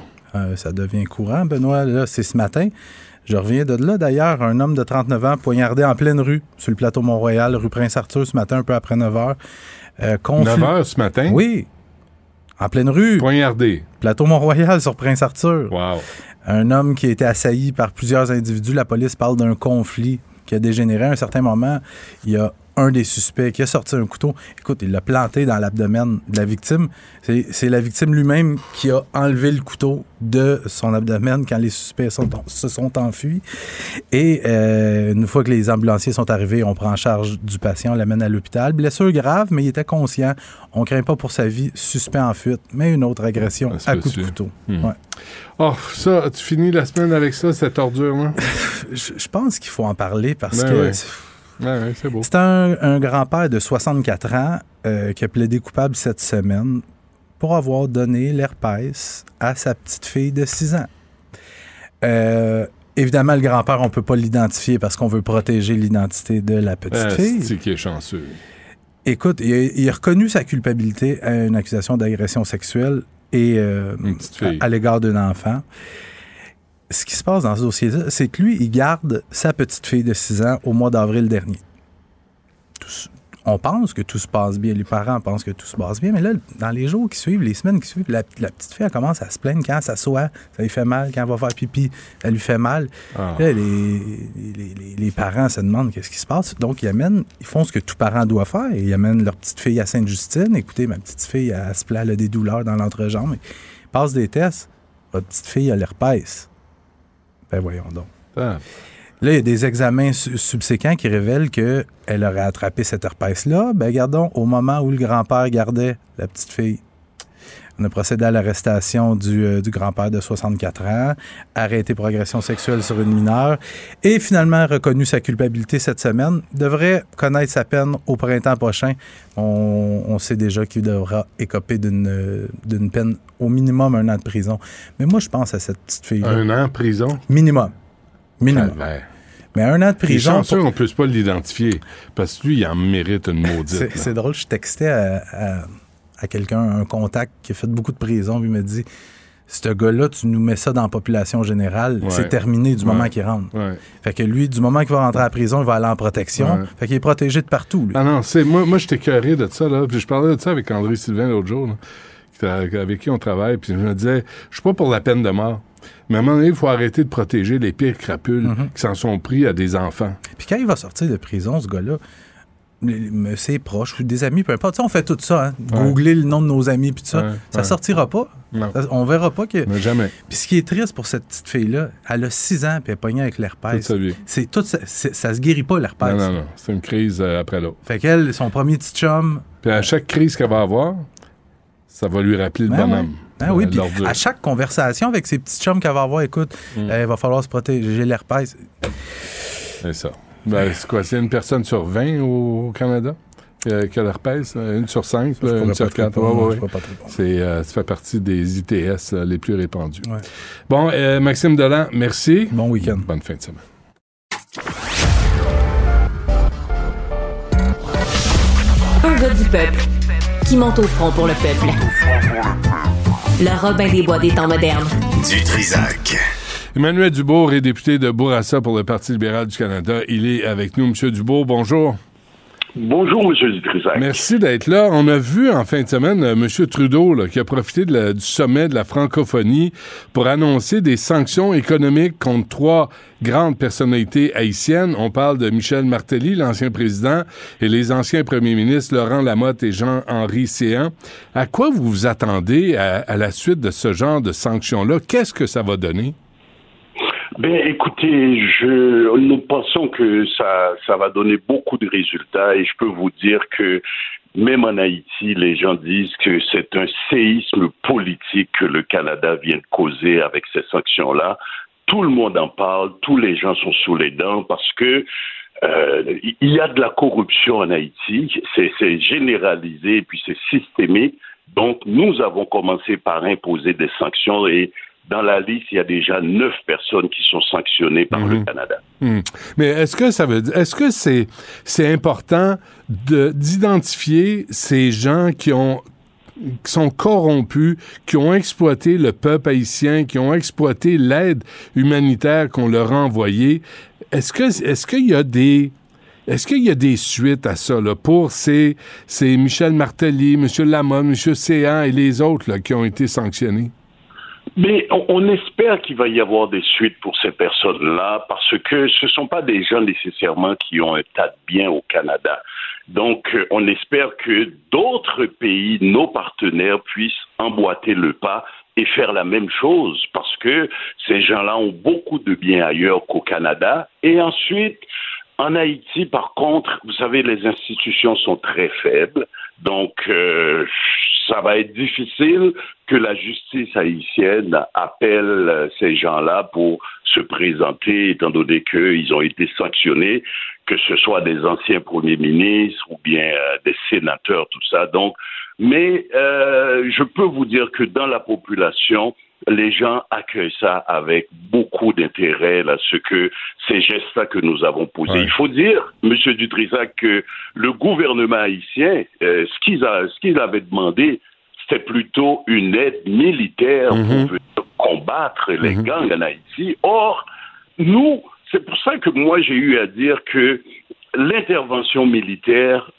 Ça devient courant, Benoît. Là, c'est ce matin. Je reviens de là, d'ailleurs. Un homme de 39 ans poignardé en pleine rue, sur le plateau Mont-Royal, rue Prince-Arthur, ce matin, un peu après 9 h. Euh, conflit- 9 heures ce matin? Oui. En pleine rue. Poignardé. Plateau Mont-Royal sur Prince-Arthur. Wow. Un homme qui a été assailli par plusieurs individus. La police parle d'un conflit qui a dégénéré. À un certain moment, il y a un des suspects qui a sorti un couteau. Écoute, il l'a planté dans l'abdomen de la victime. C'est la victime lui-même qui a enlevé le couteau de son abdomen quand les suspects sont- se sont enfuis. Et euh, une fois que les ambulanciers sont arrivés, on prend en charge du patient, on l'amène à l'hôpital. Blessure grave, mais il était conscient. On craint pas pour sa vie. Suspect en fuite, mais une autre agression se à coup de couteau. Hmm. Ouais. Oh, ça, tu finis la semaine avec ça, cette ordure-là? Je, je pense qu'il faut en parler parce Ben que ouais. Ouais, ouais, c'est beau. c'est un, un grand-père de 64 ans euh, qui a plaidé coupable cette semaine pour avoir donné l'herpès à sa petite fille de 6 ans. Euh, évidemment, le grand-père, on peut pas l'identifier parce qu'on veut protéger l'identité de la petite Ah, fille. c'est qui est chanceux? Écoute, il a, il a reconnu sa culpabilité à une accusation d'agression sexuelle et euh, à, à l'égard d'un enfant. Ce qui se passe dans ce dossier-là, c'est que lui, il garde sa petite fille de 6 ans au mois d'avril dernier. Tout on pense que tout se passe bien, les parents pensent que tout se passe bien, mais là, dans les jours qui suivent, les semaines qui suivent, la, la petite fille, elle commence à se plaindre quand elle s'assoit, ça lui fait mal, quand elle va faire pipi, ça lui fait mal. Ah. Là, les, les- les- les parents se demandent qu'est-ce qui se passe. Donc, ils amènent, ils font ce que tout parent doit faire. Ils amènent leur petite fille à Sainte-Justine. Écoutez, ma petite fille, elle, se plaint, elle a des douleurs dans l'entrejambe. Ils passent des tests. Votre petite fille a l'herpès. Ben voyons donc. Ah. Là, il y a des examens su- subséquents qui révèlent qu'elle aurait attrapé cette herpès-là. Ben, gardons, au moment où le grand-père gardait la petite fille. On a procédé à l'arrestation du, euh, du grand-père de 64 ans, arrêté pour agression sexuelle sur une mineure, et finalement reconnu sa culpabilité cette semaine. Devrait connaître sa peine au printemps prochain. On, on sait déjà qu'il devra écoper d'une euh, d'une peine au minimum un an de prison. Mais moi, je pense à cette petite fille-là. Un an en prison? Minimum. Minimum. Calvaire. Mais un an de prison. chanceux pour- qu'on puisse pas l'identifier. Parce que lui, il en mérite une maudite. C'est là. c'est drôle, je textais à, à- à quelqu'un, un contact qui a fait beaucoup de prison, puis il m'a dit Ce gars-là, tu nous mets ça dans la population générale, Ouais. c'est terminé du Ouais. moment qu'il rentre. Ouais. Fait que lui, du moment qu'il va rentrer à la prison, il va aller en protection. Fait qu'il est protégé de partout, lui. Ah non, c'est moi, moi j'étais curé de ça, là. Puis je parlais de ça avec André Sylvain l'autre jour, là, avec qui on travaille. Puis je me disais, je suis pas pour la peine de mort. Mais à un moment donné, il faut arrêter de protéger les pires crapules Mhm. qui s'en sont pris à des enfants. Puis quand il va sortir de prison, ce gars-là, ses proches ou des amis, peu importe. On fait tout ça, hein. Ouais. Googler le nom de nos amis, puis tout ça. Ouais, ça sortira pas. Non. Ça- on verra pas que. Mais jamais. Puis ce qui est triste pour cette petite fille-là, elle a 6 ans, puis elle est pognée avec l'herpès. C'est tout ça, ça se guérit pas l'herpès. Non, non, non. C'est une crise euh, après l'autre. Fait qu'elle, son premier petit chum. Puis à chaque crise qu'elle va avoir, ça va lui rappeler le Ben bonhomme. Ah oui, puis à chaque conversation avec ses petits chums qu'elle va avoir, écoute, Mm. euh, il va falloir se protéger, j'ai l'herpès. C'est ça. Ben, c'est quoi? C'est une personne sur 20 au Canada euh, qui a l'herpès? euh, Une sur 5, Je pourrais une sur te 4. répondre, Ouais, ouais, ouais. C'est, euh, ça fait partie des ITS euh, les plus répandus. Ouais. Bon, euh, Maxime Delan, merci. Bon week-end. Bonne fin de semaine. Un gars du peuple. qui monte au front pour le peuple. Le Robin des Bois des temps modernes. Du Trisac. Emmanuel Dubourg est député de Bourassa pour le Parti libéral du Canada. Il est avec nous. Monsieur Dubourg, bonjour. Bonjour, M. Dutrisac. Merci d'être là. On a vu en fin de semaine euh, M. Trudeau là, qui a profité de la- du sommet de la francophonie pour annoncer des sanctions économiques contre trois grandes personnalités haïtiennes. On parle de Michel Martelly, l'ancien président, et les anciens premiers ministres Laurent Lamotte et Jean-Henri Séan. À quoi vous vous attendez à, à la suite de ce genre de sanctions-là? Qu'est-ce que ça va donner? Ben, écoutez, je, nous pensons que ça, ça va donner beaucoup de résultats et je peux vous dire que même en Haïti, les gens disent que c'est un séisme politique que le Canada vient de causer avec ces sanctions-là. Tout le monde en parle, tous les gens sont sous les dents parce que euh, il y a de la corruption en Haïti, c'est généralisé et puis c'est systémique. Donc, nous avons commencé par imposer des sanctions et dans la liste, il y a déjà neuf personnes qui sont sanctionnées par le Canada. Hmm. Mais est-ce que ça veut dire, est-ce que c'est c'est important de d'identifier ces gens qui ont qui sont corrompus, qui ont exploité le peuple haïtien, qui ont exploité l'aide humanitaire qu'on leur a envoyée? Est-ce que est-ce qu'il y a des est-ce qu'il y a des suites à ça là, pour ces, ces Michel Martelly, M. Lamont, M. Séan et les autres là, qui ont été sanctionnés? Mais on, on espère qu'il va y avoir des suites pour ces personnes-là parce que ce ne sont pas des gens nécessairement qui ont un tas de biens au Canada. Donc, euh, on espère que d'autres pays, nos partenaires, puissent emboîter le pas et faire la même chose parce que ces gens-là ont beaucoup de biens ailleurs qu'au Canada. Et ensuite, en Haïti, par contre, vous savez, les institutions sont très faibles. Donc, euh, ça va être difficile que la justice haïtienne appelle euh, ces gens-là pour se présenter, étant donné qu'ils ont été sanctionnés, que ce soit des anciens premiers ministres ou bien euh, des sénateurs, tout ça. Donc, mais euh, je peux vous dire que dans la population, les gens accueillent ça avec beaucoup d'intérêt, là, ce que ces gestes-là que nous avons posés. Ouais. Il faut dire, Monsieur Dutrisac, que le gouvernement haïtien, euh, ce qu'ils a- ce qu'ils avaient demandé, c'était plutôt une aide militaire pour venir combattre les gangs en Haïti. Or, nous, c'est pour ça que moi j'ai eu à dire que l'intervention militaire,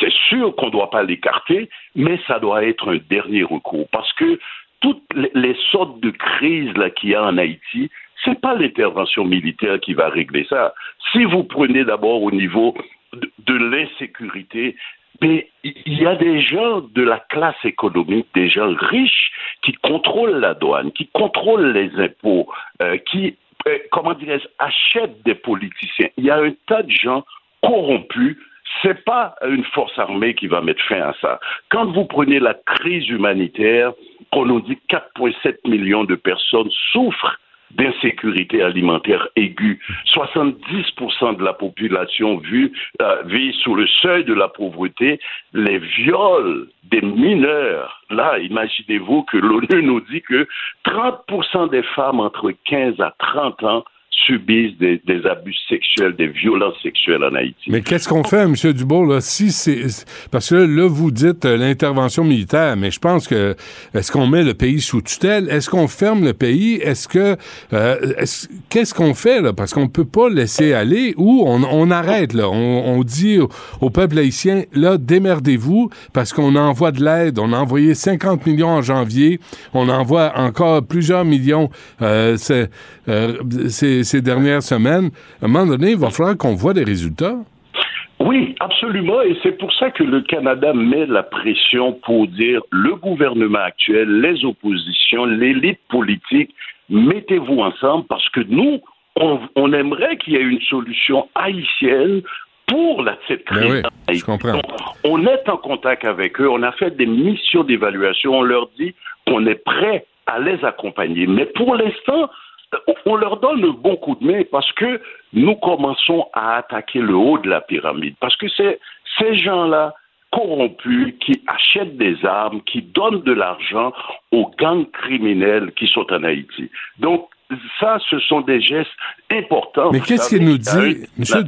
c'est sûr qu'on ne doit pas l'écarter, mais ça doit être un dernier recours. Parce que toutes les, sortes de crises qu'il y a en Haïti, c'est pas l'intervention militaire qui va régler ça. Si vous prenez d'abord au niveau de, l'insécurité, mais il y a des gens de la classe économique, des gens riches qui contrôlent la douane, qui contrôlent les impôts, euh, qui, euh, comment dirais-je, achètent des politiciens. Il y a un tas de gens corrompus. C'est pas une force armée qui va mettre fin à ça. Quand vous prenez la crise humanitaire, on nous dit 4,7 millions de personnes souffrent d'insécurité alimentaire aiguë. 70% de la population vit, euh, vit sous le seuil de la pauvreté. Les viols des mineurs, là, imaginez-vous que l'ONU nous dit que 30% des femmes entre 15 à 30 ans subissent des, abus sexuels, des violences sexuelles en Haïti. Mais qu'est-ce qu'on fait, M. Dubourg, là, si c'est. Parce que là, vous dites euh, l'intervention militaire, mais je pense que. Est-ce qu'on met le pays sous tutelle? Est-ce qu'on ferme le pays? Est-ce que. euh, est-ce- Qu'est-ce qu'on fait, là? Parce qu'on peut pas laisser aller ou on, arrête, là. On, dit au, peuple haïtien, là, démerdez-vous parce qu'on envoie de l'aide. On a envoyé 50 millions en janvier. On envoie encore plusieurs millions euh, ces, dernières semaines. À un moment donné, il va falloir qu'on voit des résultats. Oui, absolument. Et c'est pour ça que le Canada met la pression pour dire le gouvernement actuel, les oppositions, l'élite politique, mettez-vous ensemble parce que nous, on, on aimerait qu'il y ait une solution haïtienne pour la, cette crise. Ben oui, en Haïti. je comprends. On est en contact avec eux, on a fait des missions d'évaluation, on leur dit qu'on est prêt à les accompagner. Mais pour l'instant, on leur donne le bon coup de main parce que nous commençons à attaquer le haut de la pyramide. Parce que c'est ces gens-là corrompus qui achètent des armes, qui donnent de l'argent aux gangs criminels qui sont en Haïti. Donc, ça, ce sont des gestes importants. Mais qu'est-ce qu'il nous dit, un monsieur-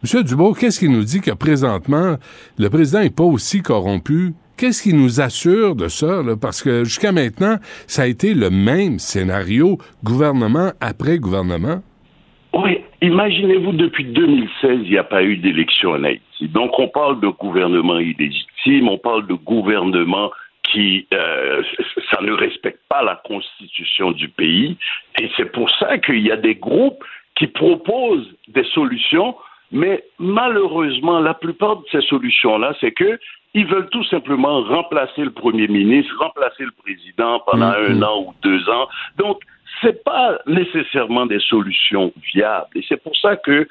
Monsieur Dubois, qu'est-ce qu'il nous dit que présentement, le président n'est pas aussi corrompu qu'est-ce qui nous assure de ça? Parce que jusqu'à maintenant, ça a été le même scénario, gouvernement après gouvernement. Oui, imaginez-vous, depuis 2016, il n'y a pas eu d'élection en Haïti. Donc, on parle de gouvernement illégitime, on parle de gouvernement qui, euh, ça ne respecte pas la constitution du pays. Et c'est pour ça qu'il y a des groupes qui proposent des solutions, mais malheureusement, la plupart de ces solutions-là, c'est que ils veulent tout simplement remplacer le premier ministre, remplacer le président pendant un an ou deux ans. Donc, c'est pas nécessairement des solutions viables. Et c'est pour ça que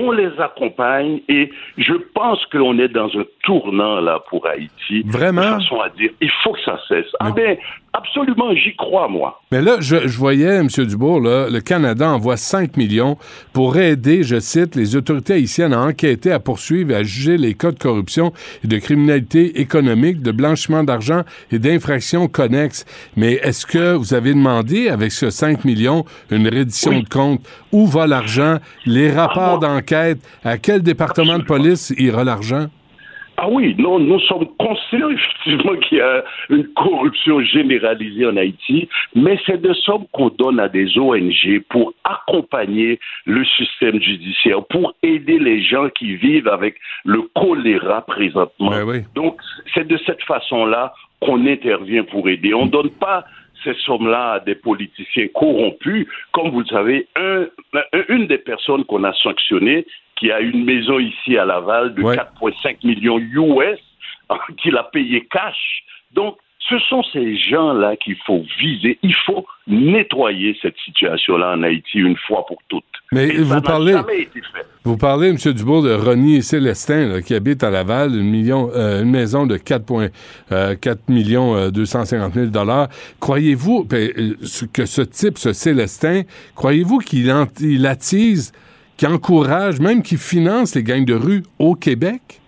on les accompagne et je pense qu'on est dans un tournant là pour Haïti. Vraiment? De façon à dire, il faut que ça cesse. Ah ben, absolument, j'y crois, moi. Mais là, je, je voyais, M. Dubourg, là, le Canada envoie 5 millions pour aider, je cite, les autorités haïtiennes à enquêter, à poursuivre et à juger les cas de corruption et de criminalité économique, de blanchiment d'argent et d'infractions connexes. Mais est-ce que vous avez demandé, avec ce 5 millions, une reddition de compte? Où va l'argent? Les rapports d'enquête? À quel département de police ira l'argent? Ah oui, non, nous sommes conscients effectivement qu'il y a une corruption généralisée en Haïti, mais c'est des sommes qu'on donne à des ONG pour accompagner le système judiciaire, pour aider les gens qui vivent avec le choléra présentement. Donc, c'est de cette façon-là qu'on intervient pour aider. On ne donne pas ces sommes-là à des politiciens corrompus. Comme vous le savez, un, une des personnes qu'on a sanctionnées, qui a une maison ici à Laval de 4,5 millions US, qu'il a payé cash. Donc, ce sont ces gens-là qu'il faut viser. Il faut nettoyer cette situation-là en Haïti une fois pour toutes. Mais Et vous ça parlez, jamais été fait. vous parlez, M. Dubourg, de Ronnie Célestin, là, qui habite à Laval, une, million, euh, une maison de 4,4 millions euh, 250 000 dollars. Croyez-vous ben, euh, que ce type, ce Célestin, croyez-vous qu'il il attise, qu'il encourage, même qu'il finance les gangs de rue au Québec?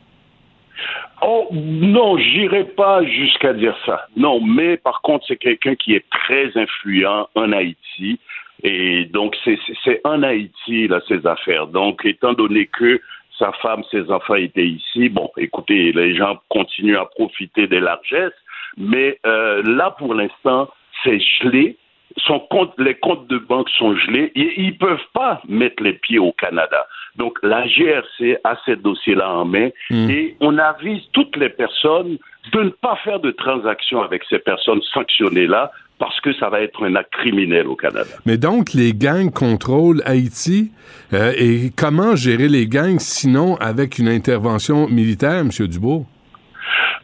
Oh, non, j'irai pas jusqu'à dire ça. Non, mais par contre, c'est quelqu'un qui est très influent en Haïti. Et donc, c'est- en Haïti, là, ses affaires. Donc, étant donné que sa femme, ses enfants étaient ici, bon, écoutez, les gens continuent à profiter des largesses. Mais euh, là, pour l'instant, c'est gelé. Son compte, les comptes de banque sont gelés. Et ils peuvent pas mettre les pieds au Canada. Donc, la GRC a ces dossiers-là en main et on avise toutes les personnes de ne pas faire de transactions avec ces personnes sanctionnées-là parce que ça va être un acte criminel au Canada. Mais donc, les gangs contrôlent Haïti. euh, et comment gérer les gangs sinon avec une intervention militaire, M. Dubourg?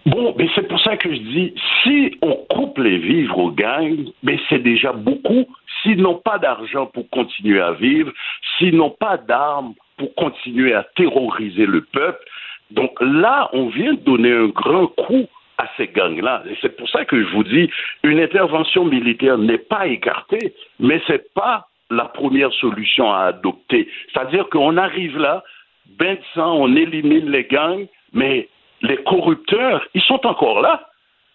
Bon, mais c'est pour ça que je dis, si on coupe les vivres aux gangs, mais c'est déjà beaucoup. S'ils n'ont pas d'argent pour continuer à vivre, s'ils n'ont pas d'armes pour continuer à terroriser le peuple, donc là, on vient de donner un grand coup à ces gangs-là. Et c'est pour ça que je vous dis, une intervention militaire n'est pas écartée, mais c'est pas la première solution à adopter. C'est-à-dire qu'on arrive là, ben de on élimine les gangs, mais les corrupteurs, ils sont encore là.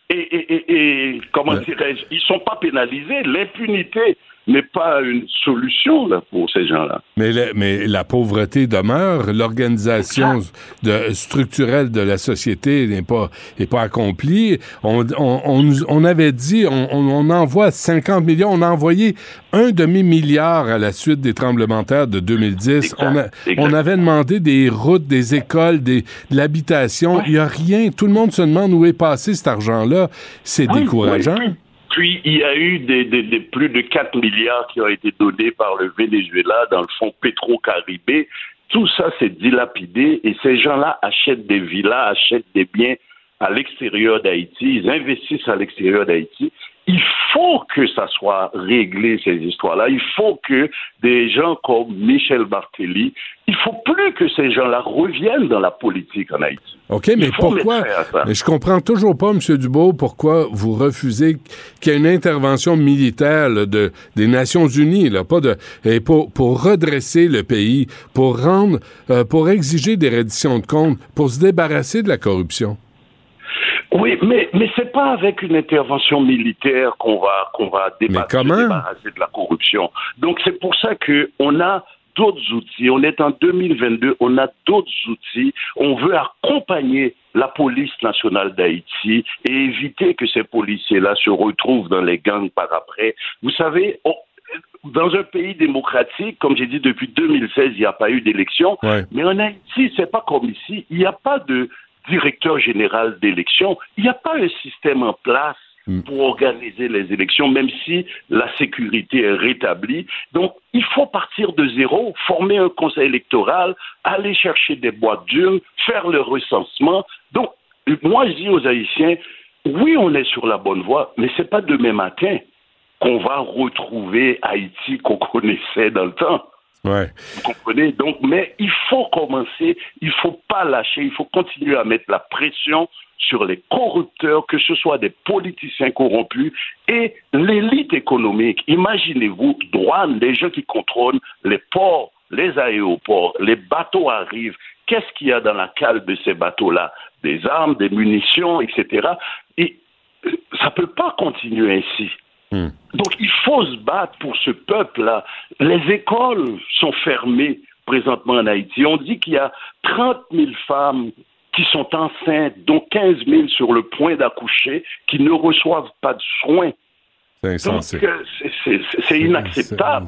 Et, et, et, et comment dirais-je, ils sont pas pénalisés. L'impunité n'est pas une solution là, pour ces gens-là. Mais, la- mais la pauvreté demeure, l'organisation de, structurelle de la société n'est pas, est pas accomplie. On, on, on, nous- on avait dit, on, envoie 50 millions, on a envoyé un demi-milliard à la suite des tremblements de terre de 2010. On, a- on avait demandé des routes, des écoles, des, de l'habitation. Il n'y a rien. Tout le monde se demande où est passé cet argent-là. C'est Oui, décourageant. oui. Puis il y a eu des, plus de 4 milliards qui ont été donnés par le Venezuela dans le fonds Petro-Caribé. Tout ça, c'est dilapidé et ces gens-là achètent des villas, achètent des biens à l'extérieur d'Haïti, ils investissent à l'extérieur d'Haïti. Il faut que ça soit réglé, ces histoires-là. Il faut que des gens comme Michel Bartelli, il faut plus que ces gens-là reviennent dans la politique en Haïti. OK, mais pourquoi? Mais je comprends toujours pas, M. Dubois, pourquoi vous refusez qu'il y ait une intervention militaire là, de, des Nations Unies, là, pas de, et pour, pour redresser le pays, pour rendre, euh, pour exiger des redditions de comptes, pour se débarrasser de la corruption. Oui, mais, mais c'est pas avec une intervention militaire qu'on va, qu'on va débattre, se comment? débarrasser de la corruption. Donc c'est pour ça que on a d'autres outils. On est en 2022, on a d'autres outils. On veut accompagner la police nationale d'Haïti et éviter que ces policiers-là se retrouvent dans les gangs par après. Vous savez, on- dans un pays démocratique, comme j'ai dit depuis 2016, il n'y a pas eu d'élection. Ouais. Mais en Haïti, c'est pas comme ici. Il n'y a pas de directeur général d'élection. Il n'y a pas un système en place pour organiser les élections, même si la sécurité est rétablie. Donc, il faut partir de zéro, former un conseil électoral, aller chercher des boîtes d'urnes, faire le recensement. Donc, moi, je dis aux Haïtiens, oui, on est sur la bonne voie, mais c'est pas demain matin qu'on va retrouver Haïti qu'on connaissait dans le temps. Ouais. Vous comprenez Donc, mais il faut commencer, il faut pas lâcher, il faut continuer à mettre la pression sur les corrupteurs, que ce soit des politiciens corrompus et l'élite économique. Imaginez-vous, douane, les gens qui contrôlent les ports, les aéroports, les bateaux arrivent. Qu'est-ce qu'il y a dans la cale de ces bateaux-là? Des armes, des munitions, etc. Et ça peut pas continuer ainsi. Donc il faut se battre pour ce peuple-là. Les écoles sont fermées présentement en Haïti. On dit qu'il y a 30 000 femmes qui sont enceintes, dont 15 000 sur le point d'accoucher, qui ne reçoivent pas de soins. C'est euh, c'est inacceptable.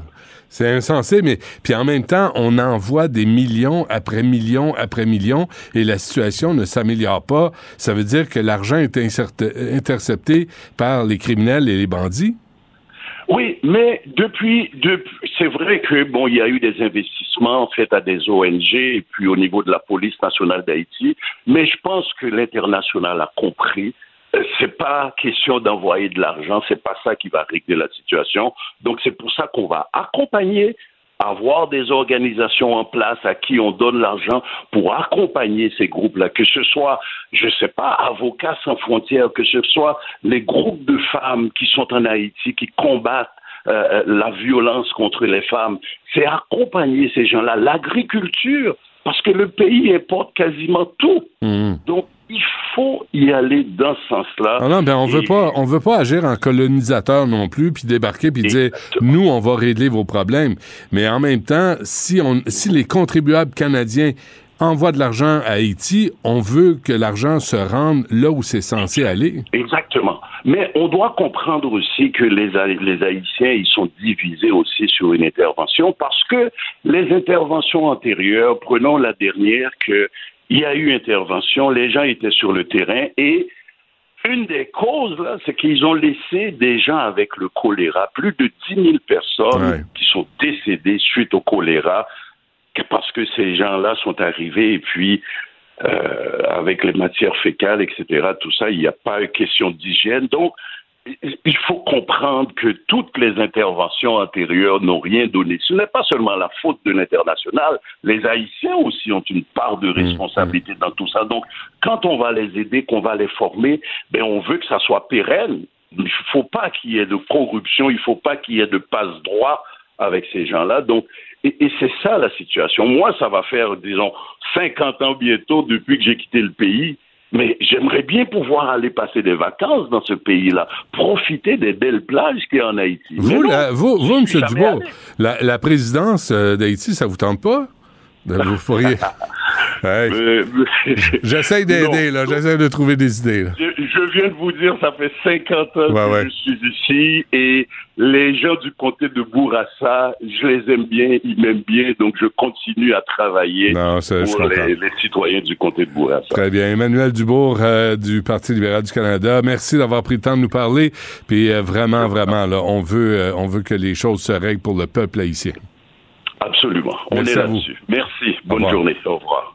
C'est insensé, mais puis en même temps, on envoie des millions après millions après millions et la situation ne s'améliore pas. Ça veut dire que l'argent est intercepté par les criminels et les bandits? Oui, mais depuis, depuis c'est vrai que bon, il y a eu des investissements faits à des ONG et puis au niveau de la police nationale d'Haïti, mais je pense que l'international a compris. Euh, C'est pas question d'envoyer de l'argent, c'est pas ça qui va régler la situation. Donc c'est pour ça qu'on va accompagner avoir des organisations en place à qui on donne l'argent pour accompagner ces groupes-là, que ce soit, je sais pas, Avocats sans frontières, que ce soit les groupes de femmes qui sont en Haïti, qui combattent euh, la violence contre les femmes. C'est accompagner ces gens-là. L'agriculture, parce que le pays importe quasiment tout. Donc, il faut y aller dans ce sens-là. Ah non, ben on veut Et- pas, on veut pas agir en colonisateur non plus, puis débarquer puis dire nous on va régler vos problèmes. Mais en même temps, si on, si les contribuables canadiens envoient de l'argent à Haïti, on veut que l'argent se rende là où c'est censé aller. Exactement. Mais on doit comprendre aussi que les, les Haïtiens, ils sont divisés aussi sur une intervention parce que les interventions antérieures, prenons la dernière, que il y a eu intervention, les gens étaient sur le terrain et une des causes, là, c'est qu'ils ont laissé des gens avec le choléra, plus de 10 000 personnes Ouais. qui sont décédées suite au choléra, parce que ces gens-là sont arrivés et puis euh, avec les matières fécales, etc., tout ça, il n'y a pas question d'hygiène. Donc, il- faut comprendre que toutes les interventions antérieures n'ont rien donné. Ce n'est pas seulement la faute de l'international. Les Haïtiens aussi ont une part de responsabilité dans tout ça. Donc, quand on va les aider, qu'on va les former, ben, on veut que ça soit pérenne. Il ne faut pas qu'il y ait de corruption, il ne faut pas qu'il y ait de passe-droit avec ces gens-là. Donc, et, et c'est ça la situation. Moi, ça va faire, disons, 50 ans bientôt depuis que j'ai quitté le pays. Mais j'aimerais bien pouvoir aller passer des vacances dans ce pays-là, profiter des belles plages qu'il y a en Haïti. Vous, non, la- vous, vous, M. Dubois, la présidence euh, d'Haïti, ça vous tente pas? Ben, vous pourriez. Hey. J'essaie d'aider, là. J'essaie de trouver des idées. là. Je, je viens de vous dire, ça fait 50 ans Ouais, que ouais. je suis ici et les gens du comté de Bourassa, je les aime bien, ils m'aiment bien, donc je continue à travailler Non, pour les citoyens du comté de Bourassa. Très bien. Emmanuel Dubourg euh, du Parti libéral du Canada, merci d'avoir pris le temps de nous parler. Puis euh, vraiment, vraiment, là, on veut, euh, on veut que les choses se règlent pour le peuple haïtien. Absolument. On Merci est là-dessus. Merci. Bonne journée. Au revoir.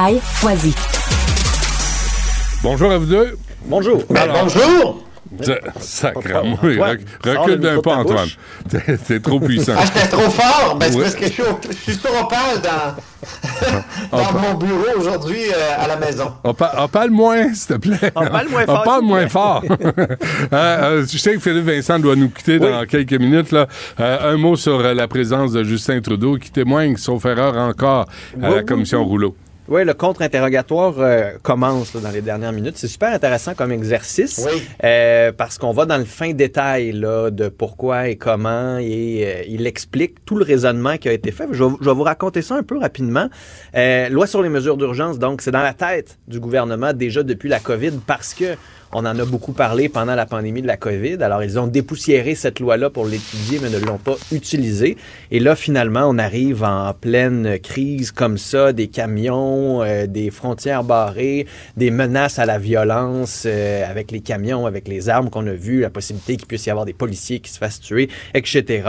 Foisy. Bonjour à vous deux. Bonjour. Alors, bonjour. Sors Recule le d'un pas, Antoine. T'es trop puissant. Ah, j'étais trop fort! Ben, Ouais. parce que je suis, au- je suis sur opale dans, dans mon bureau aujourd'hui euh, à la maison. On, pa- on parle moins, s'il te plaît. On parle moins On fort, moins fort. Euh, euh, je sais que Philippe Vincent doit nous quitter dans quelques minutes. Là. Euh, un mot sur la présence de Justin Trudeau qui témoigne, sauf erreur encore, à Oui, la oui, commission oui. Rouleau. Oui, le contre-interrogatoire euh, commence là, dans les dernières minutes. C'est super intéressant comme exercice euh, parce qu'on va dans le fin détail là, de pourquoi et comment et euh, il explique tout le raisonnement qui a été fait. Je vais, je vais vous raconter ça un peu rapidement. Loi sur les mesures d'urgence, donc c'est dans la tête du gouvernement déjà depuis la COVID parce que on en a beaucoup parlé pendant la pandémie de la COVID. Alors, ils ont dépoussiéré cette loi-là pour l'étudier, mais ne l'ont pas utilisée. Et là, finalement, on arrive en pleine crise comme ça, des camions, euh, des frontières barrées, des menaces à la violence euh, avec les camions, avec les armes qu'on a vues, la possibilité qu'il puisse y avoir des policiers qui se fassent tuer, etc.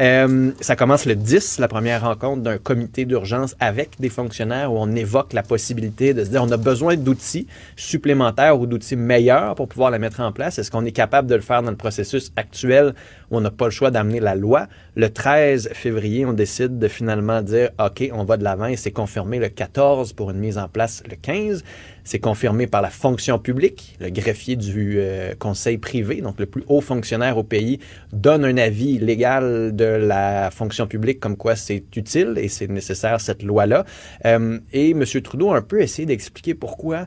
Euh, ça commence le 10, la première rencontre d'un comité d'urgence avec des fonctionnaires où on évoque la possibilité de se dire on a besoin d'outils supplémentaires ou d'outils meilleurs pour pouvoir la mettre en place? Est-ce qu'on est capable de le faire dans le processus actuel où on n'a pas le choix d'amener la loi? Le 13 février, on décide de finalement dire OK, on va de l'avant et c'est confirmé le 14 pour une mise en place le 15. C'est confirmé par la fonction publique. Le greffier du euh, conseil privé, donc le plus haut fonctionnaire au pays, donne un avis légal de la fonction publique comme quoi c'est utile et c'est nécessaire cette loi-là. Euh, et M. Trudeau a un peu essayé d'expliquer pourquoi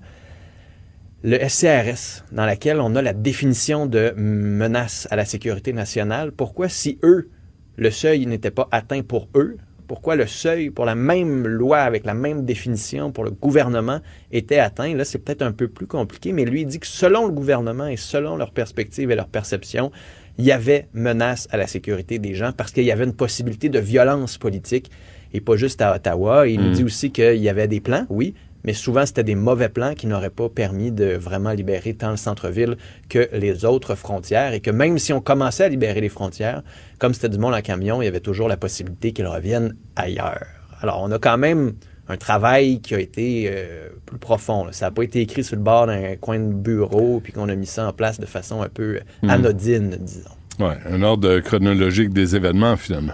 le SCRS, dans laquelle on a la définition de menace à la sécurité nationale, pourquoi si eux, le seuil n'était pas atteint pour eux, pourquoi le seuil pour la même loi avec la même définition pour le gouvernement était atteint, là c'est peut-être un peu plus compliqué, mais lui il dit que selon le gouvernement et selon leur perspective et leur perception, il y avait menace à la sécurité des gens parce qu'il y avait une possibilité de violence politique et pas juste à Ottawa. Il nous Mm. dit aussi qu'il y avait des plans, oui, mais souvent c'était des mauvais plans qui n'auraient pas permis de vraiment libérer tant le centre-ville que les autres frontières et que même si on commençait à libérer les frontières, comme c'était du monde en camion, il y avait toujours la possibilité qu'ils reviennent ailleurs. Alors on a quand même un travail qui a été euh, plus profond. là. Ça n'a pas été écrit sur le bord d'un coin de bureau puis qu'on a mis ça en place de façon un peu Mm. anodine, disons. Ouais, un ordre chronologique des événements, finalement.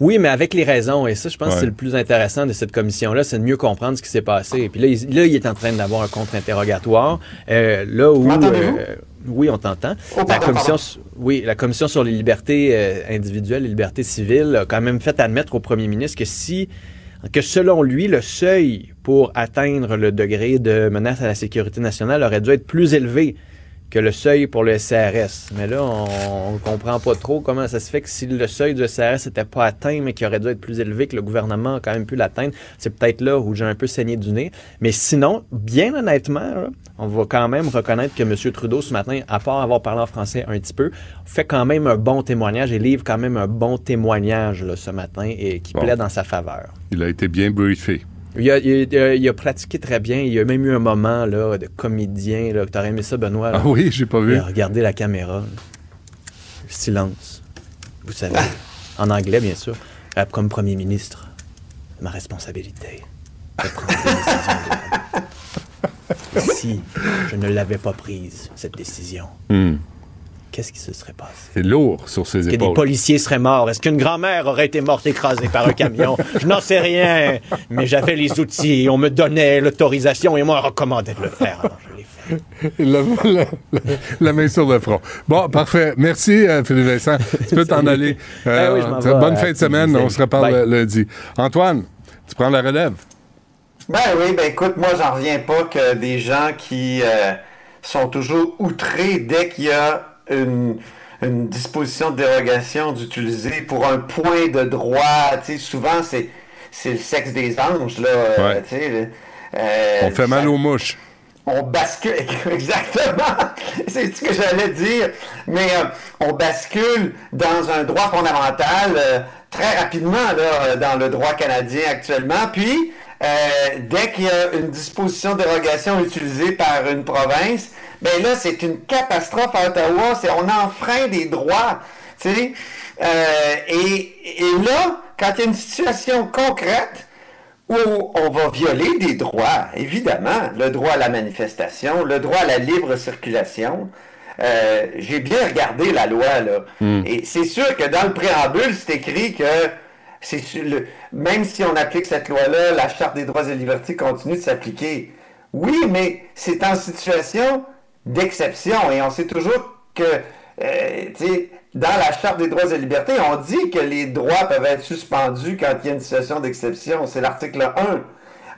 Oui, mais avec les raisons. Et ça, je pense Ouais. que c'est le plus intéressant de cette commission-là, c'est de mieux comprendre ce qui s'est passé. Et puis là, il, là, il est en train d'avoir un contre-interrogatoire. euh, là où. Euh, oui, on t'entend. Oh, la commission, pardon. s- oui, la commission sur les libertés euh, individuelles, les libertés civiles, a quand même fait admettre au premier ministre que si que selon lui, le seuil pour atteindre le degré de menace à la sécurité nationale aurait dû être plus élevé que le seuil pour le SRS. Mais là, on, on comprend pas trop comment ça se fait que si le seuil du SRS n'était pas atteint, mais qui aurait dû être plus élevé, que le gouvernement a quand même pu l'atteindre, c'est peut-être là où j'ai un peu saigné du nez. Mais sinon, bien honnêtement, là, on va quand même reconnaître que M. Trudeau, ce matin, à part avoir parlé en français un petit peu, fait quand même un bon témoignage et livre quand même un bon témoignage là, ce matin et qui Bon. plaît dans sa faveur. Il a été bien briefé. Il a, il a- il a pratiqué très bien. Il y a même eu un moment là, de comédien. Là, que t'aurais aimé ça, Benoît. là. Ah oui, j'ai pas vu. Il a regardé la caméra. là. Silence. Vous savez. en anglais, bien sûr. Euh, Comme premier ministre, ma responsabilité. de prendre des décisions. Et si je ne l'avais pas prise, cette décision, Hmm. Qu'est-ce qui se serait passé? C'est lourd sur ses Est-ce que des épaules. policiers seraient morts? Est-ce qu'une grand-mère aurait été morte écrasée par un camion? Je n'en sais rien, mais j'avais les outils, on me donnait l'autorisation et moi on recommandait de le faire. Alors, je l'ai fait. la, la- la- la main sur le front. Bon, parfait. Merci, euh, Philippe Vincent. Tu peux t'en aller. Euh, oui, je m'en très vais bonne fin de semaine. On se reparle Bye. euh, lundi. Antoine, tu prends la relève? Ben oui, ben écoute, moi j'en reviens pas que des gens qui euh, sont toujours outrés dès qu'il y a une, une disposition de dérogation d'utiliser pour un point de droit. Tu sais, souvent c'est c'est le sexe des anges là. euh, Ouais. tu sais, le- euh, On fait mal ça- aux mouches. on bascule, exactement, c'est ce que j'allais dire, mais euh, on bascule dans un droit fondamental très rapidement là, dans le droit canadien actuellement, puis euh, dès qu'il y a une disposition dérogation utilisée par une province, ben là c'est une catastrophe à Ottawa, c'est on enfreint des droits, sais, Euh, et, et là quand il y a une situation concrète où on va violer des droits, évidemment, le droit à la manifestation, le droit à la libre circulation, euh, j'ai bien regardé la loi, là. Hmm. Et c'est sûr que dans le préambule, c'est écrit que c'est le, même si on applique cette loi-là, la Charte des droits et libertés continue de s'appliquer. Oui, mais c'est en situation d'exception. Et on sait toujours que, euh, tu sais, dans la Charte des droits et libertés, on dit que les droits peuvent être suspendus quand il y a une situation d'exception. C'est l'article 1.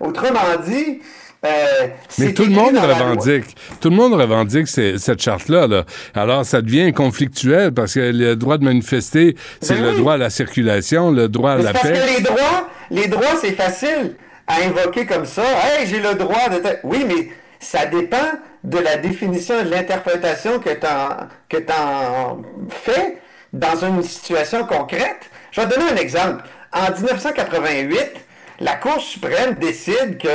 Autrement dit, euh, Mais tout le monde revendique. Tout le monde revendique cette charte-là. là. Alors, ça devient conflictuel parce que le droit de manifester, c'est Ben le droit à la circulation, le droit à Mais la parce paix. que les droits, les droits, c'est facile à invoquer comme ça. Hey, j'ai le droit de. te- Oui, mais ça dépend de la définition et de l'interprétation que tu que t'en fais dans une situation concrète. Je vais te donner un exemple. En 1988, la Cour suprême décide que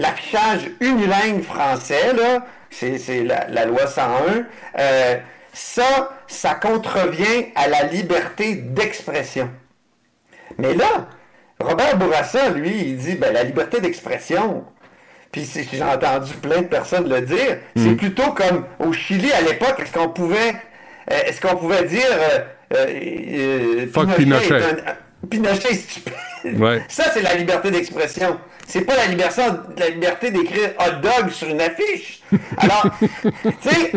l'affichage unilingue français, là, c'est c'est la, la loi 101, euh, ça, ça contrevient à la liberté d'expression. Mais là, Robert Bourassa, lui, il dit ben, la liberté d'expression. Puis j'ai entendu plein de personnes le dire. C'est plutôt comme au Chili à l'époque, est-ce qu'on pouvait, euh, est-ce qu'on pouvait dire euh, Fuck Pinochet. est un- Pinochet est stupide. Ouais. Ça, c'est la liberté d'expression. C'est pas la liberté, la liberté d'écrire hot dog sur une affiche. Alors, tu sais,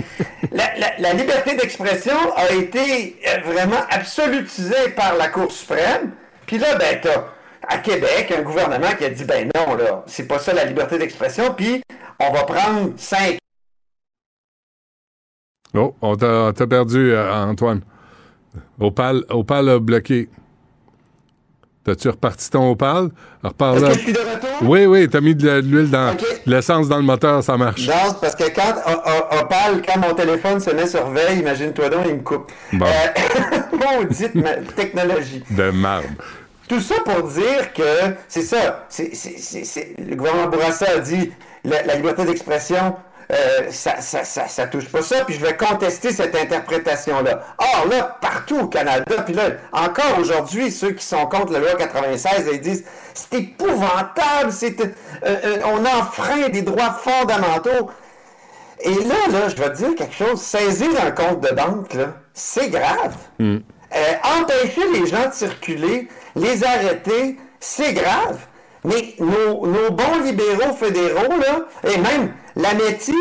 la, la- la liberté d'expression a été euh, vraiment absolutisée par la Cour suprême. Puis là, ben, t'as à Québec un gouvernement qui a dit, ben non, là, c'est pas ça la liberté d'expression. Puis on va prendre cinq Oh, on t'a on t'a perdu, euh, Antoine. Opal, Opal a bloqué. T'as-tu reparti ton Opal? Repars Est-ce que je suis de retour? Oui, oui, t'as mis de l'huile dans l'essence dans le moteur, ça marche. Non, parce que quand parle, quand mon téléphone se met sur veille, imagine-toi donc, il me coupe. Bon. Euh, maudite ma- technologie. De marbre. Tout ça pour dire que c'est ça. c'est- le gouvernement Bourassa a dit la, la liberté d'expression, euh, ça, ça, ça, ça touche pas ça, puis je vais contester cette interprétation-là. Or, là, partout au Canada, puis là, encore aujourd'hui, ceux qui sont contre la loi 96, ils disent c'est épouvantable, c'est, euh, euh, on enfreint des droits fondamentaux. Et là, là, je vais te dire quelque chose. Saisir un compte de banque, là, c'est grave. Euh, empêcher les gens de circuler, les arrêter, c'est grave. Mais nos, nos bons libéraux fédéraux, là, et même Lametti,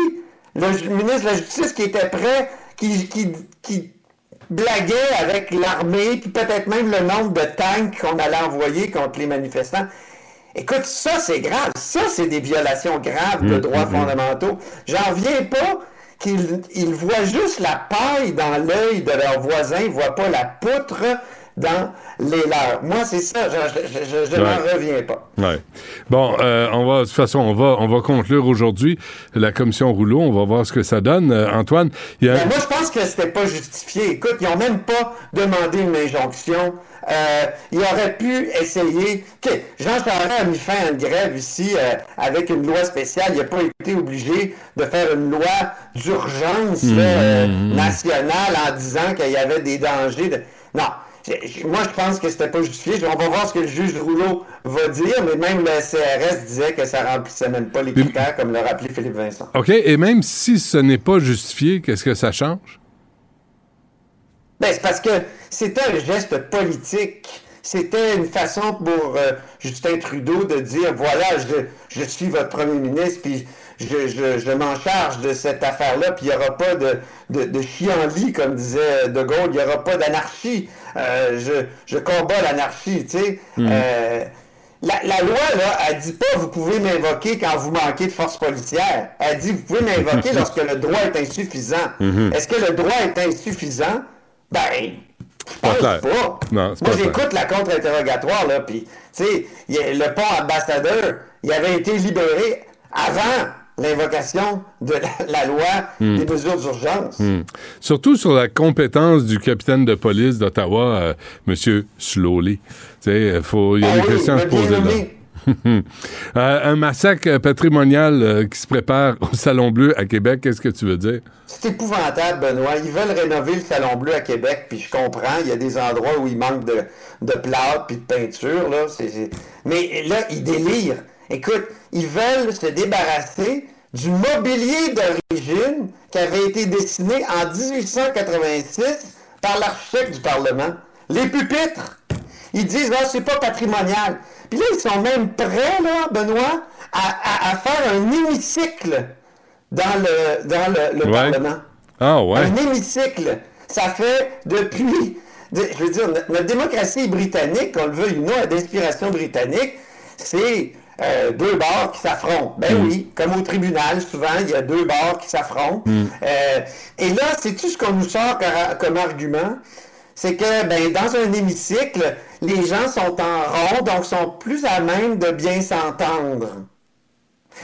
le ministre de la Justice qui était prêt, qui, qui, qui blaguait avec l'armée, puis peut-être même le nombre de tanks qu'on allait envoyer contre les manifestants. Écoute, ça c'est grave. Ça c'est des violations graves de Mm, droits mm, mm. fondamentaux. J'en reviens pas qu'ils ils voient juste la paille dans l'œil de leurs voisins, ils voient pas la poutre dans les leurs. Moi, c'est ça, je, je, je- je Ouais. n'en reviens pas. Ouais. Bon, euh, on va de toute façon, on va on va conclure aujourd'hui la commission rouleau. On va voir ce que ça donne. Euh, Antoine, il y a Ben, moi, je pense que c'était pas justifié. Écoute, ils ont même pas demandé une injonction. Euh, ils auraient pu essayer. OK, Jean Charest a mis fin à une grève ici euh, avec une loi spéciale. Il n'a pas été obligé de faire une loi d'urgence là, euh, nationale en disant qu'il y avait des dangers. De... Non. Moi, je pense que c'était pas justifié. On va voir ce que le juge Rouleau va dire, mais même le CRS disait que ça remplissait même pas les critères, comme l'a rappelé Philippe Vincent. OK, et même si ce n'est pas justifié, qu'est-ce que ça change? Ben, c'est parce que c'était un geste politique. C'était une façon pour euh, Justin Trudeau de dire voilà, je, je suis votre premier ministre, puis je, je, je m'en charge de cette affaire-là, puis il n'y aura pas de, de, de chienlit, comme disait De Gaulle, il n'y aura pas d'anarchie. Euh, je, je combats l'anarchie, tu sais. Mhm. Euh, la, la loi, là, elle dit pas vous pouvez m'invoquer quand vous manquez de force policière. Elle dit vous pouvez m'invoquer lorsque le droit est insuffisant. Mhm. Est-ce que le droit est insuffisant? Ben, je pense pas. Non, Moi, j'écoute la contre-interrogatoire, là, puis, tu sais, le pont ambassadeur, il avait été libéré avant l'invocation de la, la loi Hmm. des mesures d'urgence. Hmm. Surtout sur la compétence du capitaine de police d'Ottawa, euh, M. Slowly. Tu sais, faut- il y a Ah des oui, questions à se mais bien poser là. Euh, un massacre patrimonial euh, qui se prépare au Salon Bleu à Québec, qu'est-ce que tu veux dire? C'est épouvantable, Benoît. Ils veulent rénover le Salon Bleu à Québec, puis je comprends. Il y a des endroits où il manque de, de plâtre puis de peinture, là. Mais là, ils délirent. Écoute, ils veulent se débarrasser du mobilier d'origine qui avait été dessiné en 1886 par l'architecte du Parlement. Les pupitres, ils disent, ah, c'est pas patrimonial. Puis là, ils sont même prêts, là, Benoît, à, faire un hémicycle dans le, dans le, Parlement. Ah ouais. Un hémicycle. Ça fait depuis, je veux dire, notre démocratie britannique, qu'on le veut ou non, d'inspiration britannique, c'est euh, deux bords qui s'affrontent. Ben mm. oui, comme au tribunal, souvent, il y a deux bords qui s'affrontent. Mm. Euh, et là, c'est tout ce qu'on nous sort comme, argument? C'est que ben, dans un hémicycle, les gens sont en rond, donc sont plus à même de bien s'entendre.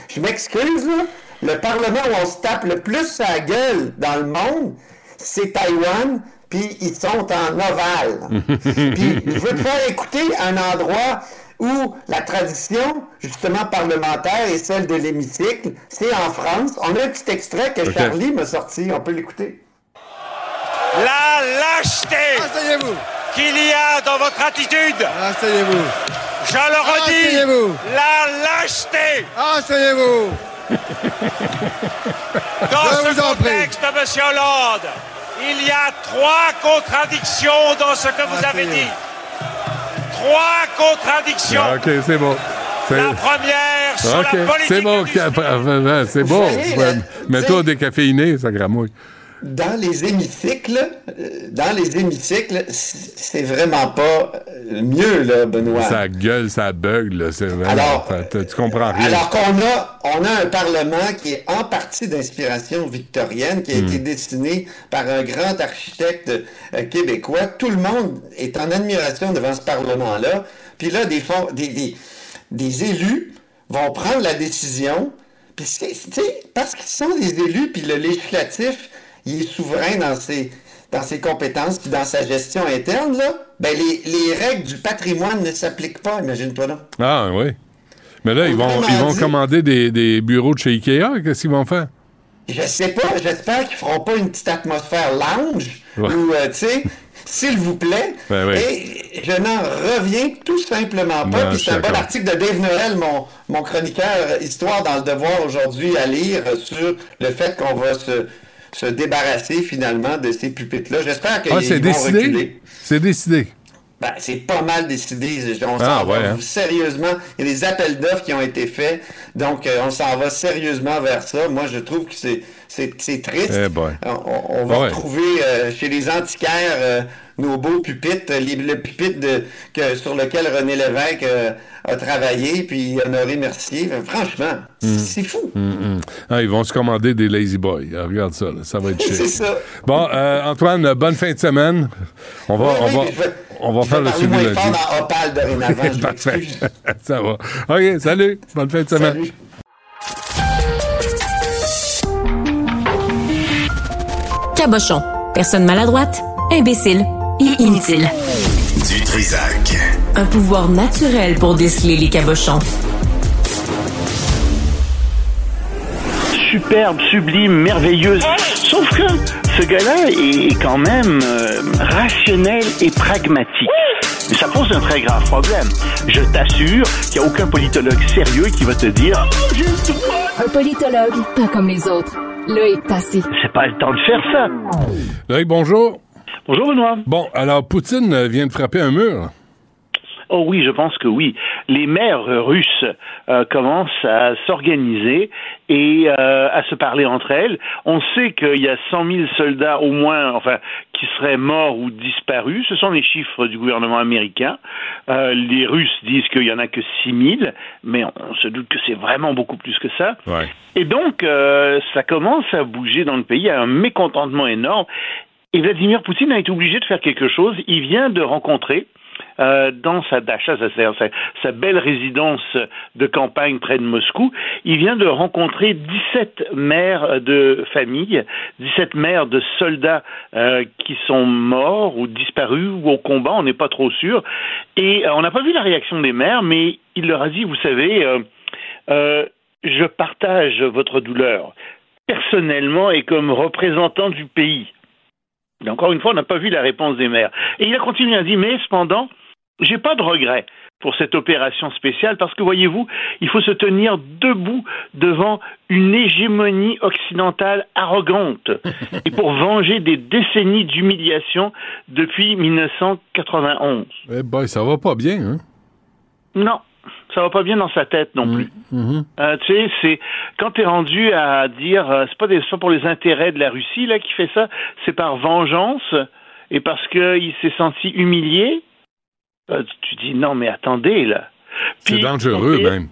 Je m'excuse, là. Le Parlement où on se tape le plus sa gueule dans le monde, c'est Taïwan, puis ils sont en ovale. puis je veux te faire écouter un endroit où la tradition, justement, parlementaire est celle de l'hémicycle. C'est en France. On a un petit extrait que Charlie m'a sorti. On peut l'écouter. La lâcheté qu'il y a dans votre attitude. Asseyez-vous. Je le redis. La lâcheté. Asseyez-vous. dans ce contexte, Monsieur Hollande, il y a trois contradictions dans ce que vous avez dit trois contradictions. Ah, OK, c'est bon. La première sur la politique. C'est bon, c'est bon. Mets-toi décaféiné, ça gramouille dans les hémicycles, euh, dans les hémicycles, c'est vraiment pas euh, mieux, là, Benoît. Ça gueule, ça bug, là, c'est vrai. Alors, tu comprends rien. Alors qu'on a, on a un Parlement qui est en partie d'inspiration victorienne, qui a été hmm. dessiné par un grand architecte euh, québécois. Tout le monde est en admiration devant ce Parlement-là. Puis là, des, des, des, des élus vont prendre la décision, puis, parce qu'ils sont des élus, puis le législatif il est souverain dans ses, dans ses compétences puis dans sa gestion interne, là, ben les, les règles du patrimoine ne s'appliquent pas, imagine-toi là. Ah oui. Mais là, ils vont, ils vont commander des, des, bureaux de chez Ikea. Qu'est-ce qu'ils vont faire? Je sais pas. J'espère qu'ils feront pas une petite atmosphère lounge ou, euh, tu sais, s'il vous plaît. Ben Et je n'en reviens tout simplement pas. Puis c'est un bon article de Dave Noël, mon, mon chroniqueur Histoire dans le Devoir aujourd'hui, à lire sur le fait qu'on va se se débarrasser finalement de ces pupitres-là. J'espère qu'ils ah, vont décidé? C'est décidé. Ben, c'est pas mal décidé. On ah, s'en va hein. sérieusement. Il y a des appels d'offres qui ont été faits. Donc, euh, on s'en va sérieusement vers ça. Moi, je trouve que c'est, c'est, triste. Eh on, va retrouver euh, chez les antiquaires euh, nos beaux pupitres, le pupitre de, que, sur lequel René Lévesque a travaillé, puis Honoré Mercier. Franchement, hmm. c'est fou. Hmm, hmm. Ah, ils vont se commander des Lazy Boys. Ah, regarde ça, ça va être chic. c'est ça. Bon, euh, Antoine, bonne fin de semaine. On va, on va, on va faire le suivi. Je dans Opal dorénavant. Parfait. ça va. OK, salut. Bonne fin de semaine. Salut. Cabochon. Personne maladroite, imbécile et inutile. Du Trisac. Un pouvoir naturel pour déceler les cabochons. Superbe, sublime, merveilleuse. Sauf que ce gars-là est quand même euh, rationnel et pragmatique. Mais ça pose un très grave problème. Je t'assure qu'il n'y a aucun politologue sérieux qui va te dire Un politologue, pas comme les autres. Loïc passé. C'est pas le temps de faire ça. Loïc, bonjour. Bonjour Benoît. Bon, alors Poutine vient de frapper un mur. Oh oui, je pense que oui. Les maires russes euh, commencent à s'organiser et euh, à se parler entre elles. On sait qu'il y a 100 000 soldats au moins, enfin, qui seraient morts ou disparus. Ce sont les chiffres du gouvernement américain. Euh, les Russes disent qu'il y en a que 6 000, mais on, se doute que c'est vraiment beaucoup plus que ça. Et donc, ça commence à bouger dans le pays. Il y a un mécontentement énorme. Et Vladimir Poutine a été obligé de faire quelque chose. Il vient de rencontrer euh, dans sa dacha, sa, belle résidence de campagne près de Moscou, il vient de rencontrer 17 mères de famille, 17 mères de soldats euh, qui sont morts ou disparus ou au combat, on n'est pas trop sûr. Et euh, on n'a pas vu la réaction des mères, mais il leur a dit, vous savez, je partage votre douleur personnellement et comme représentant du pays. Et encore une fois, on n'a pas vu la réponse des maires. Et il a continué à dire, mais cependant, j'ai pas de regrets pour cette opération spéciale parce que voyez-vous, il faut se tenir debout devant une hégémonie occidentale arrogante et pour venger des décennies d'humiliation depuis 1991. Eh ben, ça va pas bien, hein? Non, ça va pas bien dans sa tête non plus. Mhm. Euh, tu sais, c'est quand t'es rendu à dire, euh, c'est pas des, pas pour les intérêts de la Russie là qui fait ça, c'est par vengeance et parce qu'il s'est senti humilié. Euh, tu dis non mais attendez là. C'est dangereux, même.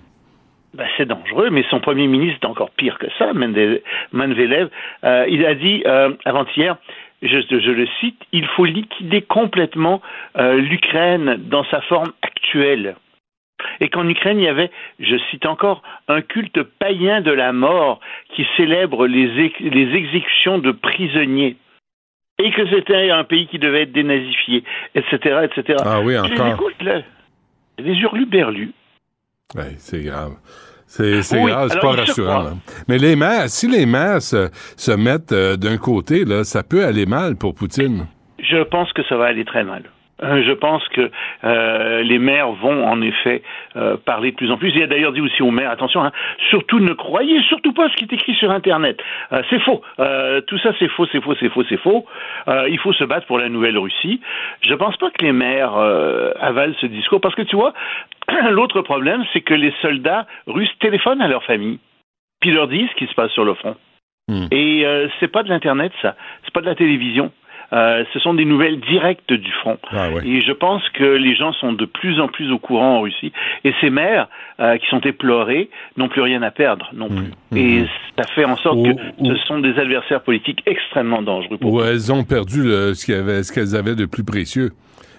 ben, c'est dangereux, mais son premier ministre est encore pire que ça, Mende- Manvelev. Euh, il a dit euh, avant-hier, je, je le cite, il faut liquider complètement euh, l'Ukraine dans sa forme actuelle. Et qu'en Ukraine, il y avait, je cite encore, un culte païen de la mort qui célèbre les, ex- les exécutions de prisonniers. Et que c'était un pays qui devait être dénazifié, etc., etc. Ah oui, les encore. Les hurluberlus. Ouais, c'est grave. C'est c'est Oui, grave, c'est pas rassurant. là. Mais les maires, si les maires se, se mettent euh, d'un côté, là, ça peut aller mal pour Poutine. Je pense que ça va aller très mal. Euh, Je pense que euh, les maires vont en effet euh, parler de plus en plus. Il a d'ailleurs dit aussi aux maires attention, hein, surtout ne croyez surtout pas ce qui est écrit sur Internet. Euh, c'est faux. Tout ça c'est faux, c'est faux, c'est faux, c'est faux. Il faut se battre pour la nouvelle Russie. Je pense pas que les maires avalent ce discours parce que tu vois, l'autre problème c'est que les soldats russes téléphonent à leur famille puis leur disent ce qui se passe sur le front. Et euh, c'est pas de l'internet ça, c'est pas de la télévision. Euh, ce sont des nouvelles directes du front. Et je pense que les gens sont de plus en plus au courant en Russie. Et ces maires euh, qui sont éplorés n'ont plus rien à perdre non plus. Et ça fait en sorte que ce sont des adversaires politiques extrêmement dangereux. Où elles ont perdu le- ce qu'elles avaient, avaient de plus précieux.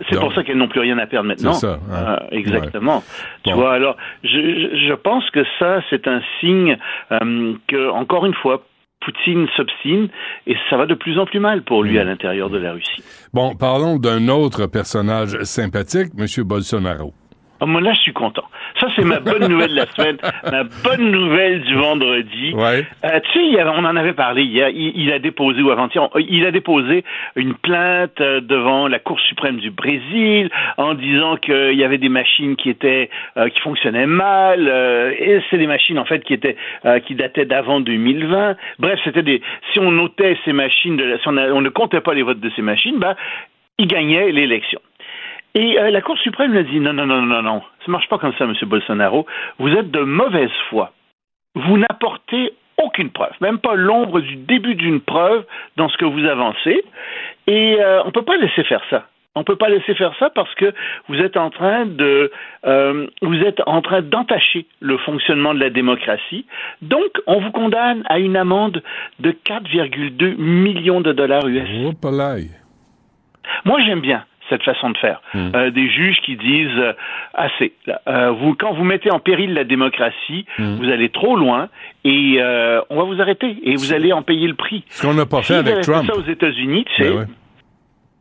C'est pour ça qu'elles n'ont plus rien à perdre maintenant. C'est ça, hein. Euh, exactement. Tu Bon. vois, alors, je, je, je pense que ça, c'est un signe euh, que, encore une fois, Poutine s'obstine et ça va de plus en plus mal pour lui à l'intérieur de la Russie. Bon, parlons d'un autre personnage sympathique, M. Bolsonaro. Ah, moi, là, je suis content. Ça, c'est ma bonne nouvelle de la semaine, ma bonne nouvelle du vendredi. Ouais. Euh, tu sais, on en avait parlé hier. Il, il a déposé, ou avant-hier, on- il a déposé une plainte euh, devant la Cour suprême du Brésil en disant qu'il y avait des machines qui étaient euh, qui fonctionnaient mal. euh, et c'est des machines en fait qui étaient euh, qui dataient d'avant 2020. Bref, c'était des. Si on notait ces machines, de la- si on, a- on ne comptait pas les votes de ces machines, bah, il gagnait l'élection. Et euh, la Cour suprême lui a dit non, non, non, non, non, ça marche pas comme ça, Monsieur Bolsonaro. Vous êtes de mauvaise foi. Vous n'apportez aucune preuve, même pas l'ombre du début d'une preuve dans ce que vous avancez. Et euh, on peut pas laisser faire ça. On peut pas laisser faire ça parce que vous êtes en train de, euh, vous êtes en train d'entacher le fonctionnement de la démocratie. Donc, on vous condamne à une amende de 4,2 millions de dollars US. Moi, j'aime bien cette façon de faire. Euh, des juges qui disent euh, assez. Euh, vous, quand vous mettez en péril la démocratie, vous allez trop loin et on va vous arrêter et vous allez en payer le prix. Ce qu'on n'a pas fait avec Trump. ça aux États-Unis, sais. Ben ouais.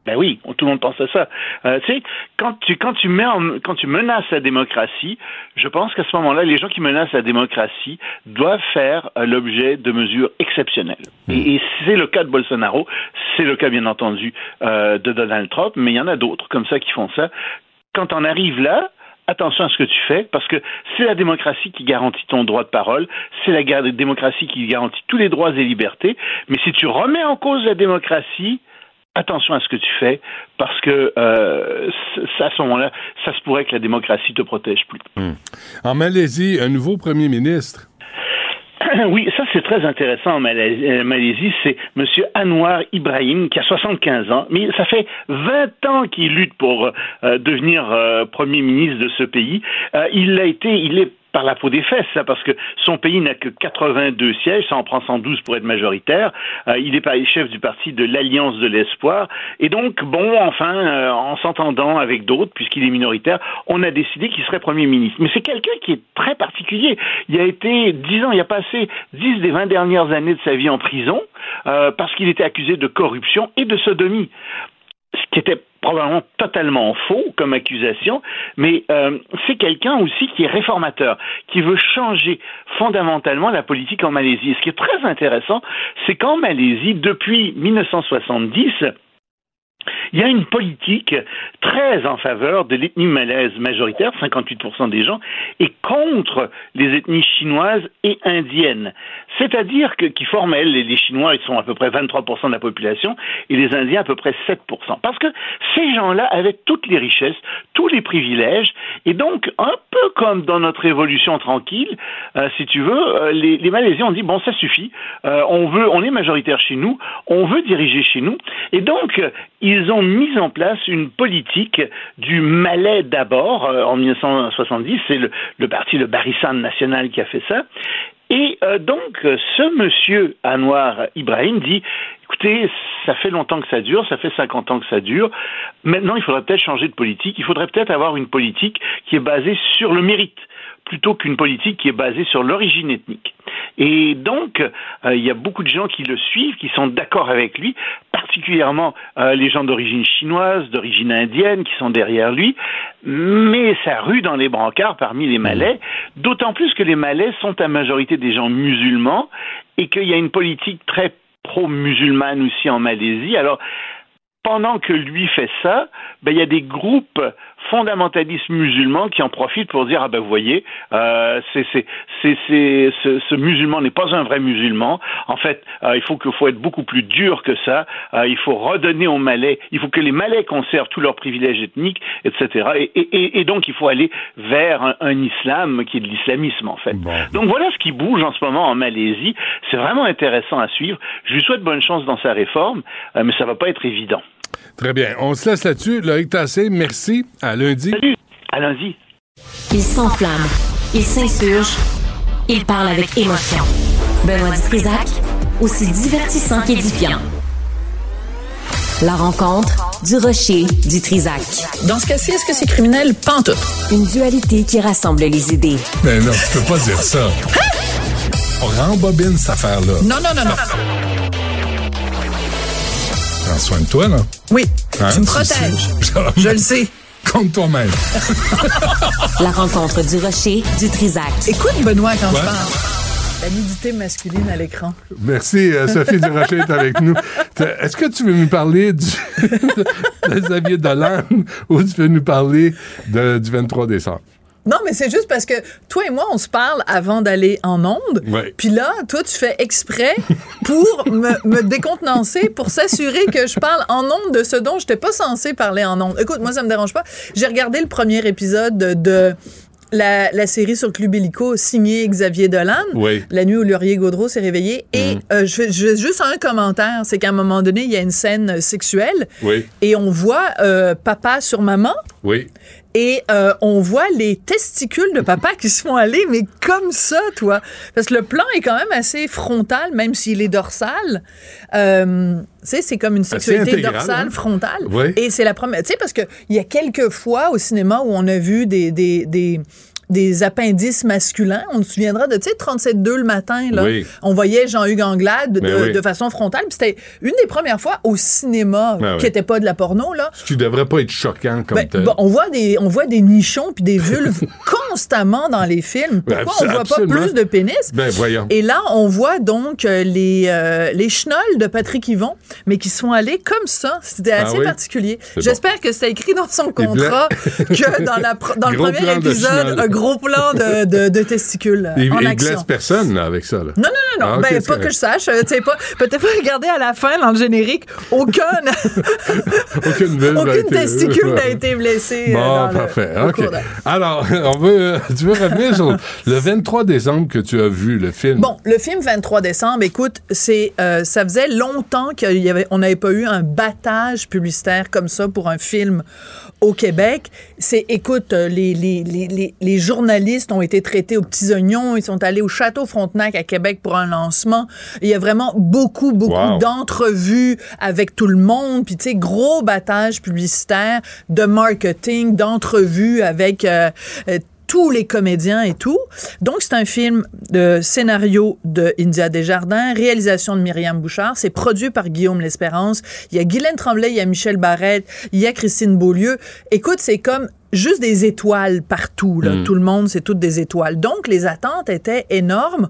Ben oui, tout le monde pense à ça. Euh, tu sais, quand tu quand tu mets en- quand tu menaces la démocratie, je pense qu'à ce moment-là, les gens qui menacent la démocratie doivent faire euh, l'objet de mesures exceptionnelles. Et, et c'est le cas de Bolsonaro, c'est le cas bien entendu euh, de Donald Trump, mais il y en a d'autres comme ça qui font ça. Quand on arrive là, attention à ce que tu fais, parce que c'est la démocratie qui garantit ton droit de parole, c'est la démocratie qui garantit tous les droits et libertés, mais si tu remets en cause la démocratie, attention à ce que tu fais, parce que euh, à ce moment-là, ça se pourrait que la démocratie te protège plus. En Malaisie, un nouveau premier ministre. Oui, ça c'est très intéressant en Malaisie. euh, Malaisie, c'est M. Anwar Ibrahim qui a 75 ans, mais ça fait 20 ans qu'il lutte pour euh, devenir euh, premier ministre de ce pays. Euh, il a été, il est par la peau des fesses, ça, parce que son pays n'a que 82 sièges, ça en prend 112 pour être majoritaire. Euh, il est pas- chef du parti de l'Alliance de l'Espoir. Et donc, bon, enfin, euh, en s'entendant avec d'autres, puisqu'il est minoritaire, on a décidé qu'il serait Premier ministre. Mais c'est quelqu'un qui est très particulier. Il a été 10 ans, il a passé 10 des 20 dernières années de sa vie en prison, euh, parce qu'il était accusé de corruption et de sodomie ce qui était probablement totalement faux comme accusation, mais euh, c'est quelqu'un aussi qui est réformateur, qui veut changer fondamentalement la politique en Malaisie. Ce qui est très intéressant, c'est qu'en Malaisie, depuis 1970, il y a une politique très en faveur de l'ethnie malaise majoritaire, 58% des gens, et contre les ethnies chinoises et indiennes. C'est-à-dire que, qui forment, elles, les Chinois, ils sont à peu près 23% de la population, et les Indiens à peu près 7%. Parce que ces gens-là avaient toutes les richesses, tous les privilèges, et donc, un peu comme dans notre révolution tranquille, euh, si tu veux, euh, les, les, Malaisiens ont dit, bon, ça suffit, euh, on veut, on est majoritaire chez nous, on veut diriger chez nous, et donc, ils ont mis en place une politique du Malais d'abord, en 1970, c'est le, le parti, le Barisan national qui a fait ça, et euh, donc, ce monsieur Anwar Ibrahim dit écoutez, ça fait longtemps que ça dure, ça fait 50 ans que ça dure. Maintenant, il faudrait peut-être changer de politique. Il faudrait peut-être avoir une politique qui est basée sur le mérite plutôt qu'une politique qui est basée sur l'origine ethnique. Et donc, euh, il y a beaucoup de gens qui le suivent, qui sont d'accord avec lui, particulièrement euh, les gens d'origine chinoise, d'origine indienne, qui sont derrière lui, mais ça rue dans les brancards parmi les Malais, d'autant plus que les Malais sont à majorité des gens musulmans et qu'il y a une politique très pro-musulmane aussi en Malaisie. Alors, pendant que lui fait ça, ben, il y a des groupes fondamentalistes musulmans qui en profitent pour dire ah ben vous voyez euh, c'est c'est c'est ce, ce, musulman n'est pas un vrai musulman. En fait euh, il faut faut être beaucoup plus dur que ça. Euh, il faut redonner aux Malais il faut que les Malais conservent tous leurs privilèges ethniques etc et, et, et donc il faut aller vers un, un islam qui est de l'islamisme en fait. Donc voilà ce qui bouge en ce moment en Malaisie. C'est vraiment intéressant à suivre. Je lui souhaite bonne chance dans sa réforme mais ça va pas être évident Très bien. On se laisse là-dessus. Loïc Tassé, merci. À lundi. Salut. À lundi. Il s'enflamme. Il s'insurge. Il parle avec émotion. Benoît Dutrisac, aussi divertissant qu'édifiant. La rencontre du rocher du Trisac. Dans ce cas-ci, est-ce que c'est criminel? Pantoute. Une dualité qui rassemble les idées. Mais non, tu peux pas dire ça. Hein? On rembobine cette affaire-là. Non, non, non, non. Prends soin de toi, là. Oui, Hein? tu me protèges. Je le sais. Compte toi-même. La rencontre du rocher du Trisac. Écoute, Benoît, quand Ouais. je parle. La nudité masculine à l'écran. Merci. euh, Sophie Durocher est avec nous. Est-ce que tu veux nous parler du, de Xavier Dolan ou tu veux nous parler de- du 23 décembre? Non, mais c'est juste parce que toi et moi, on se parle avant d'aller en onde. Ouais. Puis là, toi, tu fais exprès pour me, me décontenancer, pour s'assurer que je parle en onde de ce dont je n'étais pas censé parler en onde. Écoute, moi, ça me dérange pas. J'ai regardé le premier épisode de, la, la série sur Club Illico signée Xavier Dolan. Oui. La nuit où Laurier Gaudreau s'est réveillé. Et euh, je, je juste un commentaire. C'est qu'à un moment donné, il y a une scène sexuelle Oui. et on voit euh, papa sur maman. Oui. Et euh, on voit les testicules de papa qui se font aller, mais comme ça, toi. Parce que le plan est quand même assez frontal, même s'il est dorsal. Euh, tu sais, c'est comme une sexualité intégral, dorsale, hein? frontale. Oui. Et c'est la première. Tu sais, parce qu'il y a quelques fois au cinéma où on a vu des. des, des des appendices masculins. On se souviendra de, tu sais, 37-2 le matin, là. Oui. On voyait Jean-Hugues Anglade de, Ben oui. de façon frontale. Puis c'était une des premières fois au cinéma Ben qui n'était pas de la porno, là, Ce qui devrait pas être choquant comme ben, tel. bon, on voit des on voit des nichons puis des vulves constamment dans les films. Ben, Pourquoi on voit absolument. pas plus de pénis? Ben, voyons. Et là, on voit donc euh, les euh, les chenolles de Patrick Yvon, mais qui sont allés comme ça. C'était Ah assez oui? particulier. J'espère que c'est écrit dans son contrat que dans la dans le premier épisode, chenolles. un gros plan de, de, de testicules Il, en il action. personne là, avec ça. Là. Non, non, non, non. Ah, ben, pas que je sache. euh, pas. Peut-être pas regarder à la fin, dans le générique, aucun, Aucune, aucune testicule n'a été blessée. euh, dans Bon, le- parfait. Alors, on veut, tu veux revenir sur le 23 décembre que tu as vu, le film? Bon, le film 23 décembre, écoute, c'est euh, ça faisait longtemps qu'il y avait, on n'avait pas eu un battage publicitaire comme ça pour un film au Québec. C'est, écoute, euh, les, les, les, les, les journalistes ont été traités aux petits oignons. Ils sont allés au Château Frontenac à Québec pour un lancement. Il y a vraiment beaucoup, beaucoup Wow. d'entrevues avec tout le monde. Puis, tu sais, gros battage publicitaire de marketing, d'entrevues avec... euh, euh, tous les comédiens et tout. Donc, c'est un film de scénario de India Desjardins, réalisation de Myriam Bouchard. C'est produit par Guillaume L'Espérance. Il y a Guylaine Tremblay, il y a Michel Barrette, il y a Christine Beaulieu. Écoute, c'est comme juste des étoiles partout. Là. Mm. Tout le monde, c'est toutes des étoiles. Donc, les attentes étaient énormes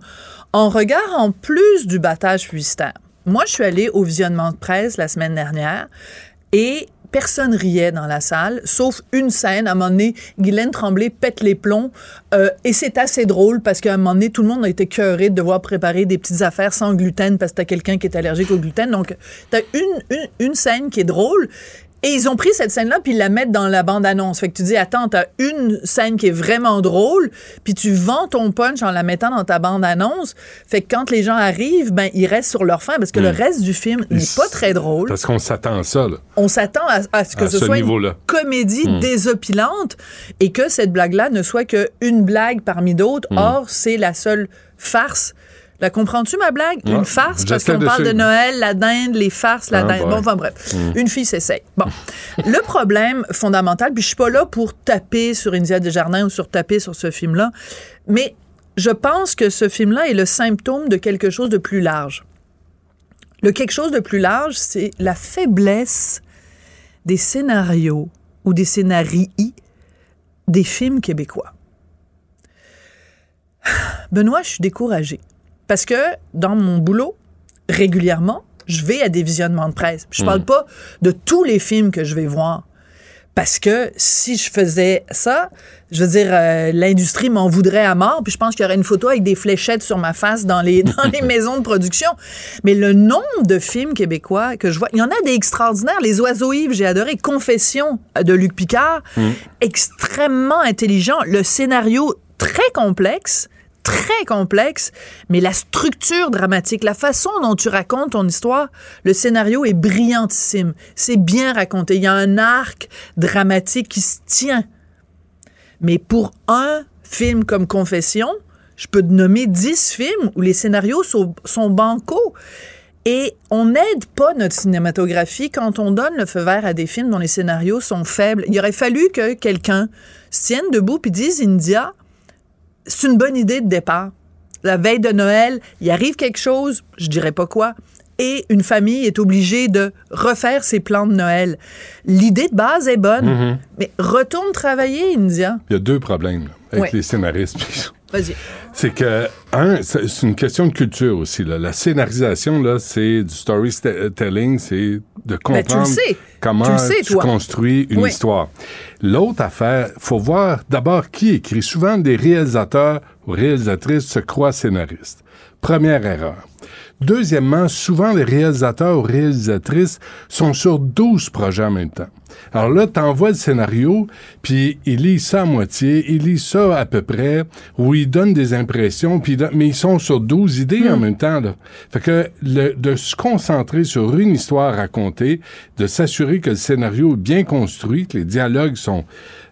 en regard en plus du battage publicitaire. Moi, je suis allée au visionnement de presse la semaine dernière. Et personne riait dans la salle, sauf une scène. À un moment donné, Guylaine Tremblay pète les plombs. euh, et c'est assez drôle parce qu'à un moment donné, tout le monde a été cœuré de devoir préparer des petites affaires sans gluten parce que t'as quelqu'un qui est allergique au gluten. Donc, t'as une, une, une scène qui est drôle. Et ils ont pris cette scène-là, puis ils la mettent dans la bande-annonce. Fait que tu dis, attends, t'as une scène qui est vraiment drôle, puis tu vends ton punch en la mettant dans ta bande-annonce. Fait que quand les gens arrivent, ben, ils restent sur leur fin, parce que le Mm. reste du film n'est pas très drôle. Parce qu'on s'attend à ça, là. On s'attend à, à ce que À ce, ce soit une comédie Mm. désopilante et que cette blague-là ne soit qu'une blague parmi d'autres. Mm. Or, c'est la seule farce. La comprends-tu, ma blague? Ouais, Une farce, parce qu'on parle de. Noël, la dinde, les farces, la Ah, dinde. Bon, enfin bref. Mm. Une fille s'essaye. Bon. le problème fondamental, puis je suis pas là pour taper sur India Desjardins ou sur taper sur ce film-là, mais je pense que ce film-là est le symptôme de quelque chose de plus large. Le quelque chose de plus large, c'est la faiblesse des scénarios ou des scénarii des films québécois. Benoît, je suis découragée. Parce que dans mon boulot, régulièrement, je vais à des visionnements de presse. Je parle Mm. pas de tous les films que je vais voir. Parce que si je faisais ça, je veux dire, euh, l'industrie m'en voudrait à mort. Puis je pense qu'il y aurait une photo avec des fléchettes sur ma face dans les, dans les maisons de production. Mais le nombre de films québécois que je vois, il y en a des extraordinaires. Les Oiseaux Yves, j'ai adoré. Confession de Luc Picard, extrêmement intelligent. Le scénario très complexe très complexe, mais la structure dramatique, la façon dont tu racontes ton histoire, le scénario est brillantissime. C'est bien raconté. Il y a un arc dramatique qui se tient. Mais pour un film comme Confession, je peux te nommer dix films où les scénarios sont, sont bancaux. Et on n'aide pas notre cinématographie quand on donne le feu vert à des films dont les scénarios sont faibles. Il aurait fallu que quelqu'un se tienne debout puis dise India, c'est une bonne idée de départ. La veille de Noël, il arrive quelque chose, je dirais pas quoi, et une famille est obligée de refaire ses plans de Noël. L'idée de base est bonne, Mhm. mais retourne travailler, India. Il y a deux problèmes là, avec Ouais. les scénaristes. Vas-y. C'est que, un, c'est une question de culture aussi. Là. La scénarisation, là, c'est du storytelling, c'est de Ben, tu comprendre sais. comment Tu sais, tu construis une Oui. histoire. L'autre affaire, faut voir d'abord qui écrit. Souvent, des réalisateurs ou réalisatrices se croient scénaristes. Première erreur. Deuxièmement, souvent les réalisateurs ou réalisatrices sont sur 12 projets en même temps. Alors là, t'envoies le scénario, puis ils lisent ça à moitié, ils lisent ça à peu près, ou ils donnent des impressions, puis mais ils sont sur 12 idées en même temps. Là. Fait que le- de se concentrer sur une histoire racontée, de s'assurer que le scénario est bien construit, que les dialogues sont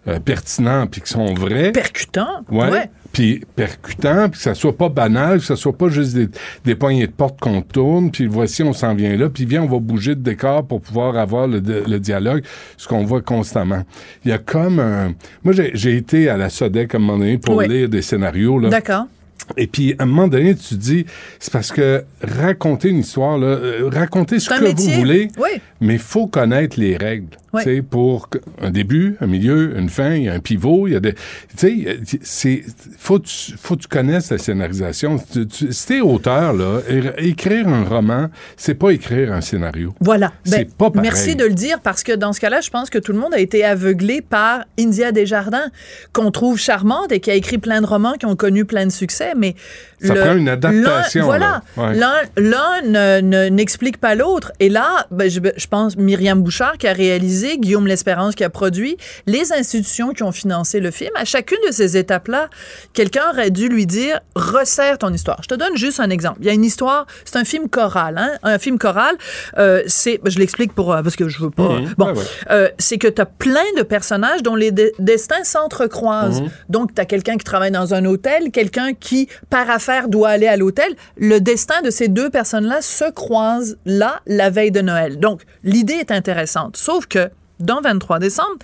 euh, pertinents, puis qu'ils sont vrais. Percutant. Ouais. Ouais. Puis percutant, puis que ça soit pas banal, que ça soit pas juste des, des poignées de porte qu'on tourne, puis voici, on s'en vient là, puis viens, on va bouger de décor pour pouvoir avoir le, le dialogue, ce qu'on voit constamment. Il y a comme un... Moi, j'ai été à la Sodec à un moment donné pour Oui. lire des scénarios, là. D'accord. Et puis, à un moment donné, tu dis, c'est parce que raconter une histoire, là, euh, raconter ce que métier. vous voulez, Oui. mais il faut connaître les règles. Oui. Pour un début, un milieu, une fin, il y a un pivot, il y a des... Tu sais, c'est... Faut, que tu- faut que tu connaisses la scénarisation. Tu, tu, si t'es auteur, là, écrire un roman, c'est pas écrire un scénario. Voilà. C'est Ben, pas pareil. Merci de le dire parce que dans ce cas-là, je pense que tout le monde a été aveuglé par India Desjardins, qu'on trouve charmante et qui a écrit plein de romans qui ont connu plein de succès, mais Ça le- prend une adaptation, Voilà. là. Ouais. L'un, ne- n'explique pas l'autre. Et là, ben, je, je pense Myriam Bouchard qui a réalisé, Guillaume L'Espérance qui a produit, les institutions qui ont financé le film. À chacune de ces étapes-là, quelqu'un aurait dû lui dire resserre ton histoire. Je te donne juste un exemple. Il y a une histoire, c'est un film choral, hein? un film choral. euh, c'est, je l'explique pour euh, parce que je veux pas. Mhm. Bon, Ouais, ouais. euh, c'est que tu as plein de personnages dont les de- destins s'entrecroisent. Mhm. Donc, tu as quelqu'un qui travaille dans un hôtel, quelqu'un qui, par affaire, doit aller à l'hôtel. Le destin de ces deux personnes-là se croise là, la veille de Noël. Donc, l'idée est intéressante. Sauf que, dans 23 décembre,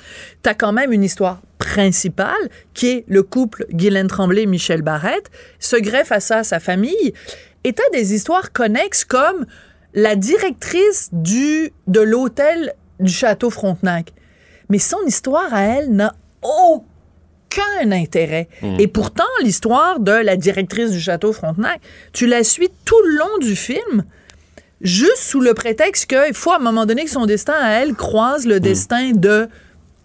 tu as quand même une histoire principale qui est le couple Guylaine Tremblay-Michel Barrette, se greffe à ça sa famille, et tu as des histoires connexes comme la directrice du, de l'hôtel du château Frontenac. Mais son histoire à elle n'a aucun intérêt. Mm. Et pourtant, l'histoire de la directrice du château Frontenac, tu la suis tout le long du film. juste sous le prétexte qu'il faut à un moment donné que son destin à elle croise le destin de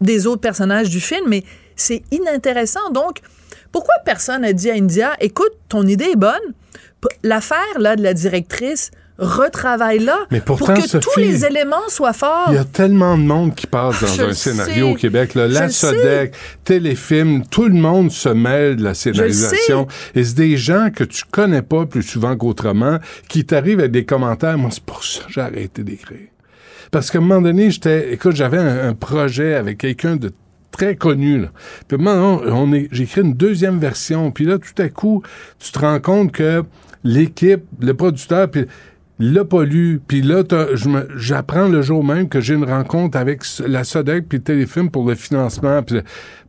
des autres personnages du film, mais c'est inintéressant. Donc, pourquoi personne n'a dit à India, écoute, ton idée est bonne, l'affaire là de la directrice, retravaille-la Mais pour que tous les éléments soient forts. Il y a tellement de monde qui passe dans Je un scénario sais. au Québec. Là. La. Sodec, téléfilm, tout le monde se mêle de la scénarisation. Et c'est des gens que tu connais pas plus souvent qu'autrement qui t'arrivent avec des commentaires. Moi, c'est pour ça que j'ai arrêté d'écrire. Parce qu'à un moment donné, j'étais, écoute, j'avais un, un projet avec quelqu'un de très connu. Là. Puis maintenant, on est, j'ai écrit une deuxième version. Puis là, tout à coup, tu te rends compte que l'équipe, le producteur, puis l'a pas lu. Puis là, j'apprends le jour même que j'ai une rencontre avec la Sodec puis Téléfilm pour le financement. Puis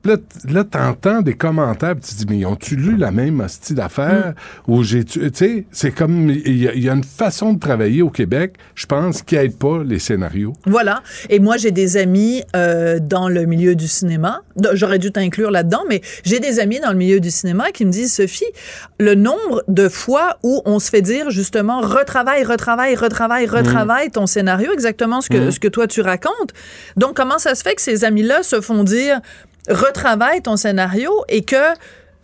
puis là, là t'entends des commentaires, puis tu te dis, mais ont-tu lu la même hostie d'affaires? Ou j'ai, tu sais, c'est comme, il y, a- il y a une façon de travailler au Québec, je pense, qui aide pas les scénarios. Voilà. Et moi, j'ai des amis euh, dans le milieu du cinéma. J'aurais dû t'inclure là-dedans, mais j'ai des amis dans le milieu du cinéma qui me disent, Sophie, le nombre de fois où on se fait dire justement, retravaille, retravaille, retravaille, retravaille ton scénario, exactement ce que, Mhm. ce que toi tu racontes. Donc, comment ça se fait que ces amis-là se font dire, retravaille ton scénario et que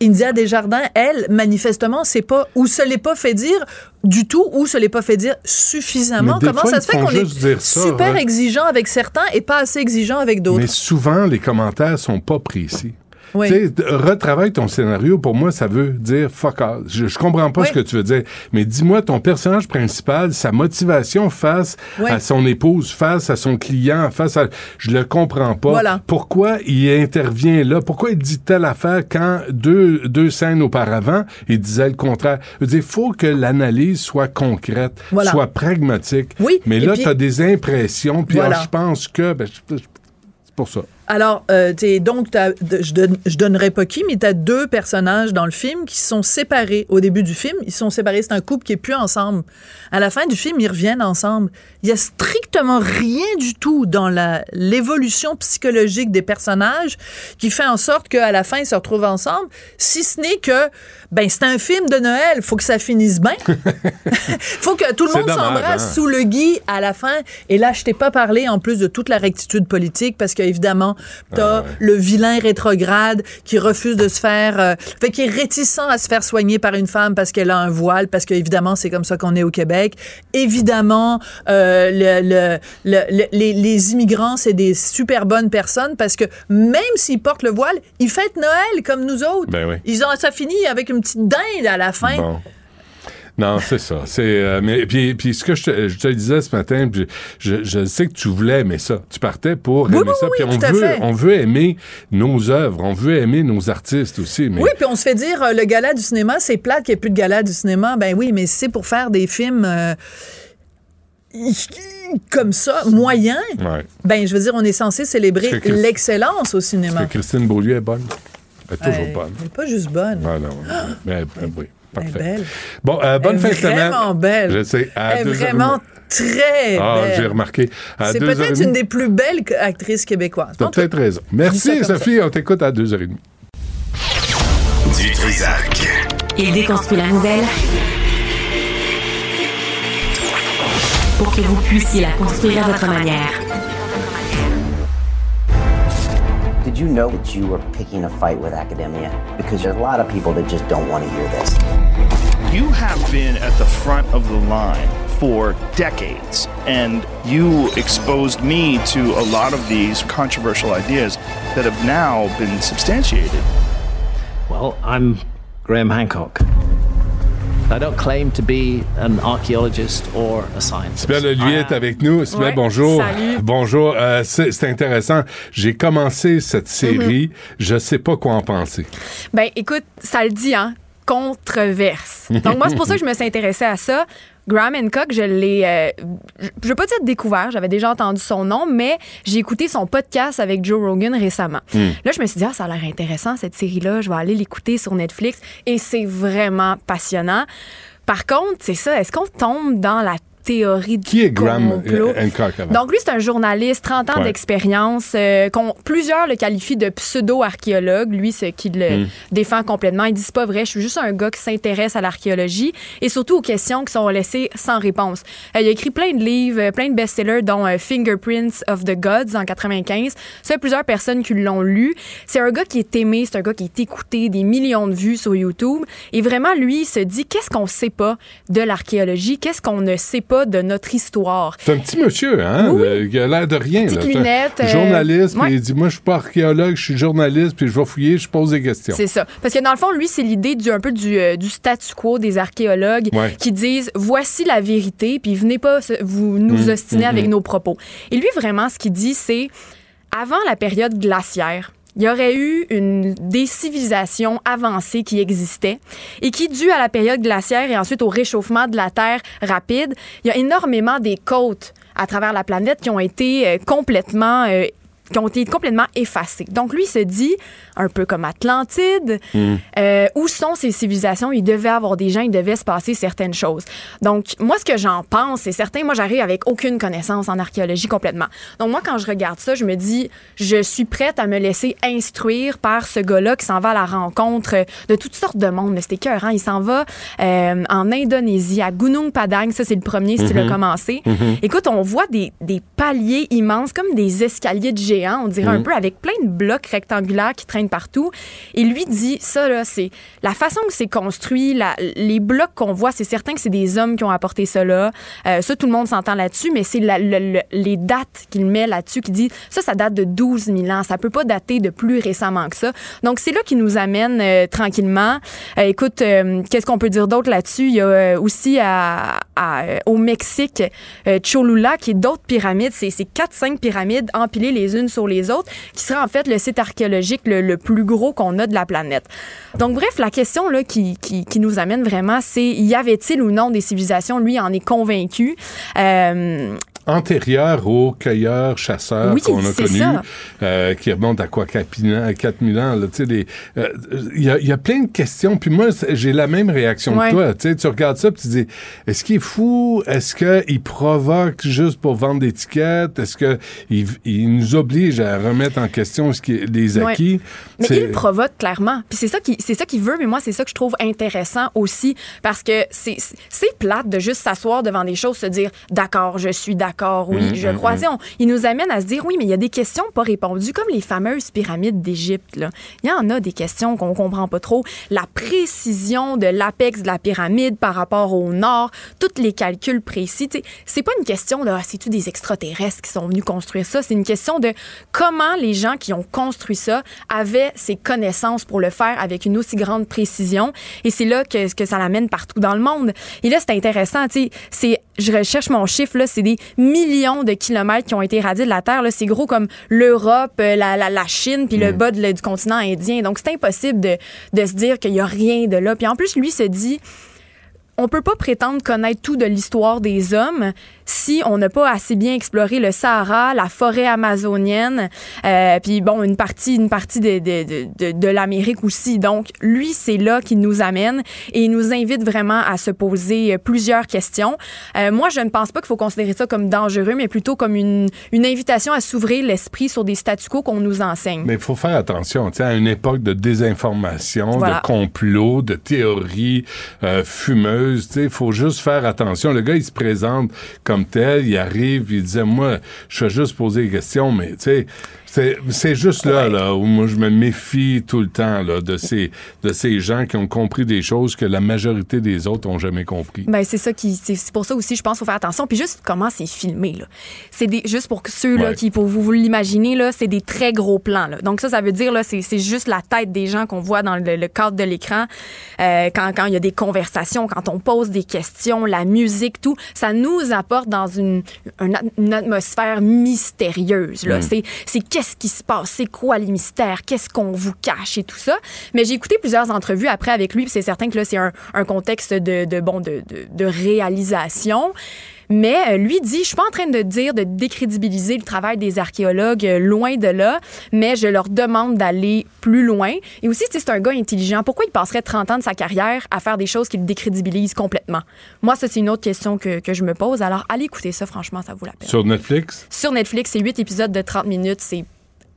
India Desjardins, elle, manifestement, c'est pas, ou se l'est pas fait dire du tout, ou se l'est pas fait dire suffisamment. Comment fois, ça se fait qu'on est ça, super exigeant avec certains et pas assez exigeant avec d'autres? Mais souvent, les commentaires sont pas précis. Oui. Tu sais, d- retravaille ton scénario, pour moi, ça veut dire fuck all. Je, je comprends pas Oui. ce que tu veux dire. Mais dis-moi, ton personnage principal, sa motivation face Oui. à son épouse, face à son client, face à. Je le comprends pas. Voilà. Pourquoi il intervient là? Pourquoi il dit telle affaire quand deux, deux scènes auparavant, il disait le contraire? Je veux dire, faut que l'analyse soit concrète, Voilà. soit pragmatique. Oui, Mais et là, puis- tu as des impressions, puis Voilà. ah, je pense que. ben, c'est pour ça. Alors, euh, t'es- donc, t'as- je, donne, je donnerai pas qui, mais tu as deux personnages dans le film qui sont séparés. Au début du film, ils sont séparés. C'est un couple qui est plus ensemble. À la fin du film, ils reviennent ensemble. Il y a strictement rien du tout dans la- l'évolution psychologique des personnages qui fait en sorte qu'à la fin, ils se retrouvent ensemble, si ce n'est que, ben, c'est un film de Noël. Faut que ça finisse bien. faut que tout le C'est monde dommage, s'embrasse hein? sous le gui à la fin. Et là, je t'ai pas parlé en plus de toute la rectitude politique parce qu'évidemment, t'as le vilain rétrograde qui refuse de se faire, euh, fait qui est réticent à se faire soigner par une femme parce qu'elle a un voile, parce qu'évidemment, c'est comme ça qu'on est au Québec. Évidemment, euh, le- le- le- le- les, les immigrants, c'est des super bonnes personnes parce que même s'ils portent le voile, ils fêtent Noël comme nous autres. Ben oui. Ils ont, ça finit avec une petite dinde à la fin. Bon. Non, c'est ça. C'est euh, mais puis, puis ce que je te, je te le disais ce matin, puis je, je sais que tu voulais aimer ça. Tu partais pour Oui, aimer oui, ça. oui, Puis on veut, on veut aimer nos œuvres, on veut aimer nos artistes aussi. Mais Oui, puis on se fait dire euh, le gala du cinéma, c'est plate qu'il n'y ait plus de gala du cinéma. Ben oui, mais c'est pour faire des films euh, comme ça, moyens. Ouais. Ben, je veux dire, on est censé célébrer l'excellence au cinéma. Que Christine Beaulieu est bonne. Elle est toujours Elle- bonne. Elle n'est pas juste bonne. Ah non. Mais, euh, oui, Elle est parfait. belle. Bon, euh, bonne Elle fin est de semaine. vraiment belle. Je sais. à Elle est deux heures- vraiment très Ah, belle. j'ai remarqué. C'est peut-être une des plus belles actrices québécoises. T'as peut-être raison. ça Merci, Sophie. On t'écoute à 2h30. Du Trisac. Il déconstruit la nouvelle pour que vous puissiez la construire à votre manière. Did you know that you were picking a fight with academia? Because there's a lot of people that just don't want to hear this. You have been at the front of the line for decades, and you exposed me to a lot of these controversial ideas that have now been substantiated. Well, I'm Graham Hancock. I don't claim to be an archaeologist or a scientist. Sibelle Olivier est avec nous. Sibelle, Ouais, bonjour. salut. Bonjour. Euh, c'est c'est intéressant. J'ai commencé cette série. Je sais pas quoi en penser. Ben, écoute, ça le dit, hein? Controverse. Donc, moi, c'est pour ça que je me suis intéressée à ça. Graham Hancock, je l'ai. euh, je veux pas dire découvert, j'avais déjà entendu son nom, mais j'ai écouté son podcast avec Joe Rogan récemment. Hmm. Là, je me suis dit, ah, ça a l'air intéressant, cette série-là. Je vais aller l'écouter sur Netflix. Et c'est vraiment passionnant. Par contre, c'est ça, est-ce qu'on tombe dans la théories Qui est Graham complot. Hancock? Donc lui, c'est un journaliste, 30 ans Ouais. d'expérience. euh, qu'on- plusieurs le qualifient de pseudo-archéologue. Lui, c'est qui le Mm. défend complètement. Il dit c'est pas vrai, je suis juste un gars qui s'intéresse à l'archéologie et surtout aux questions qui sont laissées sans réponse. Euh, il a écrit plein de livres, euh, plein de best-sellers, dont euh, Fingerprints of the Gods en 95. Ça, il y a plusieurs personnes qui l'ont lu. C'est un gars qui est aimé, c'est un gars qui est écouté, des millions de vues sur YouTube. Et vraiment, lui, il se dit qu'est-ce qu'on sait pas de l'archéologie, qu'est-ce qu'on ne sait pas de notre histoire. C'est un petit monsieur, hein? Oui, euh, qui a l'air de rien. Petites là. Un euh, Journaliste, puis ouais. il dit Moi, je suis pas archéologue, je suis journaliste, puis je vais fouiller, je pose des questions. C'est ça. Parce que dans le fond, lui, c'est l'idée du un peu du, euh, du statu quo des archéologues Ouais. qui disent voici la vérité, puis venez pas vous nous Mm, ostiner mm, avec mm. nos propos. Et lui, vraiment, ce qu'il dit, c'est avant la période glaciaire. Il y aurait eu une, des civilisations avancées qui existaient et qui, dû à la période glaciaire et ensuite au réchauffement de la Terre rapide, il y a énormément des côtes à travers la planète qui ont été euh, complètement euh, qui ont été complètement effacées. Donc lui il se dit un peu comme Atlantide, euh, où sont ces civilisations? Il devait avoir des gens, il devait se passer certaines choses. Donc, moi, ce que j'en pense, c'est certain, moi, j'arrive avec aucune connaissance en archéologie complètement. Donc, moi, quand je regarde ça, je me dis, je suis prête à me laisser instruire par ce gars-là qui s'en va à la rencontre de toutes sortes de monde. Mais C'était écœurant. Il s'en va euh, en Indonésie, à Gunung Padang. Ça, c'est le premier, si tu Mhm. l'as commencé. Mhm. Écoute, on voit des, des paliers immenses, comme des escaliers de géants, on dirait Mhm. un peu, avec plein de blocs rectangulaires qui traînent partout. Et lui dit, ça, là, c'est la façon que c'est construit, la- les blocs qu'on voit, c'est certain que c'est des hommes qui ont apporté ça là. Euh, ça, tout le monde s'entend là-dessus, mais c'est la- le- le- les dates qu'il met là-dessus qui dit, ça, ça date de 12 000 ans. Ça peut pas dater de plus récemment que ça. Donc, c'est là qui nous amène euh, tranquillement. Euh, écoute, qu'est-ce qu'on peut dire d'autre là-dessus? Il y a aussi à, à, au Mexique, Cholula, qui est d'autres pyramides. C'est c'est quatre, cinq pyramides empilées les unes sur les autres, qui sera en fait le site archéologique le, plus gros qu'on a de la planète. Donc, bref, la question là, qui, qui, qui nous amène vraiment, c'est y avait-il ou non des civilisations? Lui en est convaincu. Euh, Antérieur aux cueilleurs, chasseurs Oui, qu'on a connus, euh, qui remontent à quoi, 4000 ans, 4000 ans, là, tu sais, des- euh, il y, a, y a plein de questions, puis moi, j'ai la même réaction Ouais. que toi, tu sais, tu regardes ça, puis tu dis, est-ce qu'il est fou? Est-ce qu'il provoque juste pour vendre des tickets? Est-ce qu'il il nous oblige à remettre en question ce qui est- les Ouais. acquis? Mais il provoque clairement. Puis c'est ça qui c'est ça qu'il veut, mais moi c'est ça que je trouve intéressant aussi parce que c'est c'est plate de juste s'asseoir devant des choses, se dire d'accord, je suis d'accord, oui, Mm, je mm, crois. mm. On- il nous amène à se dire oui, mais il y a des questions pas répondues comme les fameuses pyramides d'Égypte. Il y en a des questions qu'on comprend pas trop, la précision de l'apex de la pyramide par rapport au nord, tous les calculs précis, c'est pas une question de ah, c'est tu des extraterrestres qui sont venus construire ça, c'est une question de comment les gens qui ont construit ça avaient ces connaissances pour le faire avec une aussi grande précision. Et c'est là que, que ça l'amène partout dans le monde. Et là, c'est intéressant, tu sais, c'est, je recherche mon chiffre, là, c'est des millions de kilomètres qui ont été irradiés de la Terre. C'est gros comme l'Europe, euh, la, la, la Chine, puis le bas de- du continent indien. Donc, c'est impossible de, de se dire qu'il y a rien de là. Puis en plus, lui se dit, on peut pas prétendre connaître tout de l'histoire des hommes si on n'a pas assez bien exploré le Sahara, la forêt amazonienne, euh, puis bon une partie une partie de de, de, de, l'Amérique aussi. Donc lui c'est là qu'il nous amène et il nous invite vraiment à se poser euh, plusieurs questions. Euh, moi je ne pense pas qu'il faut considérer ça comme dangereux, mais plutôt comme une une invitation à s'ouvrir l'esprit sur des statu quo qu'on nous enseigne. Mais il faut faire attention, tu sais, à une époque de désinformation, Voilà. de complot, de théories euh, fumeuses, il faut juste faire attention. Le gars, il se présente comme tel, il arrive, il disait, moi, je vais juste poser des questions, mais tu sais, c'est, c'est juste là, là, où moi, je me méfie tout le temps, là, de ces, de ces gens qui ont compris des choses que la majorité des autres ont jamais compris. Ben c'est ça qui c'est c'est pour ça aussi je pense qu'il faut faire attention puis juste comment c'est filmé là. C'est des juste pour ceux là Ouais. qui pour vous, vous l'imaginez là, c'est des très gros plans là. Donc ça ça veut dire là c'est c'est juste la tête des gens qu'on voit dans le, le cadre de l'écran euh, quand quand il y a des conversations, quand on pose des questions, la musique tout, ça nous apporte dans une une, at- une atmosphère mystérieuse là. Mm. C'est c'est qu'est-ce qui se passe, c'est quoi les mystères, qu'est-ce qu'on vous cache et tout ça? Mais j'ai écouté plusieurs entrevues après avec lui, c'est certain que là c'est un, un contexte de, de bon de, de, de réalisation. Mais euh, lui dit, je suis pas en train de dire de décrédibiliser le travail des archéologues, euh, loin de là, mais je leur demande d'aller plus loin. Et aussi, c'est un gars intelligent. Pourquoi il passerait 30 ans de sa carrière à faire des choses qui le décrédibilisent complètement? Moi, ça, c'est une autre question que, que je me pose. Alors, allez écouter ça, franchement, ça vaut la peine. Sur Netflix? Sur Netflix, c'est 8 épisodes de 30 minutes. C'est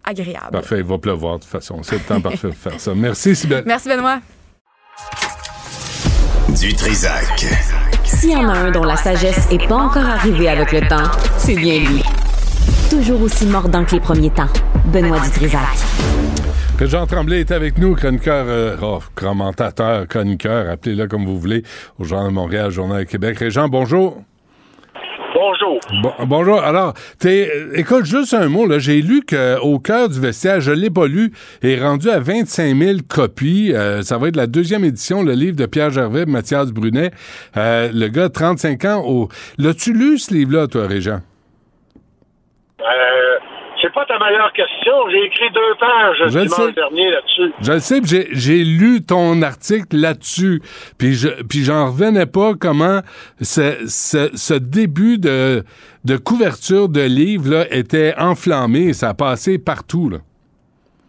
agréable. Parfait, il va pleuvoir de toute façon. C'est le temps parfait de faire ça. Merci, Sybelle. Merci, Benoît. Du Trisac. S'il y en a un dont la sagesse est pas encore arrivée avec le temps, c'est bien lui. Toujours aussi mordant que les premiers temps. Benoît Dutrisac. Que Jean Tremblay est avec nous, chroniqueur, euh, oh, commentateur, chroniqueur, appelez-le comme vous voulez, au Journal de Montréal, Journal de Québec. Régent, bonjour. Bonjour. Bon- bonjour. Alors, t'es, euh, écoute, juste un mot, là. J'ai lu qu'au cœur du vestiaire, je l'ai pas lu, est rendu à 25 000 copies. Euh, ça va être la deuxième édition, le livre de Pierre Gervais, Mathias Brunet. Euh, le gars, de 35 ans. Au... L'as-tu lu, ce livre-là, toi, Régent? Euh, meilleure question. J'ai écrit deux pages Je le dimanche sais. dernier là-dessus. Je le sais, j'ai, lu ton article là-dessus, puis je, puis j'en revenais pas comment ce, ce, ce début de, de couverture de livre là était enflammé, ça a passé partout là.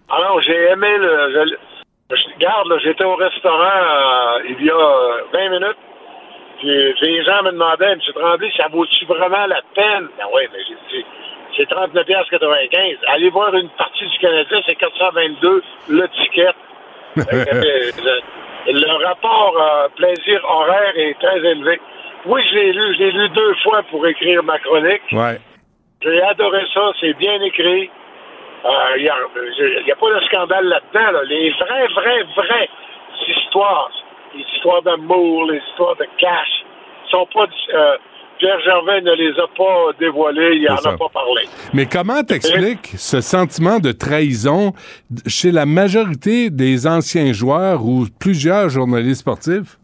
Alors, j'ai aimé le. Je, je- regarde, là, j'étais au restaurant euh, il y a euh, 20 minutes. Puis les gens me demandaient, M. Tremblay, ça vaut-tu vraiment la peine? Ben oui, mais j'ai dit, c'est 39,95 Allez voir une partie du Canadien, c'est 422 le ticket. Euh, le, le rapport euh, plaisir horaire est très élevé. Oui, je l'ai lu, je l'ai lu deux fois pour écrire ma chronique. Ouais. J'ai adoré ça, c'est bien écrit. Il n'y a, pas de scandale là-dedans. là. Les vraies, vraies, vraies histoires, les histoires d'amour, les histoires de cash, sont pas. euh, Pierre Gervais ne les a pas dévoilées, il C'est en ça. a pas parlé. Mais comment t'expliques ce sentiment de trahison chez la majorité des anciens joueurs ou plusieurs journalistes sportifs?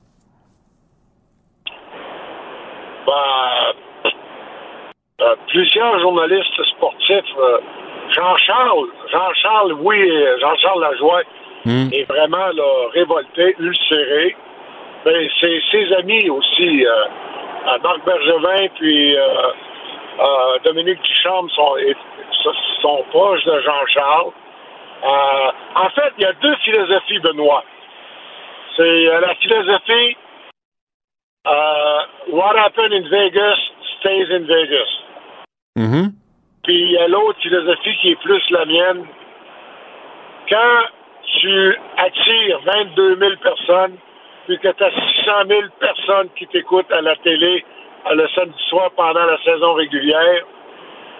Ben, euh, plusieurs journalistes sportifs, euh, Jean-Charles, Jean-Charles, oui, Jean-Charles Lajoie Hmm. est vraiment là, révolté, ulcéré. Ben, c'est ses amis aussi, euh, Marc Bergevin puis euh, Dominique Ducharme sont, proches de Jean-Charles. Euh, en fait, il y a deux philosophies, Benoît. C'est euh, la philosophie euh, What happened in Vegas stays in Vegas. Mhm. Puis il y a l'autre philosophie qui est plus la mienne. Quand tu attires 22 000 personnes, puis que tu as 600 000 personnes qui t'écoutent à la télé le samedi soir pendant la saison régulière,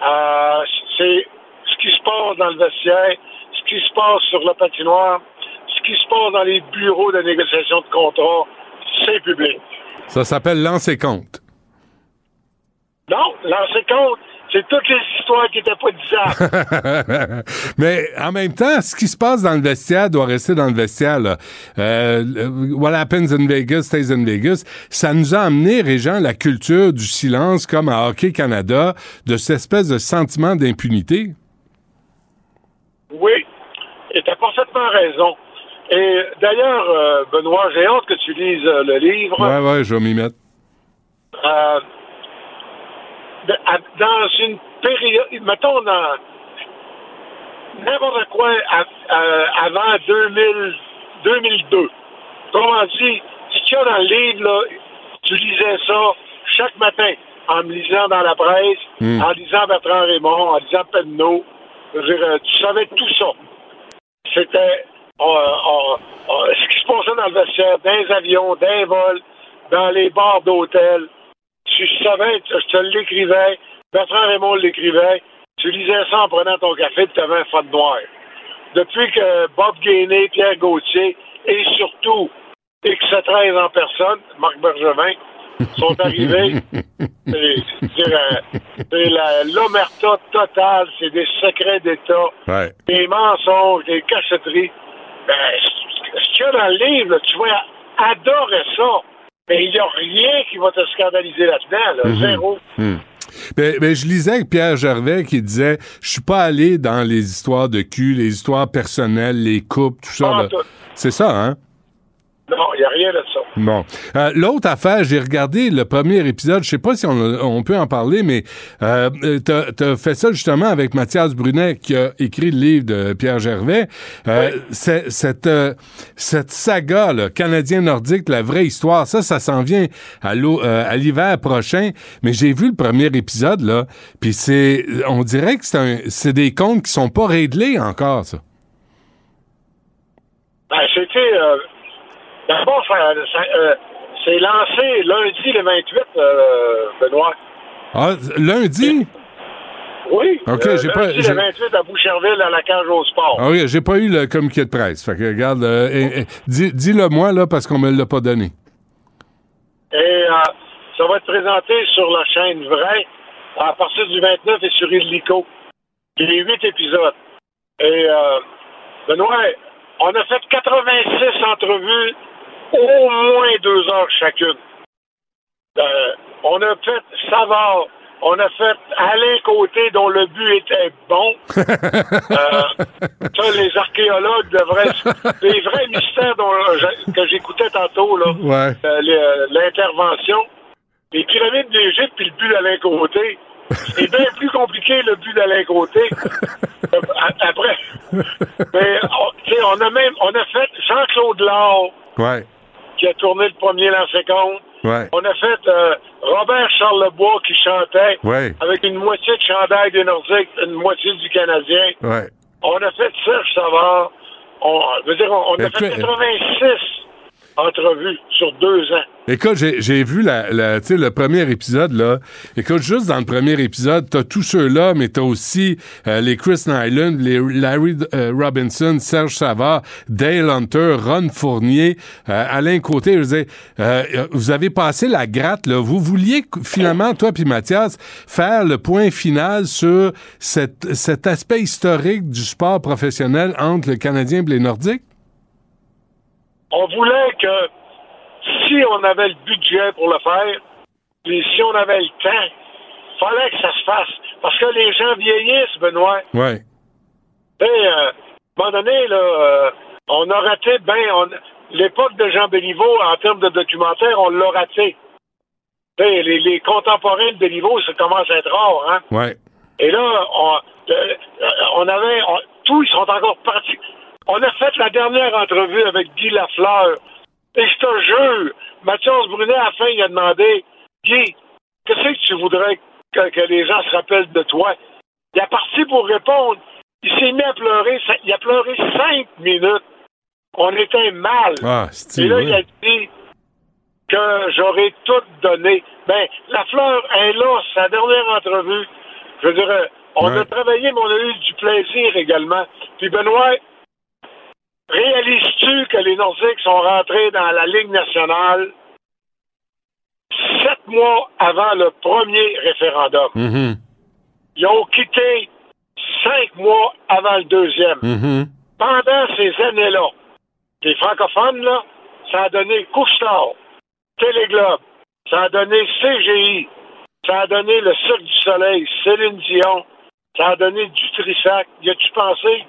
euh, c'est ce qui se passe dans le vestiaire, ce qui se passe sur la patinoire, ce qui se passe dans les bureaux de négociation de contrat, c'est public. Ça s'appelle lancer compte. Non, lancer compte, c'est toutes les histoires qui n'étaient pas disables. Mais en même temps, ce qui se passe dans le vestiaire doit rester dans le vestiaire. Là. Euh, what happens in Vegas stays in Vegas. Ça nous a amené, Régent, la culture du silence, comme à Hockey Canada, de cette espèce de sentiment d'impunité. Oui, et tu as parfaitement raison. Et d'ailleurs, euh, Benoît, j'ai hâte que tu lises euh, le livre. Ouais, ouais, je vais m'y mettre. Euh, dans une période, mettons dans n'importe quoi avant 2000, 2002. Autrement dit, ce qu'il y a dans le livre, là, tu lisais ça chaque matin en me lisant dans la presse, Hmm. en lisant Bertrand Raymond, en lisant Penneau. Je veux dire, tu savais tout ça. C'était ce qui se passait dans le vestiaire, dans les avions, dans les vols, dans les bars d'hôtel. Tu savais, je te l'écrivais, Bertrand Raymond l'écrivait, tu lisais ça en prenant ton café, tu avais un fond noir. Depuis que Bob Gainé, Pierre Gauthier et surtout X13 en personne, Marc Bergevin, sont arrivés, c'est euh, l'omerta totale, c'est des secrets d'État, Ouais. des mensonges, des cachotteries. Ben, ce ce qu'il y a dans le livre, là, tu vas adorer ça. Mais il n'y a rien qui va te scandaliser là-dedans, là. Mhm. Zéro. Hmm. Ben, ben, je lisais avec Pierre Gervais qui disait Je suis pas allé dans les histoires de cul, les histoires personnelles, les couples, tout ça. C'est ça, hein? Non, il n'y a rien de ça. Bon. Euh, L'autre affaire, j'ai regardé le premier épisode, je sais pas si on, on peut en parler, mais euh, tu as, fait ça justement avec Mathias Brunet qui a écrit le livre de Pierre Gervais. Euh, c'est- Cette, euh, cette saga, là, canadien nordique, la vraie histoire, ça, ça s'en vient à l'eau- euh, à l'hiver prochain. Mais j'ai vu le premier épisode, là, puis c'est, on dirait que c'est un- c'est des comptes qui sont pas réglés encore, ça. Ben, c'était. Euh, D'abord, ça- ça, euh, c'est lancé lundi le 28, euh, Benoît. Ah, lundi? Oui. Ok, euh, j'ai pas- le 28 à Boucherville, à la cage au sport. Ah oui, j'ai pas eu le communiqué de presse. Fait que regarde, euh, eh, eh, dis- dis-le moi là parce qu'on me l'a pas donné. Et euh, ça va être présenté sur la chaîne Vrai à partir du 29 et sur Illico. Il y a huit épisodes. Et euh, Benoît, on a fait 86 entrevues, au moins deux heures chacune. Euh, on a fait Savard, on a fait Alain Côté dont le but était bon. Euh, ça, les archéologues devraient... Les vrais mystères dont, euh, je- que j'écoutais tantôt, là, Ouais. euh, l'intervention, les pyramides d'Égypte puis le but d'Alain Côté, c'est bien plus compliqué le but d'Alain Côté. Euh, Après, mais, on, sais, on a même, on a fait Jean-Claude Laure, Ouais. Qui a tourné le premier lancé compte. Ouais. On a fait euh, Robert Charlebois qui chantait Ouais. avec une moitié de chandail des Nordiques, une moitié du Canadien. Ouais. On a fait Serge Savard. On, je veux dire, on, on a fait 86 entrevues sur deux ans. Écoute, j'ai, vu la, la- le premier épisode, là. Écoute, juste dans le premier épisode, t'as tous ceux-là, mais t'as aussi euh, les Chris Nyland, les Larry euh, Robinson, Serge Savard, Dale Hunter, Ron Fournier, euh, Alain Côté. Je veux dire, euh, vous avez passé la gratte, là. Vous vouliez, finalement, toi puis Mathias, faire le point final sur cette, cet aspect historique du sport professionnel entre le Canadien et les Nordiques? On voulait que si on avait le budget pour le faire, puis si on avait le temps, fallait que ça se fasse. Parce que les gens vieillissent, Benoît. Tu sais, euh, à un moment donné, là, euh, on a raté ben, on- l'époque de Jean Béliveau, en termes de documentaire, on l'a raté. Sais, les, les contemporains de Béliveau, ça commence à être rare, hein? Ouais. Et là, on, euh, on avait. on- tous, ils sont encore partis. On a fait la dernière entrevue avec Guy Lafleur. Et je te jure, Mathias Brunet, à la fin, il a demandé Guy, qu'est-ce que tu voudrais que, que les gens se rappellent de toi? Il a parti pour répondre. Il s'est mis à pleurer. Il a pleuré cinq minutes. On était mal. Ah, Et là, il a dit que j'aurais tout donné. Ben, la fleur est là, sa dernière entrevue. Je veux dire, euh, on Ouais. a travaillé, mais on a eu du plaisir également. Puis Benoît, réalises-tu que les Nordiques sont rentrés dans la Ligue nationale sept mois avant le premier référendum? Mhm. Ils ont quitté cinq mois avant le deuxième Mhm. pendant ces années-là, les francophones, là, ça a donné Couche-Tard, Téléglobe, ça a donné CGI, ça a donné le Cirque du Soleil, Céline Dion, ça a donné du Trissac. Y a-tu pensé?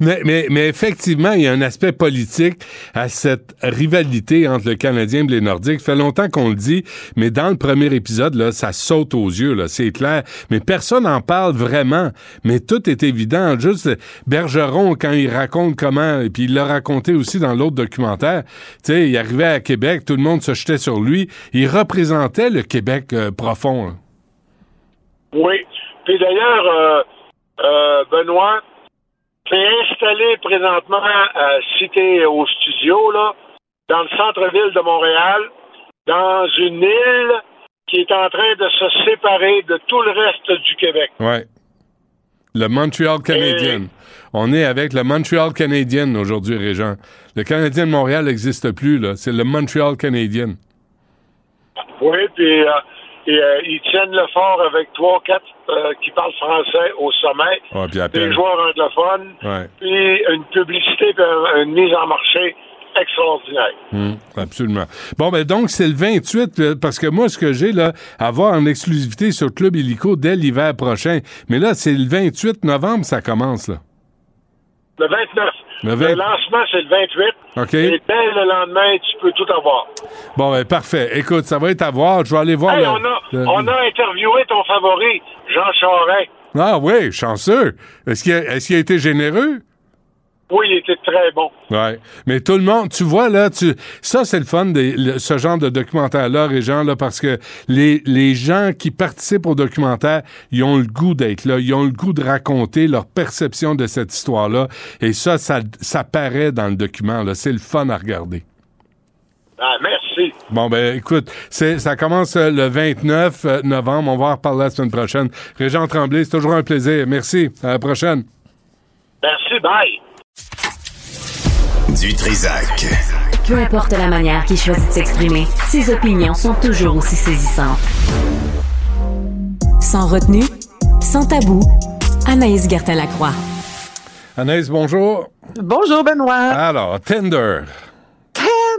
mais, mais, mais effectivement, il y a un aspect politique à cette rivalité entre le Canadien et les Nordiques. Ça fait longtemps qu'on le dit, mais dans le premier épisode, là, ça saute aux yeux, là, c'est clair. Mais personne n'en parle vraiment. Mais tout est évident. Juste Bergeron, quand il raconte comment, et puis il l'a raconté aussi dans l'autre documentaire, tu sais, il arrivait à Québec, tout le monde se jetait sur lui. Il représentait le Québec euh, profond. là. Oui. Puis d'ailleurs, euh, euh, Benoît, t'es installé présentement, si t'es au studio, là, dans le centre-ville de Montréal, dans une île qui est en train de se séparer de tout le reste du Québec. Ouais. Le Montreal Canadien. On est avec le Montreal Canadien aujourd'hui, Régent. Le Canadien de Montréal n'existe plus, là. C'est le Montreal Canadien. Oui, puis euh, et, euh, ils tiennent le fort avec trois, quatre euh, qui parlent français au sommet, Ouais, puis à des joueurs anglophones, Ouais. puis une publicité, puis un- une mise en marché extraordinaire. Hum, absolument. Bon, ben donc, c'est le 28, euh, parce que moi, ce que j'ai, là, à voir en exclusivité sur Club Illico dès l'hiver prochain. Mais là, c'est le 28 novembre, ça commence, là. Le 29. Le Le, 20 lancement, c'est le 28. OK. Et dès le lendemain, tu peux tout avoir. Bon, ben, parfait. Écoute, ça va être à voir. Je vais aller voir Hey, le- on, a, le- on a interviewé ton favori, Jean Charest. Ah oui, chanceux. Est-ce qu'il a, est-ce qu'il a été généreux? Oui, il était très bon. Ouais. Mais tout le monde, tu vois, là, tu, ça, c'est le fun de le- ce genre de documentaire-là, Régent, là, parce que les, les gens qui participent au documentaire, ils ont le goût d'être là. Ils ont le goût de raconter leur perception de cette histoire-là. Et ça, ça, ça paraît dans le document, là. C'est le fun à regarder. Ah, merci. Bon, ben, écoute, c'est, ça commence euh, le 29 euh, novembre. On va en reparler la semaine prochaine. Régent Tremblay, c'est toujours un plaisir. Merci. À la prochaine. Merci, bye. Du Trisac. Peu importe la manière qu'il choisit de s'exprimer, ses opinions sont toujours aussi saisissantes. Sans retenue, sans tabou, Anaïs Gertin-Lacroix. Anaïs, bonjour. Bonjour, Benoît. Alors, Tender.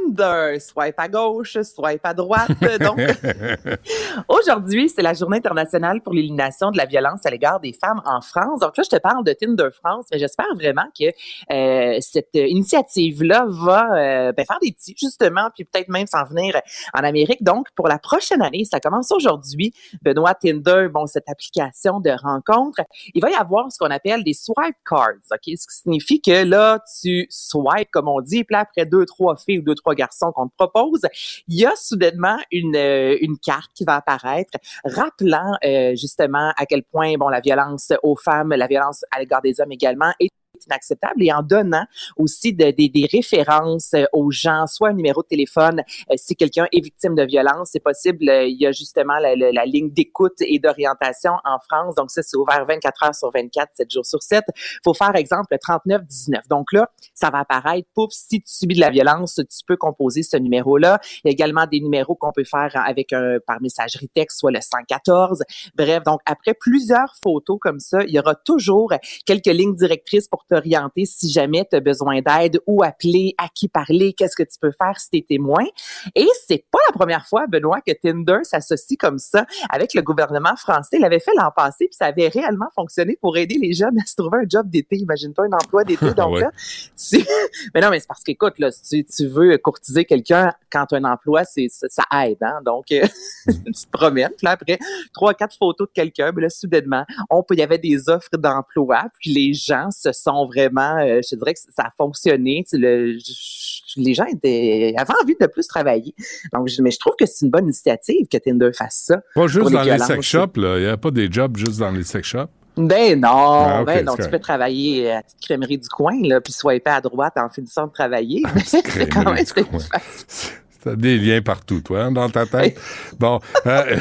Tender. Swipe à gauche, swipe à droite. Donc, aujourd'hui, c'est la journée internationale pour l'élimination de la violence à l'égard des femmes en France. Donc là, je te parle de Tinder France, mais j'espère vraiment que euh, cette initiative-là va euh, ben, faire des petits, justement, puis peut-être même s'en venir en Amérique. Donc, pour la prochaine année, ça commence aujourd'hui. Benoît Tinder, bon, cette application de rencontre, il va y avoir ce qu'on appelle des swipe cards, OK? Ce qui signifie que là, tu swipes, comme on dit, puis là, après deux, trois filles ou deux, trois garçons qu'on te propose, il y a soudainement une, euh, une carte qui va apparaître rappelant euh, justement à quel point, bon, la violence aux femmes, la violence à l'égard des hommes également est inacceptable et en donnant aussi de- des- références euh, aux gens, soit un numéro de téléphone, euh, si quelqu'un est victime de violence, c'est possible, euh, il y a justement la, ligne d'écoute et d'orientation en France, donc ça c'est ouvert 24 heures sur 24, 7 jours sur 7. faut faire exemple le 3919. Donc là, ça va apparaître, pouf, si tu subis de la violence, tu peux composer ce numéro-là. Il y a également des numéros qu'on peut faire avec un par messagerie texte, soit le 114. Bref, donc après plusieurs photos comme ça, il y aura toujours quelques lignes directrices pour t'orienter si jamais tu as besoin d'aide ou appeler, à qui parler, qu'est-ce que tu peux faire si tu es témoin. Et c'est pas la première fois, Benoît, que Tinder s'associe comme ça avec le gouvernement français. Il l'avait fait l'an passé, puis ça avait réellement fonctionné pour aider les jeunes à se trouver un job d'été. Imagine-toi un emploi d'été. Donc Ouais. là, tu- mais non, mais c'est parce qu'écoute, là, si tu veux courtiser quelqu'un quand tu as un emploi, c'est ça, ça aide, hein. Donc, euh, tu te promènes, puis là, après trois, quatre photos de quelqu'un, mais là, soudainement, on peut, il y avait des offres d'emploi, puis les gens se sont vraiment, euh, je dirais que ça a fonctionné. Tu sais, le- je- les gens étaient, avaient envie de plus travailler. Donc, je- mais je trouve que c'est une bonne initiative que Tinder fasse ça. Pas juste dans les sex shops, là. Il n'y a pas des jobs juste dans les sex shops? Ben non, Ah, ben non, tu correct. peux travailler à la petite crèmerie du coin, là, puis swiper à droite en finissant de travailler. Mais c'est quand même T'as des liens partout, toi, hein, dans ta tête. Bon, euh,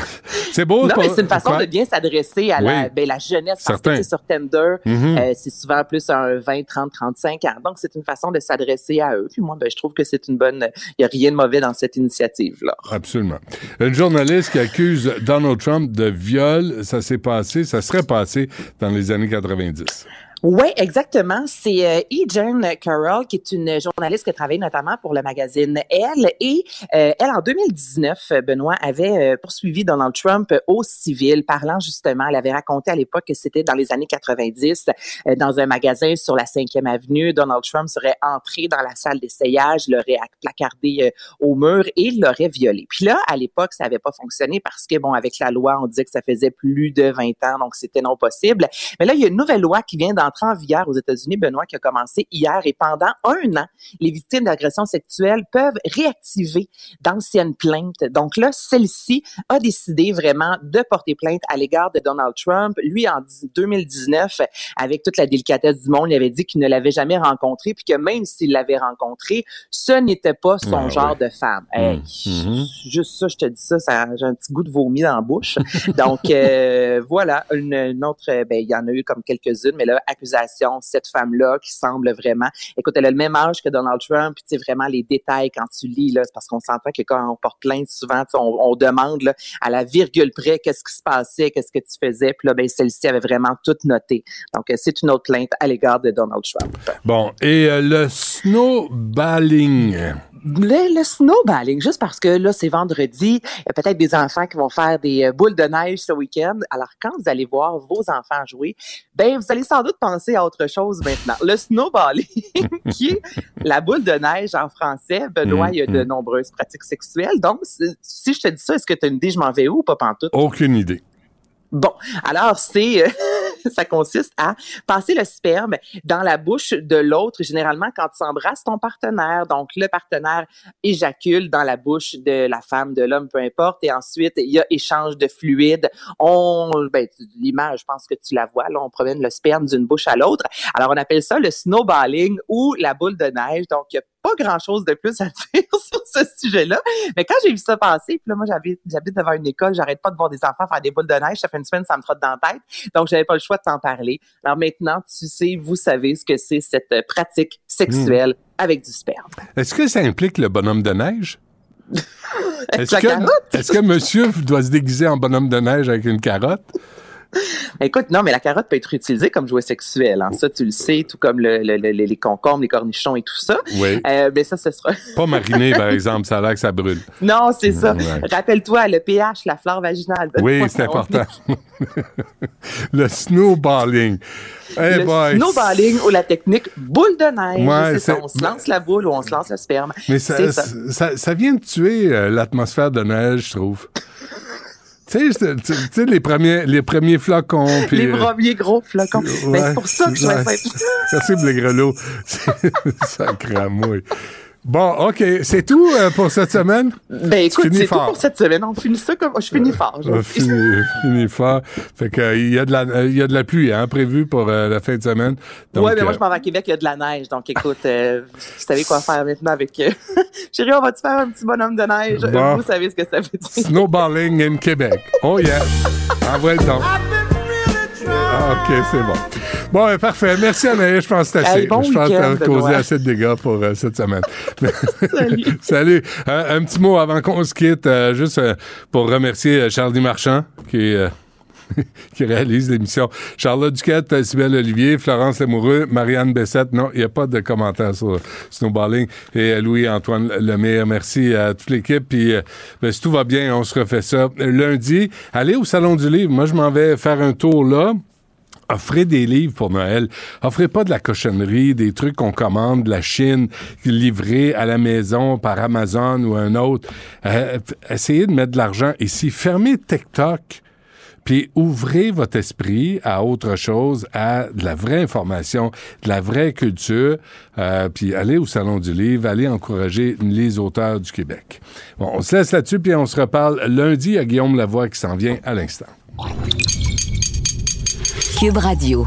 c'est beau. Non, mais c'est une façon de bien s'adresser à la, ben, la jeunesse. Parce Certain. que, sur Tinder, Mhm. euh, c'est souvent plus un 20, 30, 35 ans. Donc, c'est une façon de s'adresser à eux. Puis moi, ben, je trouve que c'est une bonne... Il n'y a rien de mauvais dans cette initiative-là. Absolument. Une journaliste qui accuse Donald Trump de viol, ça s'est passé, ça serait passé dans les années 90. Oui, exactement. C'est euh, E. Jane Carroll, qui est une journaliste qui travaille notamment pour le magazine Elle. Et euh, elle, en 2019, euh, Benoît avait euh, poursuivi Donald Trump au civil, parlant justement, elle avait raconté à l'époque que c'était dans les années 90, euh, dans un magasin sur la 5e avenue, Donald Trump serait entré dans la salle d'essayage, l'aurait placardé euh, au mur et l'aurait violé. Puis là, à l'époque, ça n'avait pas fonctionné parce que, bon, avec la loi, on disait que ça faisait plus de 20 ans, donc c'était non possible. Mais là, il y a une nouvelle loi qui vient d'entrer en vigueur aux États-Unis, Benoît, qui a commencé hier et pendant un an, les victimes d'agressions sexuelles peuvent réactiver d'anciennes plaintes. Donc là, celle-ci a décidé vraiment de porter plainte à l'égard de Donald Trump. Lui, en 2019, avec toute la délicatesse du monde, il avait dit qu'il ne l'avait jamais rencontré, puis que même s'il l'avait rencontré, ce n'était pas son Ah, genre ouais. de femme. Hey, Mhm. Juste ça, je te dis ça, ça j'ai un petit goût de vomi dans la bouche. Donc euh, voilà, une, une autre, ben il y en a eu comme quelques-unes, mais là, cette femme-là qui semble vraiment, écoute, elle a le même âge que Donald Trump, puis tu sais vraiment les détails quand tu lis là, c'est parce qu'on s'entend que quand on porte plainte, souvent, on, on demande là, à la virgule près qu'est-ce qui se passait, qu'est-ce que tu faisais, puis là, ben celle-ci avait vraiment tout noté. Donc euh, c'est une autre plainte à l'égard de Donald Trump. Bon, et euh, le snowballing. Le, le snowballing, juste parce que là, c'est vendredi, il y a peut-être des enfants qui vont faire des euh, boules de neige ce week-end. Alors, quand vous allez voir vos enfants jouer, ben, vous allez sans doute penser à autre chose maintenant. Le snowballing, qui est la boule de neige en français. Benoît, il y a de mm. nombreuses pratiques sexuelles. Donc, si si je te dis ça, est-ce que tu as une idée, je m'en vais où ou pas pantoute? Aucune idée. Bon, alors c'est euh, ça consiste à passer le sperme dans la bouche de l'autre, généralement quand tu embrasses ton partenaire. Donc le partenaire éjacule dans la bouche de la femme, de l'homme, peu importe, et ensuite il y a échange de fluide. On, ben, l'image, je pense que tu la vois, là, on promène le sperme d'une bouche à l'autre. Alors on appelle ça le snowballing ou la boule de neige. Donc il y a pas grand chose de plus à dire sur ce sujet-là. Mais quand j'ai vu ça passer, puis là, moi, j'habite, j'habite devant une école, j'arrête pas de voir des enfants faire des boules de neige. Ça fait une semaine, ça me trotte dans la tête. Donc, j'avais pas le choix de t'en parler. Alors maintenant, tu sais, vous savez ce que c'est cette euh, pratique sexuelle avec du sperme. Est-ce que ça implique le bonhomme de neige? Est-ce que, est-ce que monsieur doit se déguiser en bonhomme de neige avec une carotte? Écoute, non, mais la carotte peut être utilisée comme jouet sexuel. Hein. Ça, tu le sais, tout comme le, le- le- les concombres, les cornichons et tout ça. Oui. Euh, mais ça, ce sera... Pas mariné, par exemple, ça a l'air que ça brûle. non, c'est ça. Ouais. Rappelle-toi, le pH, la flore vaginale. Oui, c'est important. le snowballing. Hey le boy. snowballing ou la technique boule de neige. Ouais, c'est ça, on se lance la boule ou on se lance le sperme. Mais ça, C'est ça. ça, ça vient de tuer euh, l'atmosphère de neige, je trouve. Tu sais, les premiers, les premiers flocons. puis, Les euh, premiers gros flocons. Ben, ouais, c'est pour ça que je vais faire. Merci, Blégrelot. ça cramouille. Bon, OK. C'est tout euh, pour cette semaine? Ben écoute, finis c'est tout pour cette semaine. On finit ça comme. Je finis fort. je Euh, sais. fini, fini fort. Fait que, euh, il y a de la, euh, il y a de la pluie, hein, prévue pour euh, la fin de semaine. Ouais, mais moi, euh, je m'en vais à Québec, il y a de la neige. Donc, écoute, euh, vous savez quoi faire maintenant avec. euh, Chérie, on va-tu faire un petit bonhomme de neige? Bon. Vous savez ce que ça veut dire. Snowballing in Québec. Oh yeah. Envoie le don. Ah, OK, c'est bon. Bon, ben, parfait. Merci, Anaïs. Je pense que c'est assez. Hey, bon je pense week-end, t'as causé assez de dégâts pour euh, cette semaine. Salut. Salut. Euh, un petit mot avant qu'on se quitte, euh, juste euh, pour remercier Charlie Marchand, qui est... qui réalise l'émission. Charlotte Duquette, Sybelle Olivier, Florence Lamoureux, Marianne Bessette. Non, il n'y a pas de commentaires sur Snowballing. Et Louis-Antoine Lemire. Merci à toute l'équipe. Puis, euh, ben, si tout va bien, on se refait ça lundi. Allez au Salon du Livre. Moi, je m'en vais faire un tour là. Offrez des livres pour Noël. Offrez pas de la cochonnerie, des trucs qu'on commande de la Chine, livrés à la maison par Amazon ou un autre. Euh, essayez de mettre de l'argent ici. Fermez TikTok. Puis ouvrez votre esprit à autre chose, à de la vraie information, de la vraie culture. Euh, puis allez au Salon du Livre, allez encourager les auteurs du Québec. Bon, on se laisse là-dessus, puis on se reparle lundi à Guillaume Lavoie qui s'en vient à l'instant. Cube Radio.